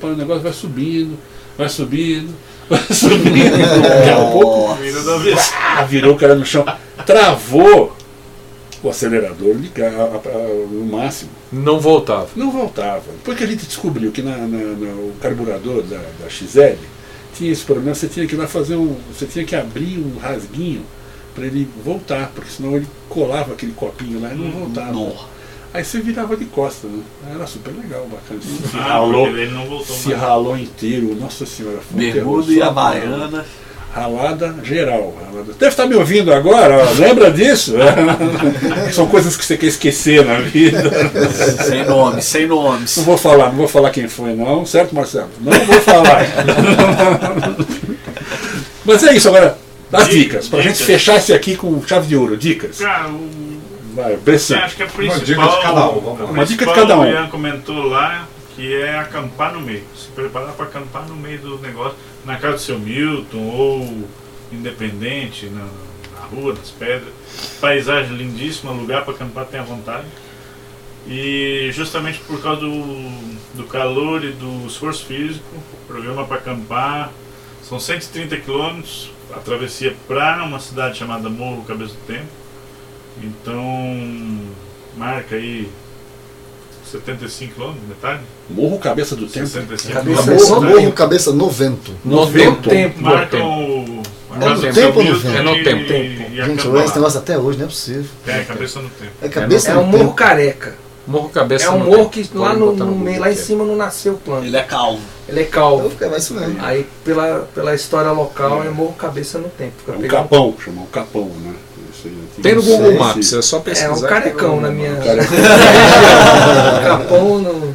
pá, o negócio vai subindo, vai subindo, vai subindo. Daqui a pouco, pá, virou o cara no chão, travou o acelerador ligar no máximo. Não voltava. Não voltava. Depois que a gente descobriu que na, na- na- o carburador da, da XL tinha esse problema, você tinha que ir lá fazer um. Você tinha que abrir um rasguinho para ele voltar, porque senão ele colava aquele copinho lá e não voltava. Aí você virava de costa, né? Era super legal, bacana. Se Ah, ralou, ele não voltou se mais. ralou inteiro, nossa senhora. um Bermuda e só Havaiana. Ralada geral. Ralada. Deve estar me ouvindo agora, ó, lembra disso? São coisas que você quer esquecer na vida. Sem nomes, sem nomes. Não vou falar, não vou falar quem foi, não, certo, Marcelo? Não vou falar. Mas é isso, agora, as Di- dicas, pra dicas. gente fechar esse aqui com chave de ouro, dicas. Cara, o Vai, Bressan. acho que a Uma principal, dica de cada um. Uma dica de cada um. O Ian comentou lá que é acampar no meio. Se preparar para acampar no meio do negócio, na casa do seu Milton ou independente, na, na rua, nas pedras. Paisagem lindíssima, lugar para acampar tem à vontade. E justamente por causa do, do calor e do esforço físico, programa para acampar são 130 quilômetros, a travessia para uma cidade chamada Morro Cabeça do Tempo. Então, marca aí 75 quilômetros, metade? Morro Cabeça do Tempo. 65 Cabeça, quilômetros. morro, morro, cabeça no vento. No Vento. tempo. Marcam o. É no tempo ou no vento? É no e- tempo. e Gente, esse negócio até hoje, não é possível. É, cabeça no tempo. É cabeça É no um tempo. morro careca. Morro Cabeça É um morro que Pode lá no, no meio, lá em é. cima não nasceu plano. Ele é calmo. Ele é calvo. É isso mesmo. Aí pela, pela história local é morro cabeça no tempo. Fica É um capão, chama um capão, né? Tem no Google Maps, é só pesquisar. É um carecão na minha. Carecão. Capão no.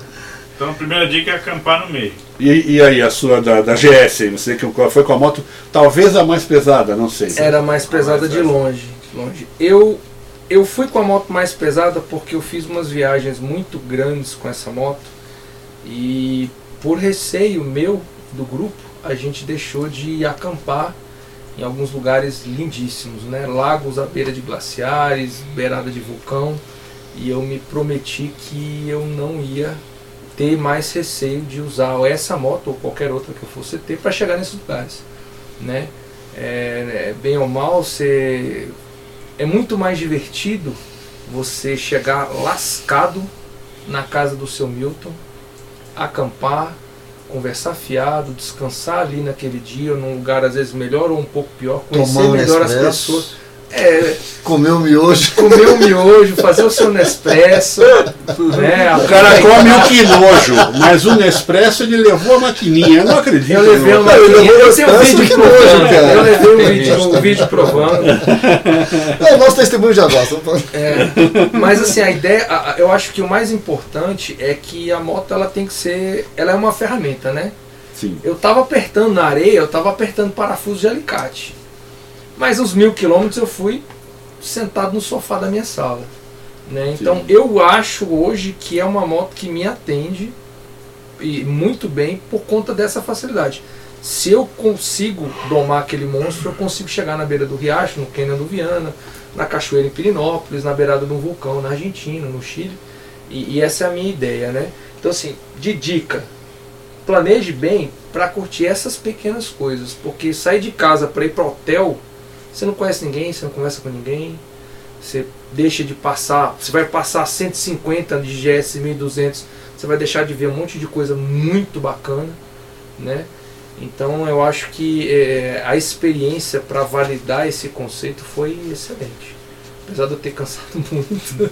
Então a primeira dica é acampar no meio. E, e aí, a sua da, da GS, aí, não sei que foi com a moto, talvez a mais pesada, não sei. Era mais pesada de longe. longe. Eu, eu fui com a moto mais pesada porque eu fiz umas viagens muito grandes com essa moto. E por receio meu, do grupo, a gente deixou de acampar em alguns lugares lindíssimos, né? Lagos à beira de glaciares, beirada de vulcão. E eu me prometi que eu não ia ter mais receio de usar essa moto ou qualquer outra que eu fosse ter para chegar nesses lugares, né? É, bem ou mal, você é muito mais divertido você chegar lascado na casa do seu Milton, acampar, conversar fiado, descansar ali naquele dia, num lugar às vezes melhor ou um pouco pior, conhecer Tomar um melhor as pessoas. É, Comer o miojo. comer um miojo, fazer o seu Nespresso. né, O cara come o que nojo, mas o Nespresso ele levou a maquininha. Eu não acredito. Eu levei não. uma Eu levei eu o tenho um vídeo que provando, cara. eu levei um vídeo, um vídeo provando. É o nosso testemunho de agora. É, mas assim, a ideia, a- a- eu acho que o mais importante é que a moto ela tem que ser, ela é uma ferramenta, né? Sim. Eu tava apertando na areia, eu tava apertando parafuso de alicate. Mas os mil quilômetros eu fui sentado no sofá da minha sala. Né? Então eu acho hoje que é uma moto que me atende e muito bem por conta dessa facilidade. Se eu consigo domar aquele monstro, eu consigo chegar na beira do riacho, no Cânion do Viana, na cachoeira em Pirinópolis, na beirada de um vulcão na Argentina, no Chile. E, e essa é a minha ideia, né? Então assim, de dica, planeje bem para curtir essas pequenas coisas, porque sair de casa para ir para hotel, você não conhece ninguém, você não conversa com ninguém, você deixa de passar, você vai passar 150 de GS 1200, você vai deixar de ver um monte de coisa muito bacana, né? Então eu acho que eh, a experiência para validar esse conceito foi excelente. Apesar de eu ter cansado muito.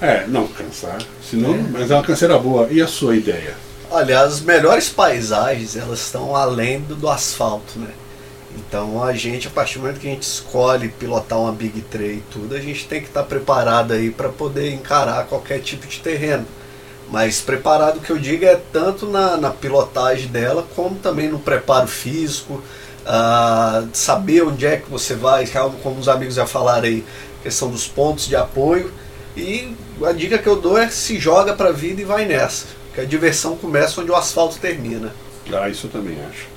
É, não, cansar. Senão, mas é uma canseira boa. E a sua ideia? Olha, as melhores paisagens, elas estão além do, do asfalto, né? Então a gente, a partir do momento que a gente escolhe pilotar uma Big Tray e tudo, a gente tem que estar preparado aí para poder encarar qualquer tipo de terreno. Mas preparado que eu digo é tanto na, na pilotagem dela, como também no preparo físico, ah, saber onde é que você vai, como como os amigos já falaram aí, questão dos pontos de apoio. E a dica que eu dou é se joga pra vida e vai nessa. Que a diversão começa onde o asfalto termina. Ah, isso eu também acho.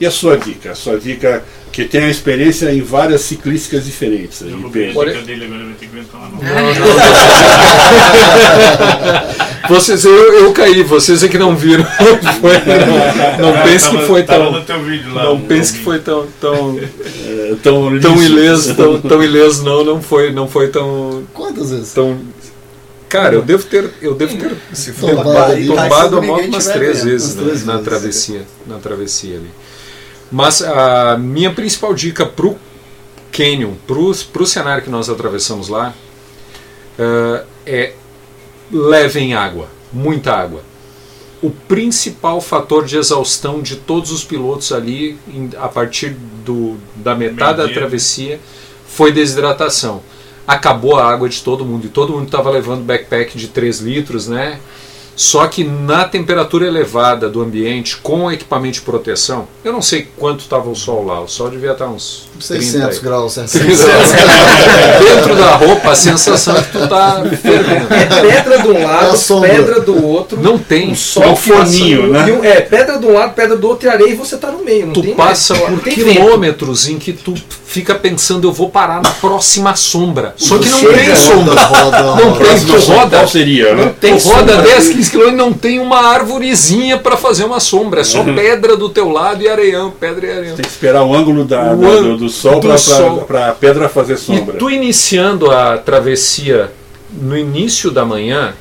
E a sua dica? A sua dica que tem a experiência em várias ciclísticas diferentes. Eu roubei a dica dele, agora vai ter que inventar uma nova. Vocês, eu, eu caí, vocês é que não viram. Não, foi, não, não Ah, pense que foi tão. não pense que foi tão. tão É, tão, tão ileso, tão, tão ileso, não, não foi, não foi tão. Quantas vezes? Tão, cara, eu devo ter. Eu devo ter Se tombado, tombado a moto umas tiver três vendo, vezes umas né, três na vezes. travessia. Na travessia ali. Mas a minha principal dica pro Canyon, pro, pro cenário que nós atravessamos lá, eh, é levem água, muita água. O principal fator de exaustão de todos os pilotos ali, em- a partir do, da metade da travessia, foi desidratação. Acabou a água de todo mundo e todo mundo estava levando backpack de 3 litros, né? Só que na temperatura elevada do ambiente, com equipamento de proteção, eu não sei quanto estava o sol lá, o sol devia estar uns 30 600 aí. graus, 700 Dentro da roupa, a sensação é que tu tá fervendo. É pedra de um É a lado, sombra. pedra do outro. Não tem. um É sol um forninho, passando, né? é, pedra de um lado, pedra do outro e areia e você tá no meio. Não Tu tem passa mais, por quilômetros em que tu fica pensando, eu vou parar na próxima sombra. Só que não Chega, tem sombra. roda, Não roda. tem, tu roda. Qual seria, né? Tu roda sombra. 10, 15 quilômetros e não tem uma árvorezinha para fazer uma sombra. É só pedra do teu lado e areião, pedra e areião. Tem que esperar o ângulo da, O da- do, do sol para a pedra fazer sombra. E tu iniciando a travessia no início da manhã,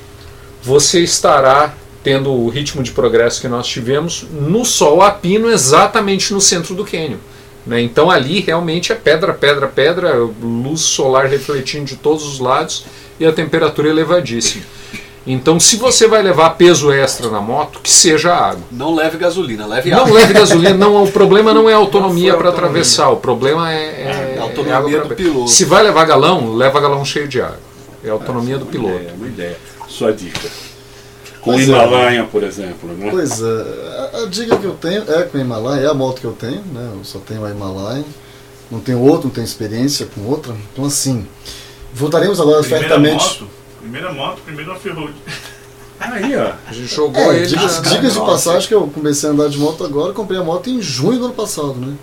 você estará tendo o ritmo de progresso que nós tivemos no sol a pino exatamente no centro do cânion. Né? Então ali realmente é pedra, pedra, pedra, luz solar refletindo de todos os lados e a temperatura elevadíssima. Então se você vai levar peso extra na moto, que seja água. Não leve gasolina, leve Não água. leve gasolina, não, o problema não é a autonomia Não para atravessar, o problema é, é, É a autonomia é água do pra- piloto. Se vai levar galão, leva galão cheio de água. É a autonomia do Uma piloto. ideia, uma ideia. Sua dica. Com o Pois é. Himalaia, por exemplo, né? Pois é, a, a dica que eu tenho é com o Himalaia, é a moto que eu tenho, né? Eu só tenho a Himalaia, não tenho outro, não tenho experiência com outra. Então assim, voltaremos agora Primeira certamente. moto, primeira moto, primeiro off-road. Aí, ó. A gente jogou É, ele dicas, dicas de passagem que eu comecei a andar de moto agora, comprei a moto em junho do ano passado, né?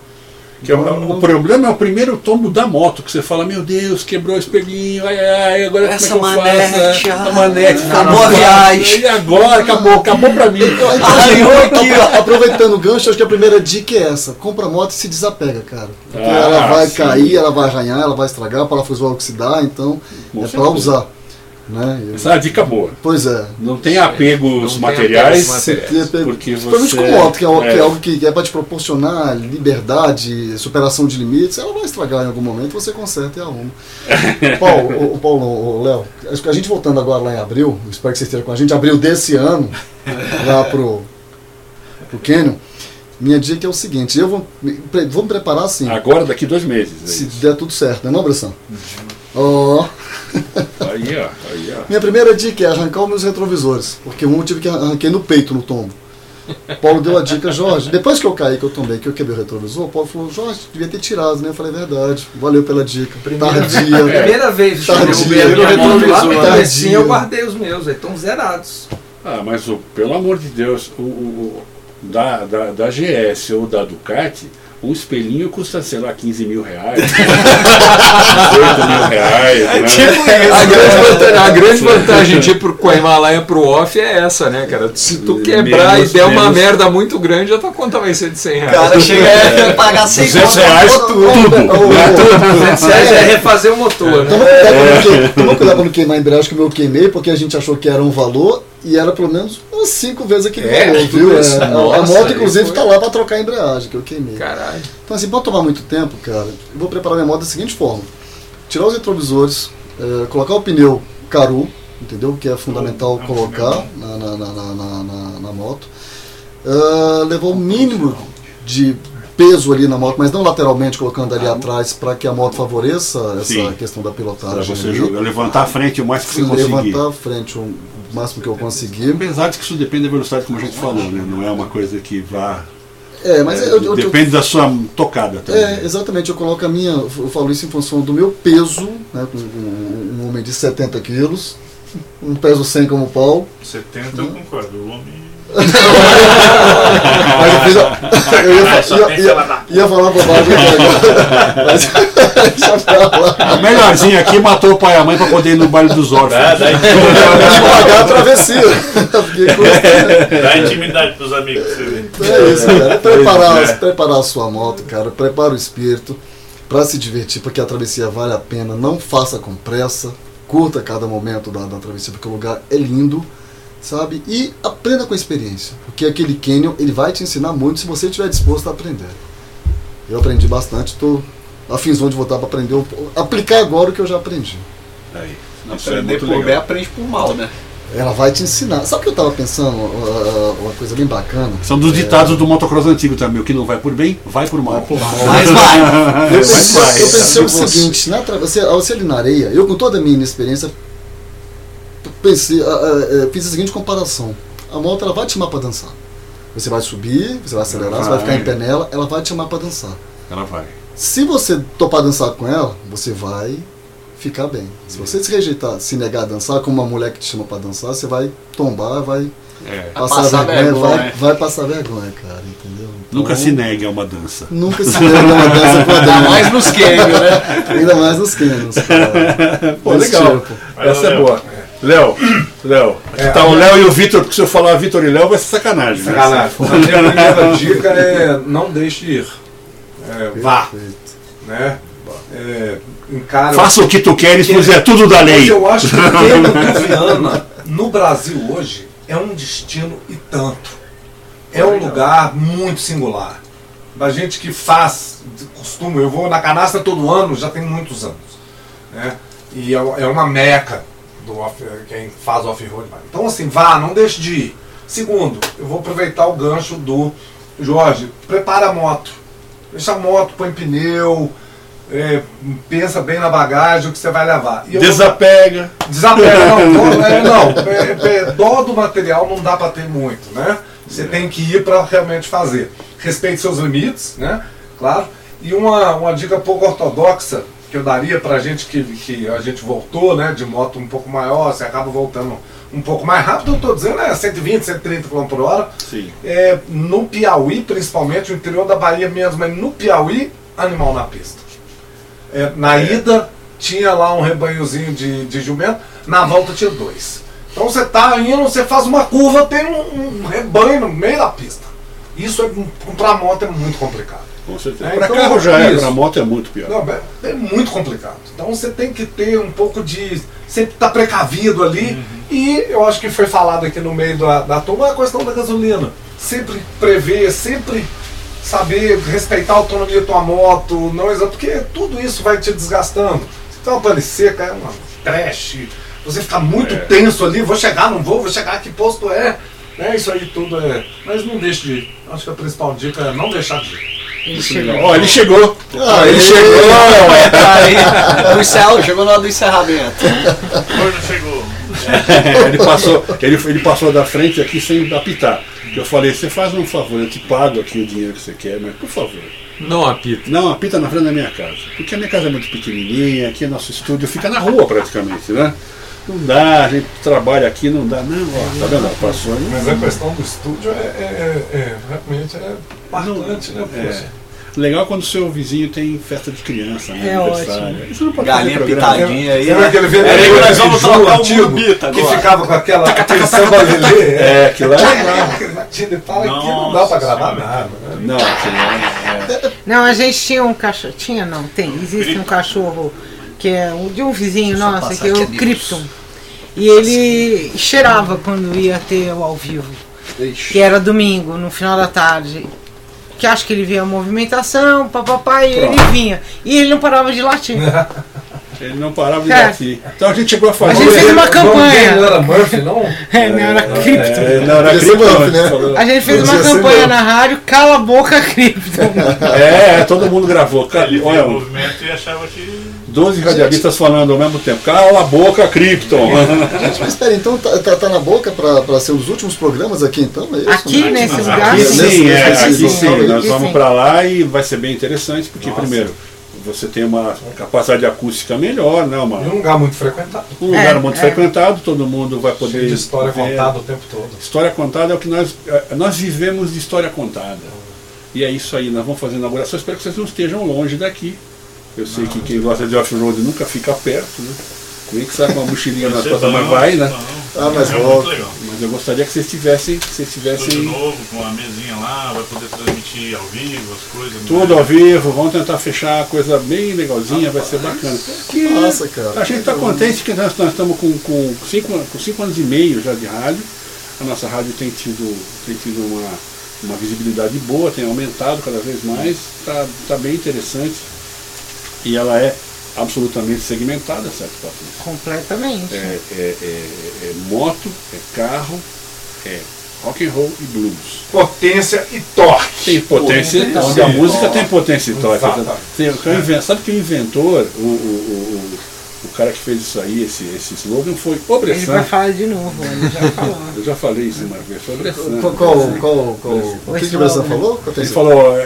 Que é o, o problema é o primeiro tombo da moto, que você fala, meu Deus, quebrou o espelhinho, ai, ai, agora Essa como é que eu manete, faço? ah, a manete, acabou a viagem. E agora, acabou, acabou pra mim. Então, aproveitando o gancho, acho que a primeira dica é essa: compra a moto e se desapega, cara. Porque Ah, ela vai sim. cair, ela vai arranhar, ela vai estragar, o parafuso vai oxidar, então Com é certeza. pra usar. Né? Eu- Essa é uma dica boa. Pois é. Não tem apegos tem materiais, apegos materiais. porque Principalmente você... com moto, que é, algo- que é é. algo que é para te proporcionar liberdade, superação de limites, ela vai estragar em algum momento, você conserta e arruma. Paulo, o, o Paulo, o Léo, acho que a gente voltando agora lá em abril, espero que vocês estejam com a gente, abril desse ano, lá pro, pro Canyon, minha dica é o seguinte, eu vou, vou me preparar assim, Agora, daqui dois meses. é se isso. der tudo certo, né não, Bressão? Ó. Aí, ó. Aí, ó. Minha primeira dica é arrancar os meus retrovisores, porque um eu tive que arranquei no peito no tombo. O Paulo deu a dica, Jorge, depois que eu caí, que eu tombei, que eu quebrei o retrovisor, o Paulo falou, Jorge, devia ter tirado, né? Eu falei, verdade, valeu pela dica. Primeira, Tardia. primeira vez que eu Tardia. minha moto lá Tardia. eu guardei os meus, aí estão zerados. Ah, mas o, pelo amor de Deus, o, o- o- da, da, da GS ou da Ducati, um espelhinho custa, sei lá, 15 mil reais. 18 mil reais. né? A grande, vantagem, a grande vantagem de ir pro, com a Himalaia pro off é essa, né, cara? Se tu quebrar Menos- e der uma menos- merda muito grande, a tua conta vai ser de 100 reais. cara chega a pagar 100 200 conto, reais, todo- tudo. né? Sério, é refazer o motor, Toma né? que- toma cuidado pra não queimar a embreagem, como eu queimei, porque a gente achou que era um valor e era pelo menos umas 5 vezes aquele É, valor, viu? isso. É, a- a, Nossa, moto, inclusive, foi. tá lá pra trocar a embreagem, que eu queimei. Caralho. Então, assim, pra tomar muito tempo, cara, eu vou preparar minha moto da seguinte forma: tirar os retrovisores, eh, colocar o pneu Caru, entendeu? Que é fundamental colocar na, na, na, na, na- na- na moto. Ah, levar o mínimo de peso ali na moto, mas não lateralmente, colocando ali atrás, para que a moto favoreça essa Sim. questão da Pra pilotagem. você ali. jogar, levantar a frente o mais que você conseguir. levantar a frente o máximo que eu conseguir. Apesar de que isso depende da velocidade, como a gente falou, né? Não é uma coisa que vá. É, mas é, eu, eu- eu- depende da sua tocada também. É, exatamente, eu coloco a minha, eu falo isso em função do meu peso, né, com um, um homem de 70 quilos, um peso 100 como o Paulo, 70 eu concordo. O homem. Mas eu, fiz a, eu ia, ia, ia, ia falar bobagem aqui, mas deixa pra lá. O melhorzinho aqui matou o pai e a mãe pra poder ir no baile dos órfãos. Dá, dá, Vou pagar a travessia. Fiquei com- dá intimidade pros amigos. Vê. É isso, cara. É preparar, preparar a sua moto, cara. Prepara o espírito para se divertir, porque a travessia vale a pena. Não faça com pressa. Curta cada momento da, da travessia, porque o lugar é lindo, sabe? E aprenda com a experiência. Porque aquele canyon, ele vai te ensinar muito se você estiver disposto a aprender. Eu aprendi bastante, estou afinzão de voltar para aprender, aplicar agora o que eu já aprendi. Aí. Não, é Aprender muito por bem, legal. aprende por mal, né? Ela vai te ensinar. Sabe o que eu estava pensando? Uh, Uma coisa bem bacana. São dos ditados do motocross antigo também. O que não vai por bem, vai por mal. Mas vai. Eu pensei, vai. eu pensei o Você- seguinte, na travessia, ao ser ali na areia, eu com toda a minha inexperiência, pensei, ah, ah, eh, fiz a seguinte comparação. A moto ela vai te chamar para dançar. Você vai subir, você vai acelerar, você vai ficar em pé nela, ela vai te chamar para dançar. Ela vai. Se você topar dançar com ela, você vai ficar bem. Se você se rejeitar, se negar a dançar, como uma mulher que te chama para dançar, você vai tombar, vai É. passar, passar vergonha, vergonha. Vai, vai passar vergonha, cara, entendeu? Então, Nunca se negue a uma dança. Nunca se nega uma dança com a Ainda mais nos câmbios, né? Ainda mais nos canyons, cara. Pô, legal. tipo. Essa é boa. Léo, Léo. Aqui É, tá o Léo e o Vitor, porque se eu falar Vitor e Léo vai ser sacanagem. né? Sacanagem. A minha primeira dica é não deixe de ir. É, vá. Né? É, encara Faça o que tu queres, pois é tudo da Mas lei. eu acho que o Viana, no Brasil hoje, é um destino e tanto. É um lugar muito singular. Da gente que faz, de costume, eu vou na canastra todo ano, já tem muitos anos. Né? E é é uma meca do off, quem faz off-road. Então assim, vá, não deixe de ir. Segundo, eu vou aproveitar o gancho do Jorge, prepara a moto. Deixa a moto, põe pneu, é, pensa bem na bagagem, o que você vai levar. E Desapega. Desapega, não, dó, é, não é, é, dó do material não dá para ter muito, né? Você tem que ir para realmente fazer. Respeite seus limites, né? Claro. E uma, uma dica pouco ortodoxa que eu daria para gente que, que a gente voltou, né? De moto um pouco maior, você acaba voltando um pouco mais rápido, eu estou dizendo é 120, 130 km por hora. Sim. É, no Piauí, principalmente, o interior da Bahia mesmo, mas no Piauí, animal na pista. É, na ida tinha lá um rebanhozinho de, de jumento, na volta tinha dois. Então você tá indo, você faz uma curva, tem um, um rebanho no meio da pista. Isso é, pra moto é muito complicado. Com certeza. É, Pra então, carro já é, pra moto é muito pior. Não, é, é muito complicado. Então você tem que ter um pouco de. Sempre estar precavido ali. Uhum. E eu acho que foi falado aqui no meio da, da turma a questão da gasolina. Sempre prever, sempre saber respeitar a autonomia da tua moto, não porque tudo isso vai te desgastando. Se tem uma pane seca, é uma trash. Você fica muito É. tenso ali, vou chegar, não vou, vou chegar, que posto é. Né, isso aí tudo é. Mas não deixe de ir. Acho que a principal dica é não deixar de ir. Ó, ele chegou. Ah, ele ele chegou. Entrar aí. O encerro, chegou na hora do encerramento. Hoje não chegou. É, ele, passou, ele, ele passou da frente aqui sem apitar. Eu falei, você faz um favor, eu te pago aqui o dinheiro que você quer, mas por favor. Não apita. Não, apita na frente da minha casa. Porque a minha casa é muito pequenininha, aqui é nosso estúdio, fica na rua praticamente, né? Não dá, a gente trabalha aqui, não dá. Não, ó, tá vendo? Passou aí. Mas a questão do estúdio é, é- é- é- realmente é marcante, né? É. Legal quando o seu vizinho tem festa de criança, né? É aniversário. ótimo. Isso não pode Galinha pitadinha aí. Lembra aquele É, vereador nós vamos trocar o antigo Murbita que agora. ficava com aquela, aquele samba lelê? É, aquilo lá é fala que não dá pra gravar nada. Né? Não, é. Não, a gente tinha um cachorro. Tinha não, tem. Existe um cachorro que é um- de um vizinho nosso, que é o. Krypton. E ele cheirava quando ia ter o ao vivo. Que era domingo, no final da tarde. Que acho que ele via a movimentação, papapá, e ele Pronto. vinha. E ele não parava de latir. Ele não parava de É. latir. Então a gente chegou a fazer. A gente fez uma campanha. Não era Murphy, não? É, não era Krypton. É, não, era Krypton, né? A gente fez uma campanha na rádio, cala a boca, Krypton. É, todo mundo gravou. Cara, Ele olha, o movimento e achava que. 12 radialistas falando ao mesmo tempo. Cala a boca, Krypton. Gente, mas espera, então tá, tá- tá na boca pra ser os últimos programas aqui então? É isso? Aqui Né? nesse Aqui lugar, sim, sim. é, Nesse- aqui sim. Nós Aqui vamos pra lá e vai ser bem interessante, porque primeiro, você tem uma capacidade acústica melhor, né? Uma, E um lugar muito frequentado. um lugar É, muito é. frequentado, todo mundo vai poder. Cheio de história ver. contada o tempo todo. História contada é o que nós. eh, Nós vivemos de história contada. E é isso aí, nós vamos fazer inauguração. Espero que vocês não estejam longe daqui. Eu sei que quem gosta de off-road nunca fica perto, né? Nem que saia com uma mochilinha nas Você costas, não, mas vai, né? não. Ah, mas é volta. Mas eu gostaria que vocês tivessem, que vocês tivessem novo, com a mesinha lá, vai poder transmitir ao vivo as coisas. né? tudo ao vivo, vamos tentar fechar a coisa bem legalzinha, vai ser bacana. Que Nossa, cara. A gente está contente que nós, nós estamos com, com, cinco, com cinco anos e meio já de rádio. A nossa rádio tem tido, tem tido uma, uma visibilidade boa, tem aumentado cada vez mais, está tá bem interessante. E ela é absolutamente segmentada, certo, Patrícia? Completamente. É, é, é- é moto, é carro, é rock and roll e blues. Potência e torque. Tem potência, Potência onde a e música torque. tem potência e torque. Tem- o sabe que o inventor, o, o, o, o- o cara que fez isso aí, esse, esse slogan, foi o Ele vai Bressan. falar de novo, ele já falou. Eu já falei isso uma vez, foi o Bressan. Qual, qual, qual, qual, o que, o Bressan falou? Ele falou,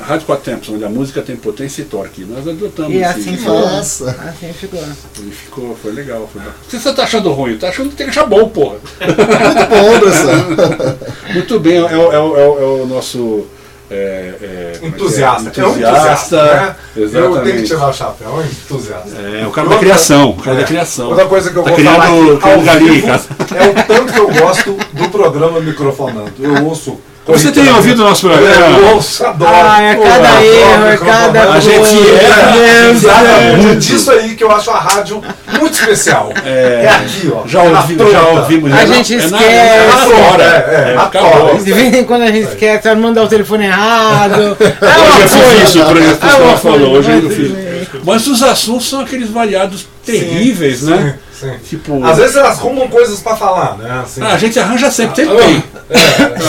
é, Rádio Quatro Tempos, onde a música tem potência e torque. Nós adotamos E esse- assim esse- ficou. Nossa. Assim ficou. Ele ficou, foi legal. Foi bacana. Se você tá achando ruim, tá achando que tem que achar bom, porra. Muito bom, Bressan. Muito bem, é, o- é o- é o- é o nosso. é, é, como é que é? Entusiasta. É um entusiasta. entusiasta. né? Eu tenho que tirar o chapéu. É um entusiasta. É, o cara da criação, o cara da criação. Outra coisa que eu Tá vou criando- falar aqui criando ao galinha em vivo casa. é o tanto que eu gosto do programa Microfonando. Eu ouço. Você tem ouvido o nosso programa? Eu ouço, adoro. Ah, é Pô, cada adoro erro, é cada A gente coisa. erra. Meu Exatamente. Deus. É disso aí que eu acho a rádio muito especial. É, É aqui, ó. Já, É ouvi, já ouvimos. A é gente é esquece. É na hora. É, é, É. De vez em quando a gente esquece, vai mandar o telefone errado. É Hoje eu fiz isso, por exemplo, É que uma ela falou. Hoje eu fiz. mas- Mas os assuntos são aqueles variados terríveis, né? Sim. Tipo. Às vezes elas arrumam coisas pra falar, né? Assim. Ah, a gente arranja sempre, sempre tem.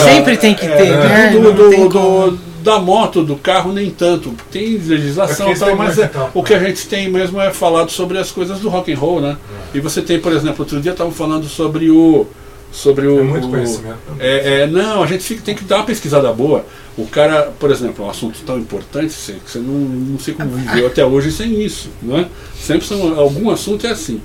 Sempre tem que ter, né? Do, do- tem do- da moto, do carro, nem tanto. Tem legislação e tal, tem mas é- então. o que a gente tem mesmo é falado sobre as coisas do rock and roll, né? E você tem, por exemplo, outro dia estavam falando sobre o. Sobre o. É muito o- conhecimento. É, é, não, a gente fica- tem que dar uma pesquisada boa. O cara, por exemplo, um assunto tão importante que você não, não sei como viveu até hoje sem isso, não é? Sempre são, algum assunto é assim.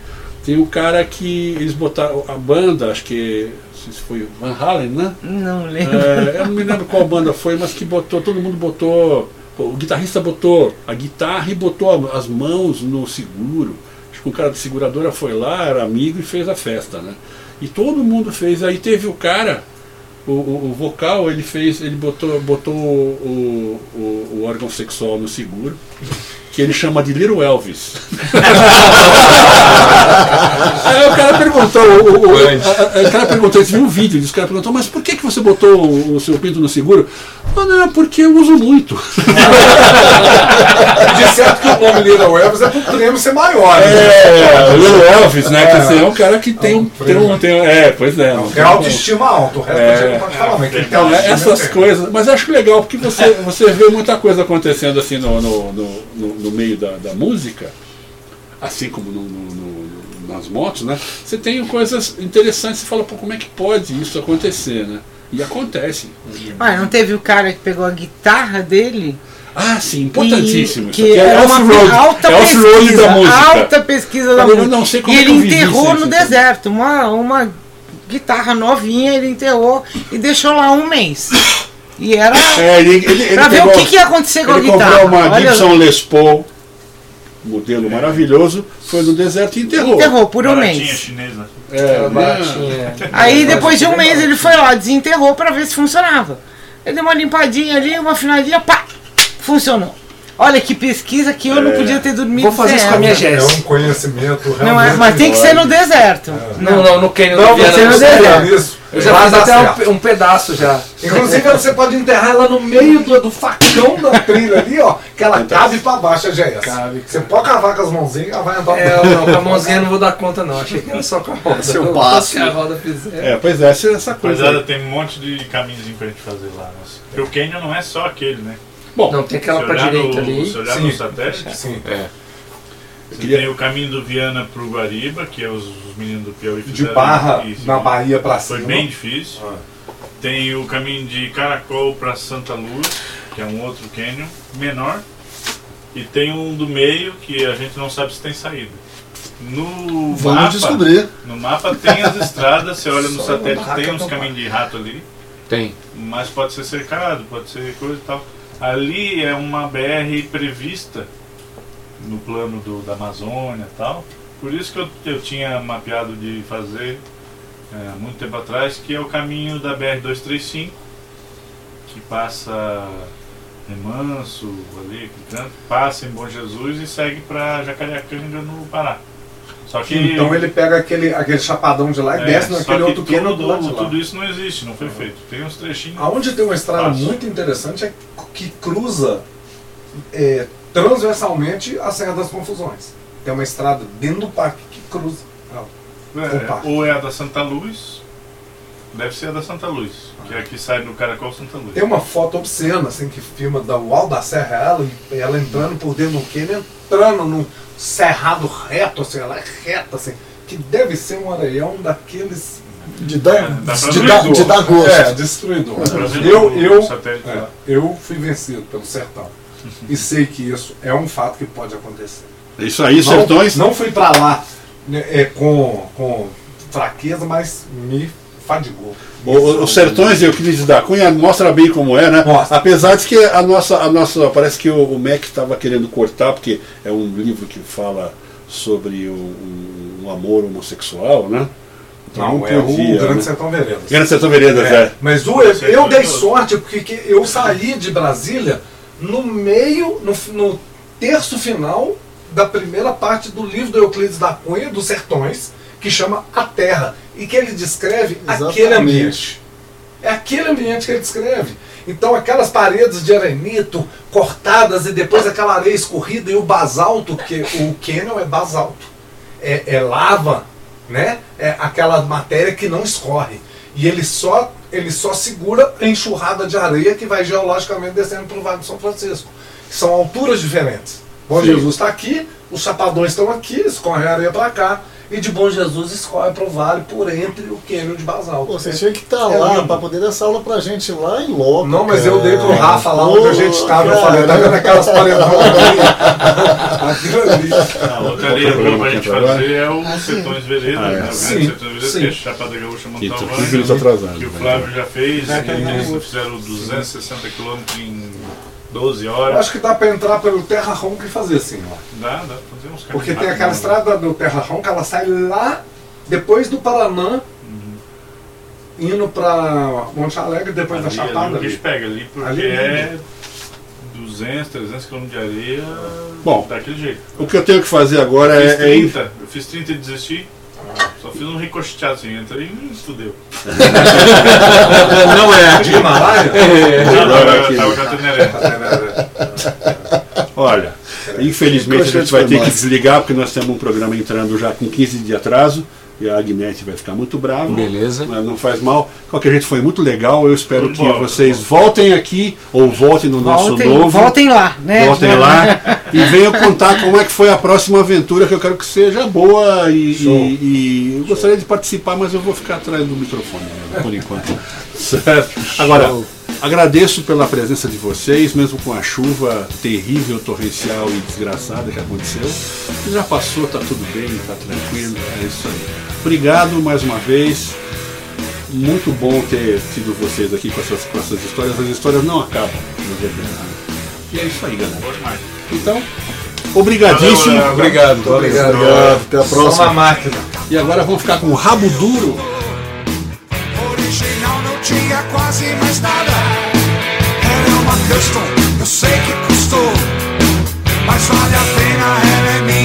Tem o cara que eles botaram a banda, acho que não sei se foi Van Halen, né? Não lembro. É, eu não me lembro qual banda foi, mas que botou, todo mundo botou o guitarrista botou a guitarra e botou as mãos no seguro. Acho que o cara da seguradora foi lá, era amigo e fez a festa, né? E todo mundo fez. Aí teve o cara, o, o- o vocal, ele fez, ele botou, botou o, o- o órgão sexual no seguro, que ele chama de Little Elvis. Aí o cara perguntou, o, o- o- a- a- o cara perguntou, eles viu um vídeo, disso, o cara perguntou, mas por que, que você botou o, o seu pinto no seguro? Ah, não, porque eu uso muito. De certo que o nome Little Elvis é pro prêmio ser maior. né? É, o Little Elvis, né? É. Que assim, é um cara que tem um. Tem um tem, um- é, pois é. não É tem- autoestima alta, o resto não pode falar, mas quem tem autoestima essas coisas. Mas eu acho legal, porque você, você vê muita coisa acontecendo assim no, no, no, no- no meio da, da música, assim como no- no- no- nas motos, né? Você tem coisas interessantes, você fala, pô, como é que pode isso acontecer, né? E acontece. Ah, não teve o cara que pegou a guitarra dele? Ah, sim, importantíssimo. E, isso que aqui é é uma off-road. alta É pesquisa, da música. alta pesquisa da Eu música. não sei como e é ele enterrou isso, no isso. deserto, uma, uma guitarra novinha, ele enterrou e deixou lá um mês. E era É, ele, ele, ele pra ver pegou- o que, que ia acontecer com a ele guitarra. comprou uma Olha, Gibson Les Paul, modelo maravilhoso, foi no deserto e enterrou. Enterrou por um Baratinha mês. chinesa. É, né? baratinha. Aí depois de um mês ele foi lá, desenterrou pra ver se funcionava. Ele deu uma limpadinha ali, uma finadinha, pá, funcionou. Olha que pesquisa que eu não É. podia ter dormido. Vou fazer sem isso com a minha ela. É Jéssica. um conhecimento realmente. Não é, mas tem que ser no deserto. Não, não, no Canyon Não, você do não Céu. deve isso. Eu já Vai fiz até certo. um, um pedaço já. Inclusive você pode enterrar ela no meio do, do facão da trilha ali, ó, que ela cabe pra baixo, a GS. Cabe, Você pode cavar com as mãozinhas, ela vai andar. É, eu não, com a mãozinha eu não vou dar conta não. Achei que era só com a roda. Esse é Tudo passo, que a roda fizer. É, pois é, essa, essa coisa. Rapaziada, aí. tem um monte de caminhozinho pra gente fazer lá. Porque o Canyon não é só aquele, né? Bom, Não, tem aquela olhar direita no- ali. Se olhar Sim. no satélite, Sim. você queria- tem o caminho do Viana pro Guariba, que é os, os meninos do Piauí De fizeram barra isso. na Bahia Foi cima. bem difícil. Ah. Tem o caminho de Caracol para Santa Luz, que é um outro canyon menor. E tem um do meio que a gente não sabe se tem saída. No Vamos mapa, descobrir. no mapa tem as estradas, você olha no satélite, tem uns caminhos de rato ali, Tem. mas pode ser cercado, pode ser coisa e tal. Ali é uma BR prevista no plano do, da Amazônia e tal. Por isso que eu, eu tinha mapeado de fazer é, muito tempo atrás, que é o caminho da BR-235, que passa Remanso, ali, aquele passa em Bom Jesus e segue para Jacareacanga no Pará. Só que Então ele pega aquele, aquele chapadão de lá e é, desce naquele que outro canyon do tudo, lado tudo isso não existe, não foi feito. Tem uns trechinhos. Aonde tem uma estrada Fácil. muito interessante é que cruza é, transversalmente a Serra das Confusões. Tem uma estrada dentro do parque que cruza. É, Opa. ou é a da Santa Luz, deve ser a da Santa Luz, que é a que sai no Caracol Santa Luz. Tem uma foto obscena, assim, que filma da Uau da Serra, ela, e ela entrando por dentro do canyon, entrando num cerrado reto, assim, ela é reta, assim, que deve ser um areião daqueles... De dar, É, de de dar gosto. É, destruidor. Eu, eu, é, eu fui vencido pelo sertão. E sei que isso é um fato que pode acontecer. É Isso aí, Não, sertões. não fui pra lá né, é, com, com fraqueza, mas me fadigou. O- Os sertões e Euclides da Cunha mostra bem como é, né? Mostra. Apesar de que a nossa, a nossa parece que o, o MEC estava querendo cortar, porque é um livro que fala sobre o, um, um amor homossexual, né? Então Não, é o podia, Grande né? Sertão Veredas. Grande Sertão Veredas, é. Mas o, eu, eu dei sorte porque que eu saí de Brasília no meio, no, no terço final da primeira parte do livro do Euclides da Cunha, dos Sertões, que chama A Terra, e que ele descreve aquele Exatamente. ambiente. É aquele ambiente que ele descreve. Então aquelas paredes de arenito cortadas e depois aquela areia escorrida e o basalto, que o canyon é basalto. É, é lava, né? É aquela matéria que não escorre. E ele só, ele só segura a enxurrada de areia que vai geologicamente descendo para o Vale de São Francisco. São alturas diferentes. Bom Sim. Jesus está aqui, os chapadões estão aqui, escorre a areia para cá. E de Bom Jesus escorre para o vale por entre o cânion de basalto. Pô, você tinha que estar É lá pra poder dar essa aula pra gente lá em loco. Não, mas eu cara. dei pro Rafa lá onde a gente estava. Eu falei, tá vendo aquelas paredonas ali? Aquilo ali. A outra boa pra gente fazer é o Sertões Veredas, Ah, é. né? O Grande Sim, Sertões Veredas, sim. que é Chapada Gaúcha. 15 minutos atrasados. Que o né? Flávio já fez, É, que eles fizeram 260 km em 12 Eu horas. acho que dá pra entrar pelo Terra Ronca e fazer assim, ó. Dá, dá pra fazer uns Porque tem aquela estrada do Terra Ronca, ela sai lá depois do Paranã, indo pra Monte Alegre, depois da Ali, ali, Chapada. o bicho Ali. pega ali, porque Ali é 200, 300 km de areia Bom, daquele jeito. O que eu tenho que fazer agora Eu fiz é, é ir 30, eu fiz 30 e desisti. Só fiz um ricocheteado assim, entrei e estudei. Não é. De Himalaia? Não, não, eu aqui. tava com a Teneré. Olha, infelizmente a gente vai ter que desligar porque nós temos um programa entrando já com 15 de atraso e a Agnete vai ficar muito brava. Beleza. Mas não faz mal. Qualquer jeito foi muito legal. Eu espero que vocês voltem aqui ou voltem no nosso Voltem, novo. voltem lá, né? Voltem lá e venham contar como é que foi a próxima aventura, que eu quero que seja boa e, e- e eu gostaria de participar, mas eu vou ficar atrás do microfone né, por enquanto. Certo? Agora, agradeço pela presença de vocês, mesmo com a chuva terrível, torrencial e desgraçada que aconteceu. Já passou, tá tudo bem, tá tranquilo, é isso aí. Obrigado mais uma vez. Muito bom ter tido vocês aqui com essas, com essas histórias. As histórias não acabam, na verdade. E é isso aí, galera. Então, obrigadíssimo. Valeu, Obrigado. Obrigado, obrigado. Até a próxima. máquina. E agora vamos ficar com o rabo duro. Quase mais nada. Ela é uma custom, eu sei que custou. Mas vale a pena, ela é minha